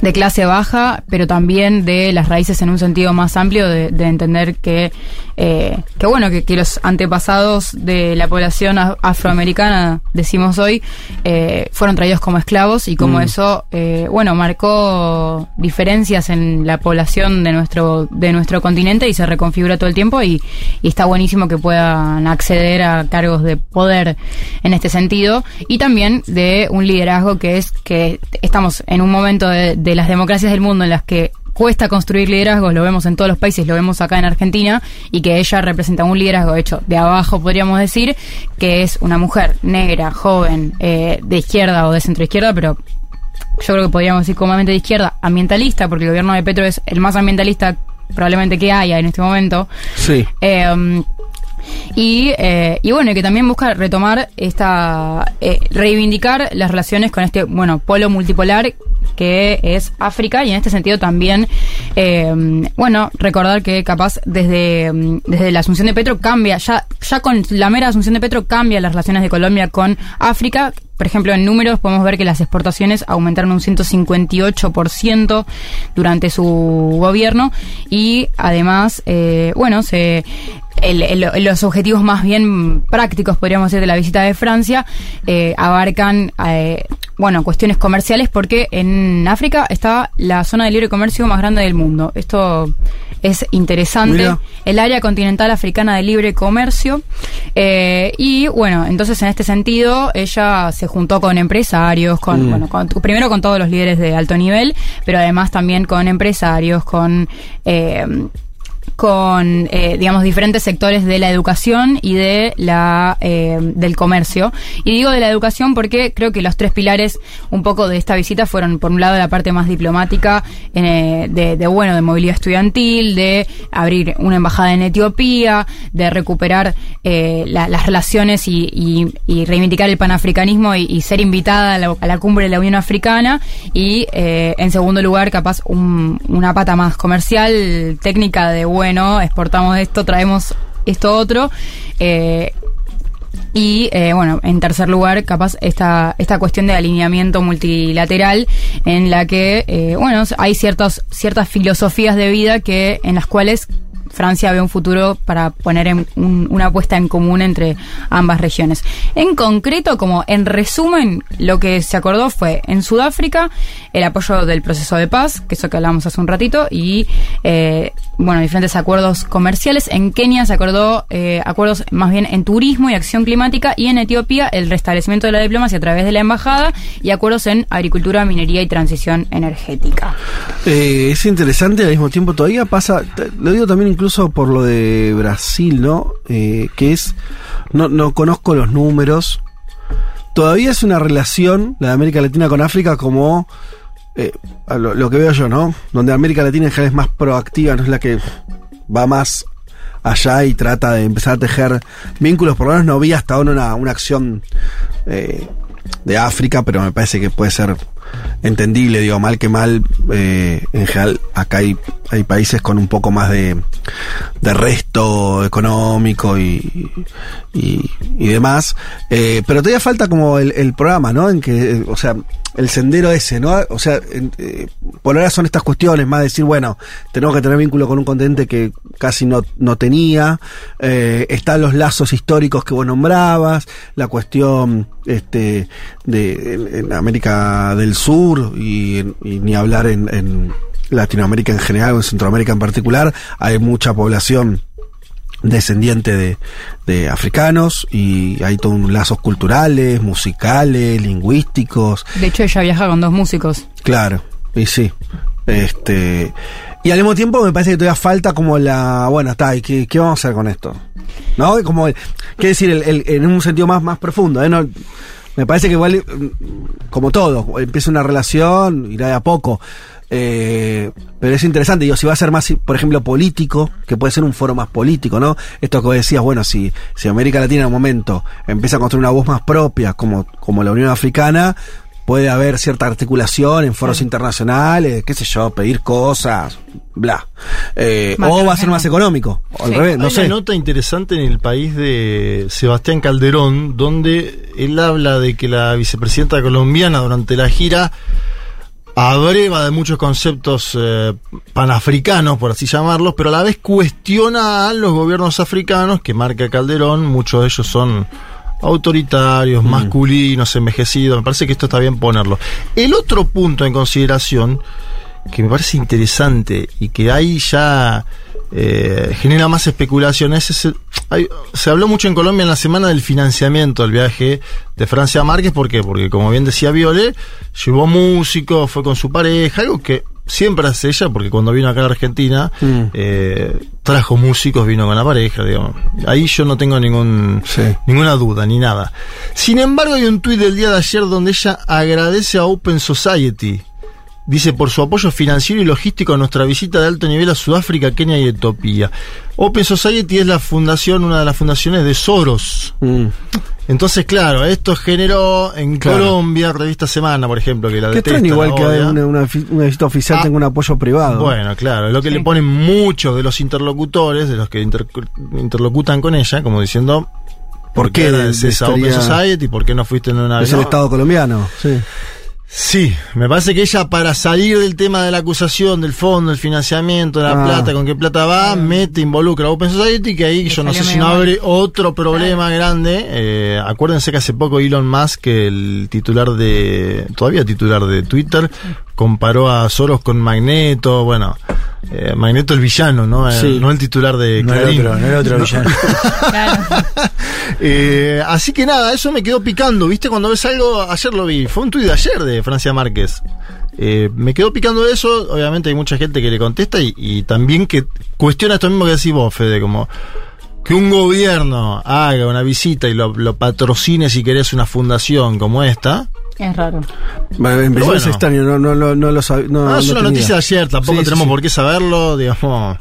de clase baja, pero también de las raíces en un sentido más amplio, de, de entender que, eh, que bueno, que, que los antepasados de la población afroamericana, decimos hoy, eh, fueron traídos como esclavos y como Mm. eso, eh, bueno, marcó diferencias en la población de nuestro, de nuestro continente y se reconfigura todo el tiempo y, y está buenísimo que puedan acceder a cargos de poder en este sentido y también de un liderazgo que es que estamos en un momento de, de las democracias del mundo en las que cuesta construir liderazgos, lo vemos en todos los países, lo vemos acá en Argentina, y que ella representa un liderazgo hecho de abajo, podríamos decir, que es una mujer negra, joven, eh, de izquierda o de centro izquierda, pero yo creo que podríamos decir comúnmente de izquierda, ambientalista, porque el gobierno de Petro es el más ambientalista probablemente que haya en este momento. Sí. Eh, y, eh, y bueno, que también busca retomar esta, eh, reivindicar las relaciones con este, bueno, polo multipolar que es África y en este sentido también, eh, bueno, recordar que capaz desde, desde la asunción de Petro cambia, ya, ya con la mera asunción de Petro cambia las relaciones de Colombia con África. Por ejemplo, en números podemos ver que las exportaciones aumentaron un 158% durante su gobierno y además, eh, bueno, se los objetivos más bien prácticos, podríamos decir, de la visita de Francia, eh, abarcan, eh, bueno, cuestiones comerciales, porque en África está la zona de libre comercio más grande del mundo. Esto es interesante. Mira. El área continental africana de libre comercio. Eh, y bueno, entonces en este sentido, ella se juntó con empresarios, con, Mm. bueno, con- primero con todos los líderes de alto nivel, pero además también con empresarios, con eh, con eh, digamos diferentes sectores de la educación y de la eh, del comercio. Y digo de la educación porque creo que los tres pilares un poco de esta visita fueron por un lado la parte más diplomática eh, de, de, bueno de movilidad estudiantil de abrir una embajada en Etiopía de recuperar eh, la- las relaciones y, y- y reivindicar el panafricanismo y, ser invitada a la, a la cumbre de la Unión Africana. Y eh, en segundo lugar capaz un- una pata más comercial técnica de exportamos esto traemos esto otro eh, y eh, bueno, en tercer lugar, capaz esta, esta cuestión de alineamiento multilateral en la que, eh, bueno, hay ciertos, ciertas filosofías de vida que, en las cuales Francia ve un futuro para poner en un- una apuesta en común entre ambas regiones. En concreto, como en resumen, lo que se acordó fue en Sudáfrica el apoyo del proceso de paz, que eso que hablamos hace un ratito, y eh, bueno, diferentes acuerdos comerciales. En Kenia se acordó eh, acuerdos más bien en turismo y acción climática, y en Etiopía el restablecimiento de la diplomacia a través de la embajada y acuerdos en agricultura, minería y transición energética. Eh, es interesante al mismo tiempo todavía pasa, lo digo también incluso por lo de Brasil, ¿no? Eh, que es, no, no conozco los números, todavía es una relación, la de América Latina con África, como eh, lo, que veo yo, ¿no? Donde América Latina en general es más proactiva, no es la que va más allá y trata de empezar a tejer vínculos. Por lo menos no vi hasta ahora una, una acción eh, de África, pero me parece que puede ser entendible, digo, mal que mal, en general acá hay, hay países con un poco más de, de resto económico y, y, demás, eh, pero todavía falta como el, programa, ¿no? En que, eh, o sea, el sendero ese, ¿no? O sea, eh, por ahora son estas cuestiones, más decir, bueno, tenemos que tener vínculo con un continente que casi no, no tenía, eh, están los lazos históricos que vos nombrabas, la cuestión este de en, América del Sur y, y ni hablar en, en Latinoamérica en general o en Centroamérica en particular, hay mucha población descendiente de, de africanos y hay todos lazos culturales, musicales, lingüísticos, De hecho, ella viaja con dos músicos. Claro, y sí. Este. Y al mismo tiempo me parece que todavía falta como la. Bueno, está, ¿y qué, qué vamos a hacer con esto? ¿No? Como. Quiere decir, el- el- en un sentido más, más profundo, ¿eh? No, me parece que igual, mm, como todo, empieza una relación, irá de a poco. Eh, pero es interesante, digo, si va a ser más, por ejemplo, político, que puede ser un foro más político, ¿no? Esto que vos decías, bueno, si, si América Latina en un momento empieza a construir una voz más propia, como, como la Unión Africana, puede haber cierta articulación en foros internacionales, qué sé yo, pedir cosas, bla. Eh, o va a ser más económico, o al revés, no Hay sé. una nota interesante en el país de Sebastián Calderón, donde él habla de que la vicepresidenta colombiana durante la gira abreva de muchos conceptos eh, panafricanos, por así llamarlos, pero a la vez cuestiona a los gobiernos africanos que marca Calderón, muchos de ellos son autoritarios, masculinos, envejecidos, me parece que esto está bien ponerlo. El otro punto en consideración que me parece interesante y que ahí ya eh, genera más especulaciones. es hay- se habló mucho en Colombia en la semana del financiamiento del viaje de Francia Márquez. ¿Por qué? Porque, como bien decía Viole, llevó músicos, fue con su pareja, algo que siempre hace ella, porque cuando vino acá a la Argentina, eh, trajo músicos, vino con la pareja, digamos. Ahí yo no tengo ningún, ninguna duda, ni nada. Sin embargo, hay un tuit del día de ayer donde ella agradece a Open Society. Dice, por su apoyo financiero y logístico a nuestra visita de alto nivel a Sudáfrica, Kenia y Etiopía. Open Society es la fundación, una de las fundaciones de Soros. Entonces, claro, esto generó en Claro. Colombia, Revista Semana, por ejemplo, que la Qué detesta, igual la que una, una, fi- una visita oficial tenga un apoyo privado. Bueno, claro, es lo que le ponen muchos de los interlocutores, de los que inter- interlocutan con ella, como diciendo, ¿por, qué qué de- es de esa Open Society? ¿Por qué no fuiste en una es el Estado colombiano, sí. Sí, me parece que ella para salir del tema de la acusación, del fondo, del financiamiento, de la Ah. plata, con qué plata va, mete, involucra a Open Society, que ahí yo no sé si no abre otro problema grande. Eh, acuérdense que hace poco Elon Musk, el titular de, todavía titular de Twitter, comparó a Soros con Magneto, bueno, eh, Magneto el villano, ¿no? Sí. no el titular de No el Clarín. otro, no el otro villano. Eh, así que nada, eso me quedó picando, ¿viste? Cuando ves algo, ayer lo vi, fue un tuit de ayer de Francia Márquez. Eh, me quedó picando eso, obviamente hay mucha gente que le contesta y, y también que cuestiona esto mismo que decís vos, Fede, como que un gobierno haga una visita y lo, lo patrocine si querés una fundación como esta. Es raro. Bueno, en principio es bueno. extraño, no, no, no, no lo sab- no, Ah, es no una tenía. noticia de ayer, tampoco sí, tenemos sí. por qué saberlo, digamos.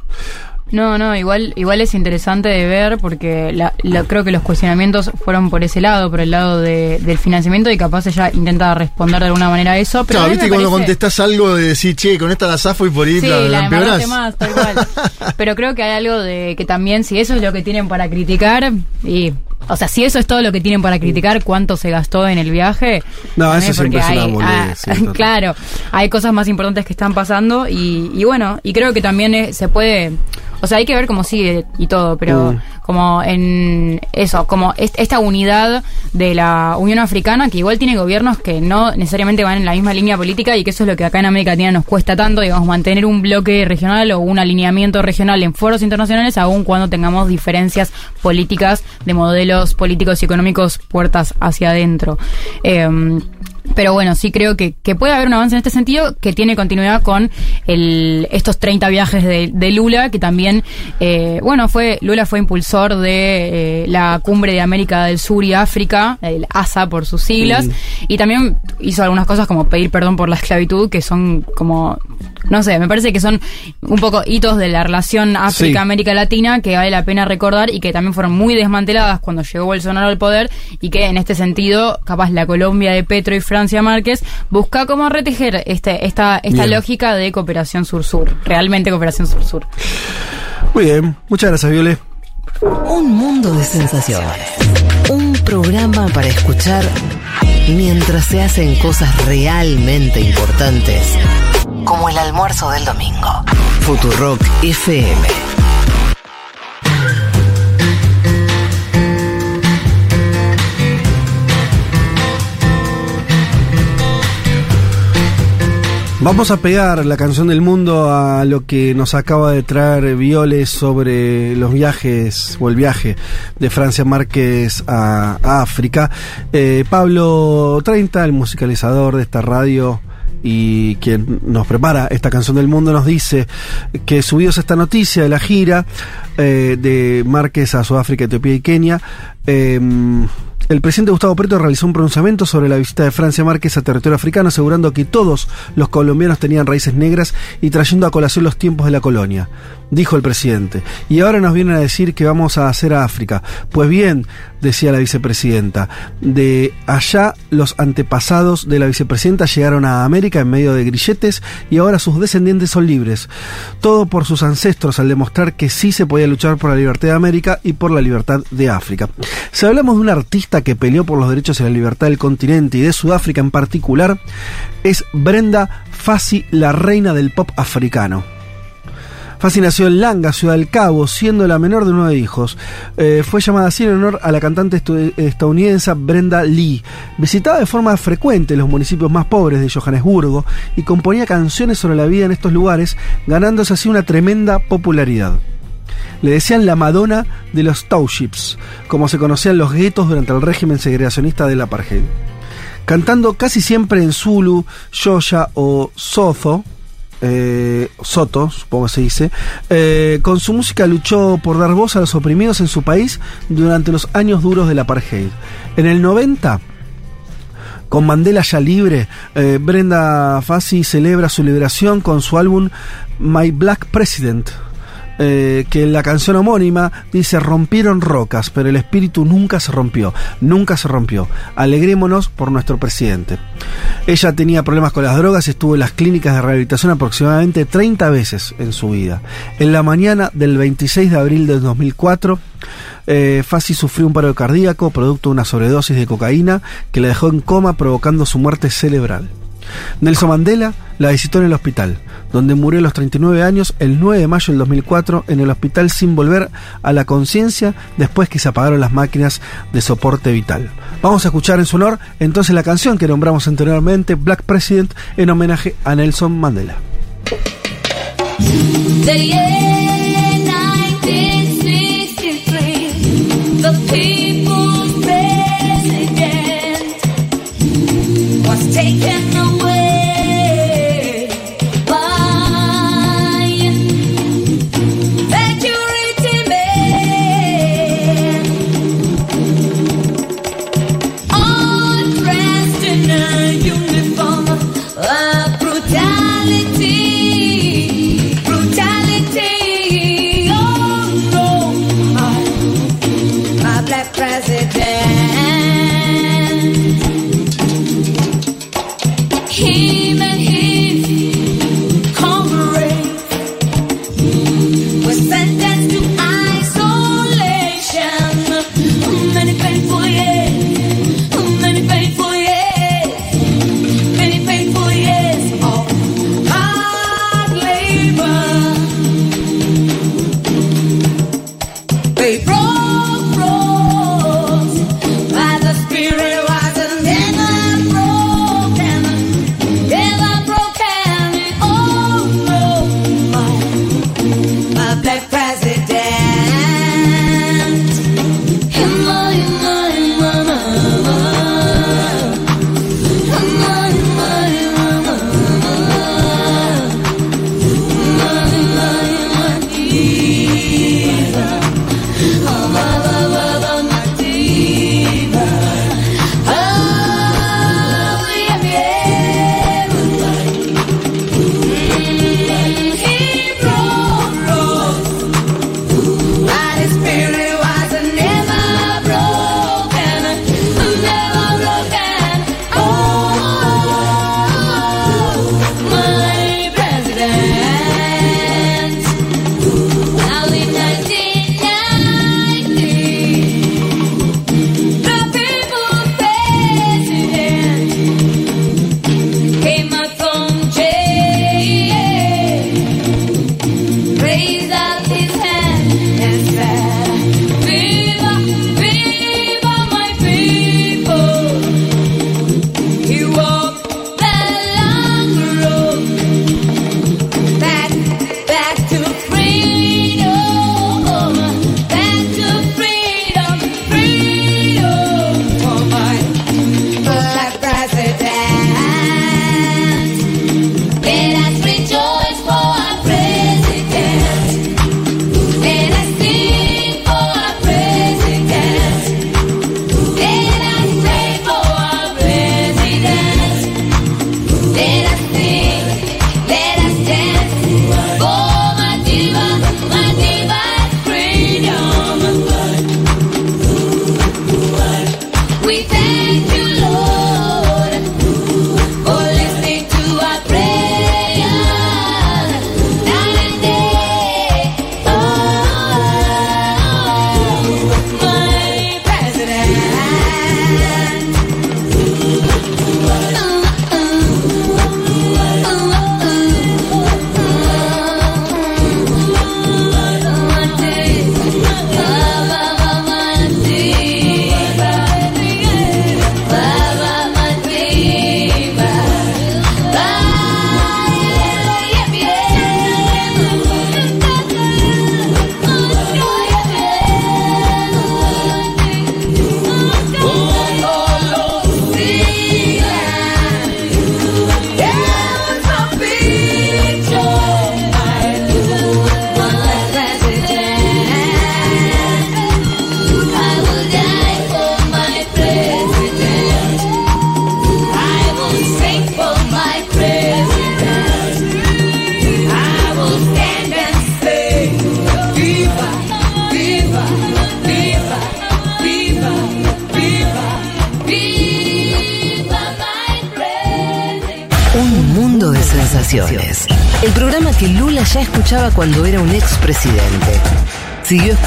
No, no, igual, igual es interesante de ver porque la- la- creo que los cuestionamientos fueron por ese lado, por el lado de- del financiamiento y capaz ella intenta responder de alguna manera a eso. Pero Claro, a viste cuando parece- contestás algo de decir, che, con esta la zafo y por ahí Sí, la, la la empeorás. embarraste más, tal cual. Pero creo que hay algo de que también, si eso es lo que tienen para criticar, y. O sea, si eso es todo lo que tienen para criticar, cuánto se gastó en el viaje. No, eso siempre es una boludez, ah, sí, claro, hay cosas más importantes que están pasando y, y bueno, y creo que también eh, se puede. O sea, hay que ver cómo sigue y todo, pero Mm. como en eso, como est- esta unidad de la Unión Africana, que igual tiene gobiernos que no necesariamente van en la misma línea política y que eso es lo que acá en América Latina nos cuesta tanto, digamos, mantener un bloque regional o un alineamiento regional en foros internacionales, aun cuando tengamos diferencias políticas de modelos políticos y económicos puertas hacia adentro. Eh, Pero bueno, sí creo que, que puede haber un avance en este sentido que tiene continuidad con el, estos 30 viajes de, de Lula, que también, eh, bueno, fue Lula fue impulsor de eh, la cumbre de América del Sur y África, el ASA por sus siglas, Mm. y también hizo algunas cosas como pedir perdón por la esclavitud, que son como, no sé, me parece que son un poco hitos de la relación África-América Latina que vale la pena recordar y que también fueron muy desmanteladas cuando llegó Bolsonaro al poder y que en este sentido, capaz la Colombia de Petro y Francia Márquez busca como retejer este, esta, esta Bien. lógica de cooperación sur-sur, realmente cooperación sur-sur. Muy bien, muchas gracias, Viole. Un mundo de sensaciones. Un programa para escuchar mientras se hacen cosas realmente importantes, como el almuerzo del domingo. Futurock FM. Vamos a pegar la canción del mundo a lo que nos acaba de traer Violes sobre los viajes o el viaje de Francia Márquez a, a África. Eh, Pablo 30, el musicalizador de esta radio y quien nos prepara esta canción del mundo, nos dice que subidos esta noticia de la gira eh, de Márquez a Sudáfrica, Etiopía y Kenia, eh, el presidente Gustavo Petro realizó un pronunciamiento sobre la visita de Francia Márquez a territorio africano, asegurando que todos los colombianos tenían raíces negras y trayendo a colación los tiempos de la colonia. Dijo el presidente. Y ahora nos vienen a decir que vamos a hacer a África. Pues bien, decía la vicepresidenta, de allá los antepasados de la vicepresidenta llegaron a América en medio de grilletes y ahora sus descendientes son libres. Todo por sus ancestros al demostrar que sí se podía luchar por la libertad de América y por la libertad de África. Si hablamos de un artista que peleó por los derechos y la libertad del continente y de Sudáfrica en particular, es Brenda Fassi, la reina del pop africano. Fassi nació en Langa, Ciudad del Cabo, siendo la menor de nueve hijos. Eh, fue llamada así en honor a la cantante estadounidense Brenda Lee. Visitaba de forma frecuente los municipios más pobres de Johannesburgo y componía canciones sobre la vida en estos lugares, ganándose así una tremenda popularidad. Le decían la Madonna de los Townships, como se conocían los guetos durante el régimen segregacionista del apartheid. Cantando casi siempre en Zulu, Xoya o Sotho, eh, Soto, supongo que se dice, eh, con su música luchó por dar voz a los oprimidos en su país durante los años duros del apartheid. En el 90, con Mandela ya libre, eh, Brenda Fassi celebra su liberación con su álbum My Black President. Eh, que en la canción homónima dice rompieron rocas, pero el espíritu nunca se rompió, nunca se rompió. Alegrémonos por nuestro presidente. Ella tenía problemas con las drogas y estuvo en las clínicas de rehabilitación aproximadamente 30 veces en su vida. En la mañana del 26 de abril del 2004, eh, Fassi sufrió un paro cardíaco producto de una sobredosis de cocaína que la dejó en coma provocando su muerte cerebral. Nelson Mandela la visitó en el hospital, donde murió a los 39 años el 9 de mayo del 2004 en el hospital sin volver a la conciencia después que se apagaron las máquinas de soporte vital. Vamos a escuchar en su honor entonces la canción que nombramos anteriormente, Black President, en homenaje a Nelson Mandela. The year 1963, the people's president was taken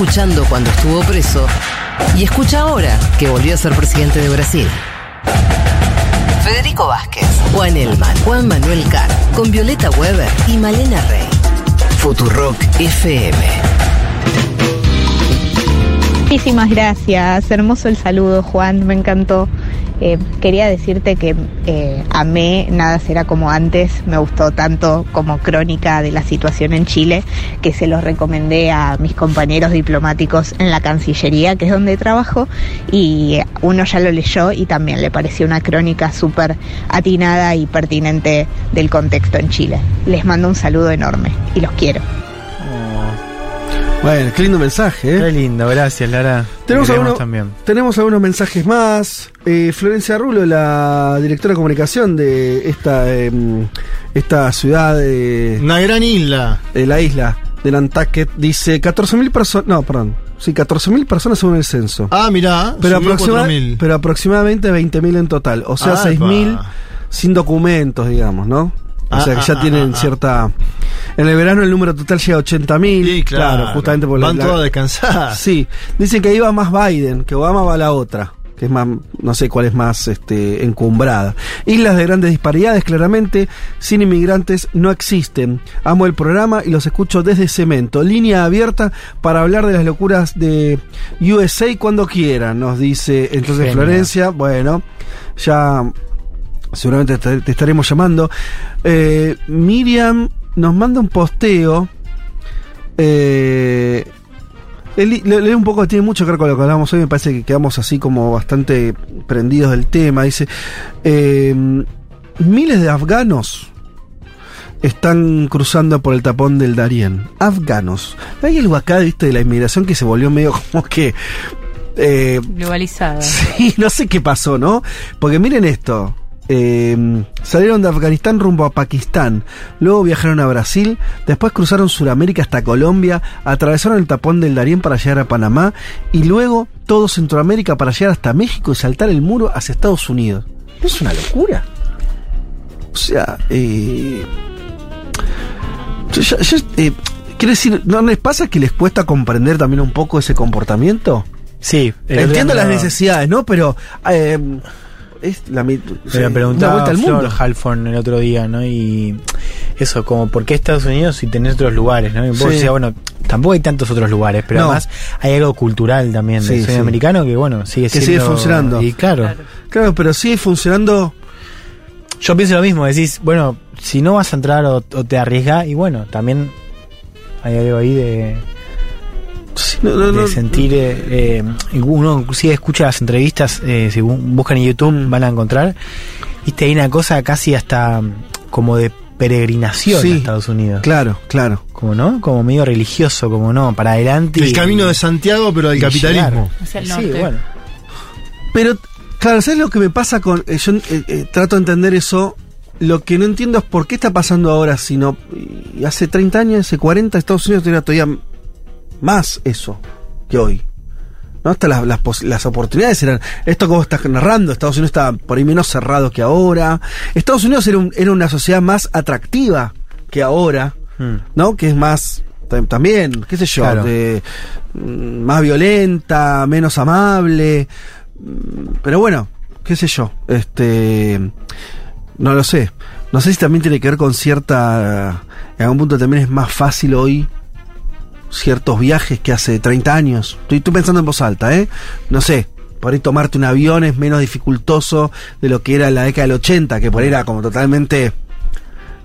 escuchando cuando estuvo preso y escucha ahora que volvió a ser presidente de Brasil. Federico Vázquez, Juan Elman, Juan Manuel Carr, con Violeta Weber y Malena Rey. Futurock FM. Muchísimas gracias, hermoso el saludo Juan, me encantó. Eh, quería decirte que eh, amé Nada será como antes, me gustó tanto como crónica de la situación en Chile que se los recomendé a mis compañeros diplomáticos en la Cancillería, que es donde trabajo, y uno ya lo leyó y también le pareció una crónica súper atinada y pertinente del contexto en Chile. Les mando un saludo enorme y los quiero. Bueno, qué lindo mensaje, ¿eh? Qué lindo, gracias, Lara. Tenemos, algunos, también. tenemos algunos mensajes más. Eh, Florencia Rulo, la directora de comunicación de esta, em, esta ciudad de... Una gran isla. De la isla de Nantucket, dice 14.000 personas... No, perdón. Sí, 14.000 personas según el censo. Ah, mirá, pero, aproxima- 4.000. pero aproximadamente 20.000 en total. O sea, Apa. 6.000 sin documentos, digamos, ¿no? O Ah, sea, que ya ah, tienen ah, ah. cierta... En el verano el número total llega a 80.000. Sí, claro. justamente por Van la- todos a descansar. Sí, dicen que ahí va más Biden, que Obama va a la otra, que es más, no sé cuál es más este, encumbrada. Islas de grandes disparidades, claramente, sin inmigrantes no existen. Amo el programa y los escucho desde Cemento. Línea abierta para hablar de las locuras de USA cuando quieran, nos dice entonces Genial. Florencia. Bueno, ya seguramente te, te estaremos llamando. Eh, Miriam nos manda un posteo. Eh, él- le- leo un poco, tiene mucho que ver con lo que hablamos hoy, me parece que quedamos así como bastante prendidos del tema. Dice, eh, miles de afganos están cruzando por el tapón del Darién. Afganos. Hay algo acá, viste, de la inmigración que se volvió medio como que... eh, Globalizada. Sí, no sé qué pasó, ¿no? Porque miren esto. Eh, salieron de Afganistán rumbo a Pakistán, luego viajaron a Brasil, después cruzaron Sudamérica hasta Colombia, atravesaron el tapón del Darién para llegar a Panamá y luego todo Centroamérica para llegar hasta México y saltar el muro hacia Estados Unidos. ¿No es una locura? O sea, eh, yo- yo- yo, eh, quiero decir, ¿no les pasa que les cuesta comprender también un poco ese comportamiento? Sí, Entiendo las necesidades, ¿no? Pero eh, es la Me lo una preguntaba vuelta al Flor mundo. Halfon el otro día, ¿no? Y eso, como, ¿por qué Estados Unidos si tenés otros lugares, ¿no? Y vos Sí. decías, bueno, tampoco hay tantos otros lugares, pero No. además hay algo cultural también Sí, del sí. sueño americano que, bueno, sigue Que siendo... sigue funcionando. Y claro, Claro, pero sigue funcionando. yo pienso lo mismo, decís, bueno, si no vas a entrar o, o te arriesgas, y bueno, también hay algo ahí de... no, no, de no. sentir eh, eh, uno inclusive escucha las entrevistas eh, si bu- buscan en YouTube Mm. van a encontrar viste hay una cosa casi hasta como de peregrinación Sí. a Estados Unidos Claro, claro. como no como medio religioso como no para adelante El y- camino de Santiago, pero del capitalismo. llegar. Hacia el sí bueno Pero, claro, ¿sabes lo que me pasa con.? eh, yo eh, eh, trato de entender eso. Lo que no entiendo es por qué está pasando ahora, sino. hace 30 años, hace 40, Estados Unidos tenía todavía más eso que hoy. ¿No? Hasta las, las, oportunidades eran. Esto como estás narrando, Estados Unidos estaba por ahí menos cerrado que ahora. Estados Unidos era, un- era una sociedad más atractiva que ahora. Mm. ¿no? Que es más tam- también, qué sé yo, Claro. de, mm, más violenta, menos amable, mm, pero bueno, qué sé yo, este, no lo sé, no sé si también tiene que ver con cierta, en algún punto también es más fácil hoy ciertos viajes que hace 30 años, estoy, pensando en voz alta, ¿eh? No sé. Por ahí tomarte un avión es menos dificultoso de lo que era en la década del 80, que por ahí era como totalmente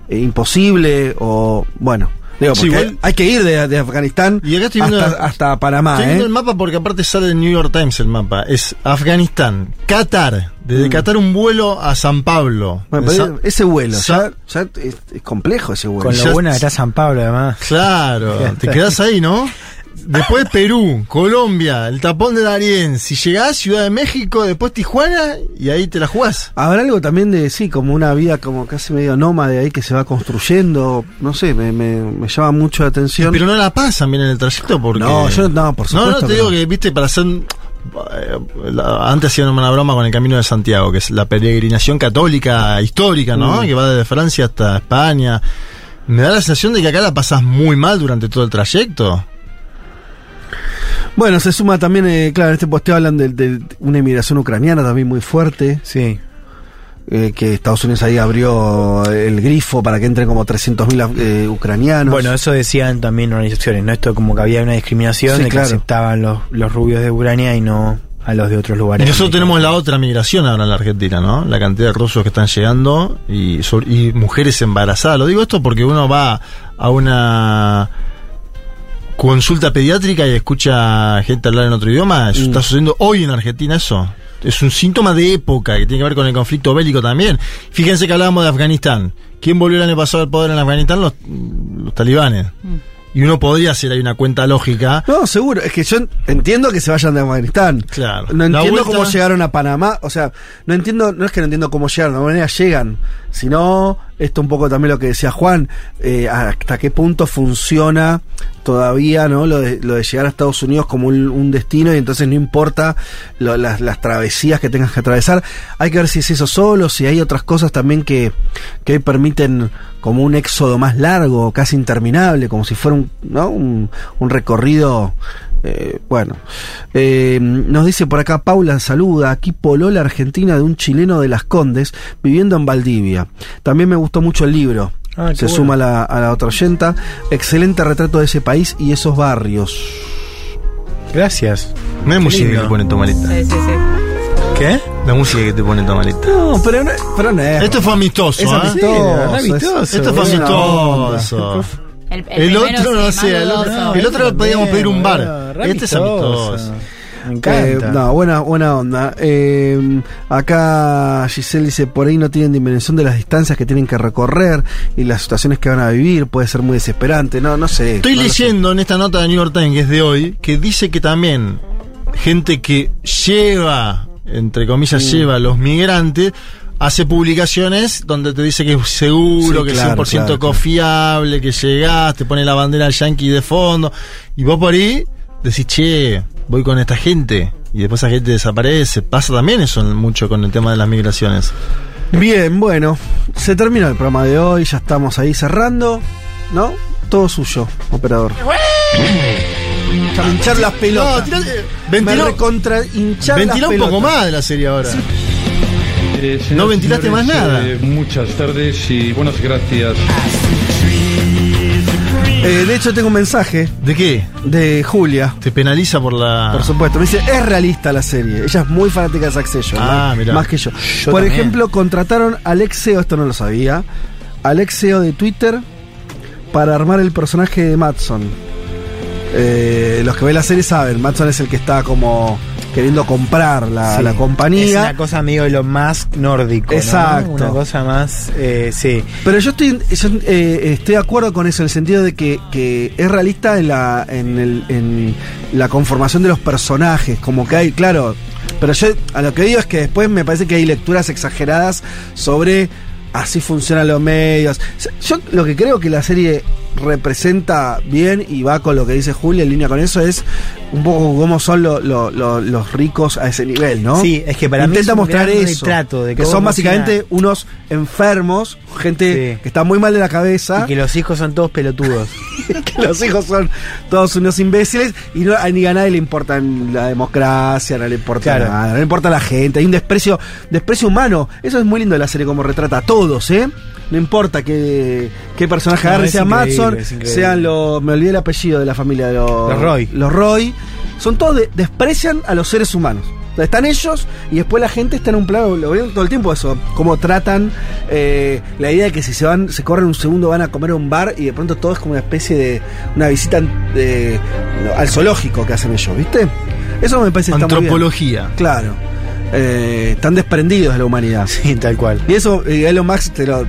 eh, imposible o bueno digo Sí, igual- hay que ir de, de Afganistán Y acá estoy hasta, viendo- hasta Panamá Estoy viendo ¿eh? el mapa porque aparte sale del New York Times el mapa. Es Afganistán, Qatar. Desde Mm. Qatar un vuelo a San Pablo. Bueno, ese vuelo Sa- ya, ya es, es complejo ese vuelo con Ya lo buena que es- está San Pablo además Claro, te quedás ahí, ¿no? Después Perú, Colombia, el tapón de Darién. Si llegás, Ciudad de México, después Tijuana, y ahí te la jugás. habrá algo también de sí como una vida como casi medio nómade ahí que se va construyendo no sé me, me, me llama mucho la atención Pero no la pasan bien en el trayecto porque. No, yo no, por No, supuesto no, te que digo no. que, viste, para hacer. eh, antes hacían una broma con el Camino de Santiago, que es la peregrinación católica histórica, ¿no? Mm. Que va desde Francia hasta España. Me da la sensación de que acá la pasás muy mal durante todo el trayecto. Bueno, se suma también, eh, claro, en este posteo hablan de, de una inmigración ucraniana también muy fuerte. Sí. Eh, que Estados Unidos ahí abrió el grifo para que entren como 300.000 eh, ucranianos. Bueno, eso decían también organizaciones, ¿no? Esto como que había una discriminación Sí, de que aceptaban los, los rubios de Ucrania y no a los de otros Y lugares. nosotros tenemos la otra migración ahora en la Argentina, ¿no? La cantidad de rusos que están llegando y, sobre- y mujeres embarazadas. Lo digo esto porque uno va a una consulta pediátrica y escucha gente hablar en otro idioma. Eso está sucediendo hoy en Argentina eso. Es un síntoma de época que tiene que ver con el conflicto bélico también. Fíjense que hablábamos de Afganistán. ¿Quién volvió el año pasado al poder en Afganistán? Los, los talibanes. Y uno podría hacer ahí una cuenta lógica. No, seguro. Es que yo entiendo que se vayan de Afganistán. Claro. No entiendo vuelta- cómo llegaron a Panamá. O sea, no entiendo, no es que no entiendo cómo llegaron, de alguna manera llegan. Sino, esto un poco también lo que decía Juan, eh, hasta qué punto funciona todavía, ¿no? Lo de, lo de llegar a Estados Unidos como un, destino y entonces no importa lo- las, las travesías que tengas que atravesar. Hay que ver si es eso solo, si hay otras cosas también que, que permiten como un éxodo más largo, casi interminable, como si fuera un, ¿no? un, un recorrido eh, bueno, eh, nos dice por acá Paula, saluda, aquí Polola Argentina de un chileno de Las Condes viviendo en Valdivia. También me gustó mucho el libro. Ah, Se bueno. suma a la, a la otra oyenta. Excelente retrato de ese país y esos barrios. Gracias. No hay Qué música que te pone. Sí, sí, sí. ¿Qué? La música que te pone tomalita. No, pero no, pero no es. Esto fue amistoso, Es ¿eh? amistoso. Sí, amistoso, es- Esto fue amistoso. El, otro, no sé, el otro, el otro podíamos pedir un bar. re Este es amistoso. amistoso. Me encanta. Eh, no, buena, buena onda. Eh, acá Giselle dice, por ahí no tienen dimensión de las distancias que tienen que recorrer y las situaciones que van a vivir. Puede ser muy desesperante. No, no sé. Estoy No lo sé. leyendo en esta nota de New York Times, que es de hoy, que dice que también gente que lleva, entre comillas, lleva a los migrantes, hace publicaciones donde te dice que es seguro, Sí, que claro, es 100% claro, claro. confiable, que llegás, te pone la bandera yankee de fondo, y vos por ahí decís, che, voy con esta gente, y después esa gente desaparece. Pasa también eso mucho con el tema de las migraciones. Bien, bueno, se termina el programa de hoy, ya estamos ahí cerrando, ¿no? Todo suyo, operador. Hinchar las pelotas. No, tirate- Me ventiló- recontra hinchar las Ventila un pelotas. poco más de la serie ahora. Eh, No ventilaste señores, más nada. eh, muchas tardes y buenas gracias. Eh, de hecho, tengo un mensaje ¿De qué? de Julia. Te penaliza por la. Por supuesto, me dice, es realista la serie. Ella es muy fanática de Succession, Ah, más, mirá. más que yo. Yo Por también. ejemplo, contrataron a Alexeo, esto no lo sabía, Alexeo de Twitter para armar el personaje de Matson. Eh, los que ven la serie saben, Matson es el que está como queriendo comprar la, Sí. la Es compañía. una cosa medio de lo más nórdico. ¿no? Exacto. Una cosa más. eh, sí. Pero yo estoy, yo, eh, estoy de acuerdo con eso, en el sentido de que, que es realista en la, en, el- en la conformación de los personajes, como que hay, claro, pero yo a lo que digo es que después me parece que hay lecturas exageradas sobre así funcionan los medios. Yo lo que creo que la serie representa bien y va con lo que dice Julia en línea con eso es un poco cómo son lo- lo- lo- los ricos a ese nivel, ¿no? Sí, es que para mí Intenta es un mostrar eso. retrato de que son básicamente unos enfermos, gente Sí. que está muy mal de la cabeza, Y que los hijos son todos pelotudos. que los hijos son todos unos imbéciles y no, a ni a nadie le importa la democracia, no le importa Claro. nada, no le importa la gente, hay un desprecio, desprecio humano. Eso es muy lindo de la serie como retrata a todos, ¿eh? No importa qué, qué personaje No, agarre, sea Matson, sean los, me olvidé el apellido de la familia de los, Los Roy. Los Roy. Son todos, de- desprecian a los seres humanos. Están ellos y después la gente está en un plano, lo veo todo el tiempo eso, cómo tratan eh, la idea de que si se van, se corren un segundo van a comer a un bar y de pronto todo es como una especie de una visita de- al zoológico que hacen ellos, ¿viste? Eso me parece está muy bien. Antropología. Claro. Eh, están desprendidos de la humanidad. Sí, tal cual. Y eso, eh, Elon Musk te lo.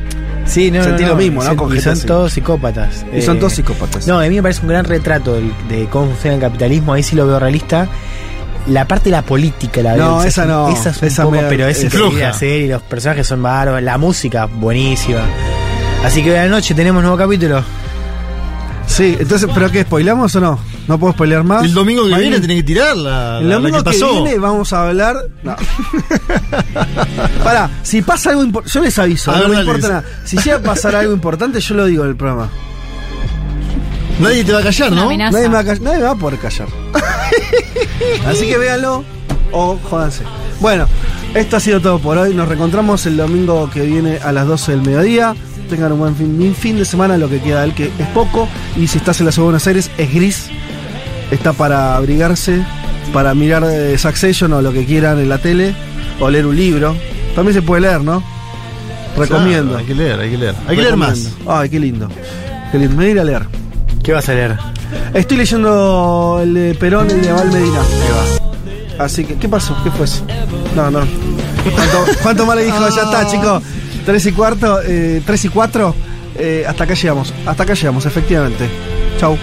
Sí, no, Sentí no, lo no, mismo, y ¿no? son- Con y son todos psicópatas. Y son Eh, todos psicópatas. No, a mí me parece un gran retrato de, cómo funciona el capitalismo, ahí sí lo veo realista. La parte de la política la veo. No, esa no, Esa es un esa poco, me- pero es es hacer y los personajes son bárbaros, la música buenísima. Así que hoy a la noche tenemos nuevo capítulo. Sí, entonces, ¿pero qué? ¿Spoilamos o no? ¿No puedo spoilear más? El domingo que viene tiene que tirar la, El la- la domingo que que, pasó. viene vamos a hablar. No. Pará, si pasa algo importante. Yo les aviso, A no ver, me dale. importa nada. Si llega a pasar algo importante, yo lo digo en el programa. Nadie te va a callar, Una ¿no? amenaza. Nadie me, va a, ca- nadie me va a poder callar. Así que véanlo o jódanse. Bueno, esto ha sido todo por hoy. Nos reencontramos el domingo que viene a las 12 del mediodía. Tengan un buen fin, un fin de semana, lo que queda de él, que es poco. Y si estás en la ciudad de Buenos Aires, es gris. Está para abrigarse, para mirar eh, Succession o lo que quieran en la tele, o leer un libro. También se puede leer, ¿no? Recomiendo. Claro, hay que leer, hay que leer. Hay que leer más. Ay, qué lindo. Qué lindo. Me voy a ir a leer. ¿Qué vas a leer? Estoy leyendo el de Perón y el de Val Medina. Así que, ¿qué pasó? ¿Qué fue eso? No, no. ¿Cuánto, cuánto más le dijo? Ya está, chicos. Tres y cuarto, eh, tres y cuatro. eh, hasta acá llegamos. Hasta acá llegamos, efectivamente. Chau.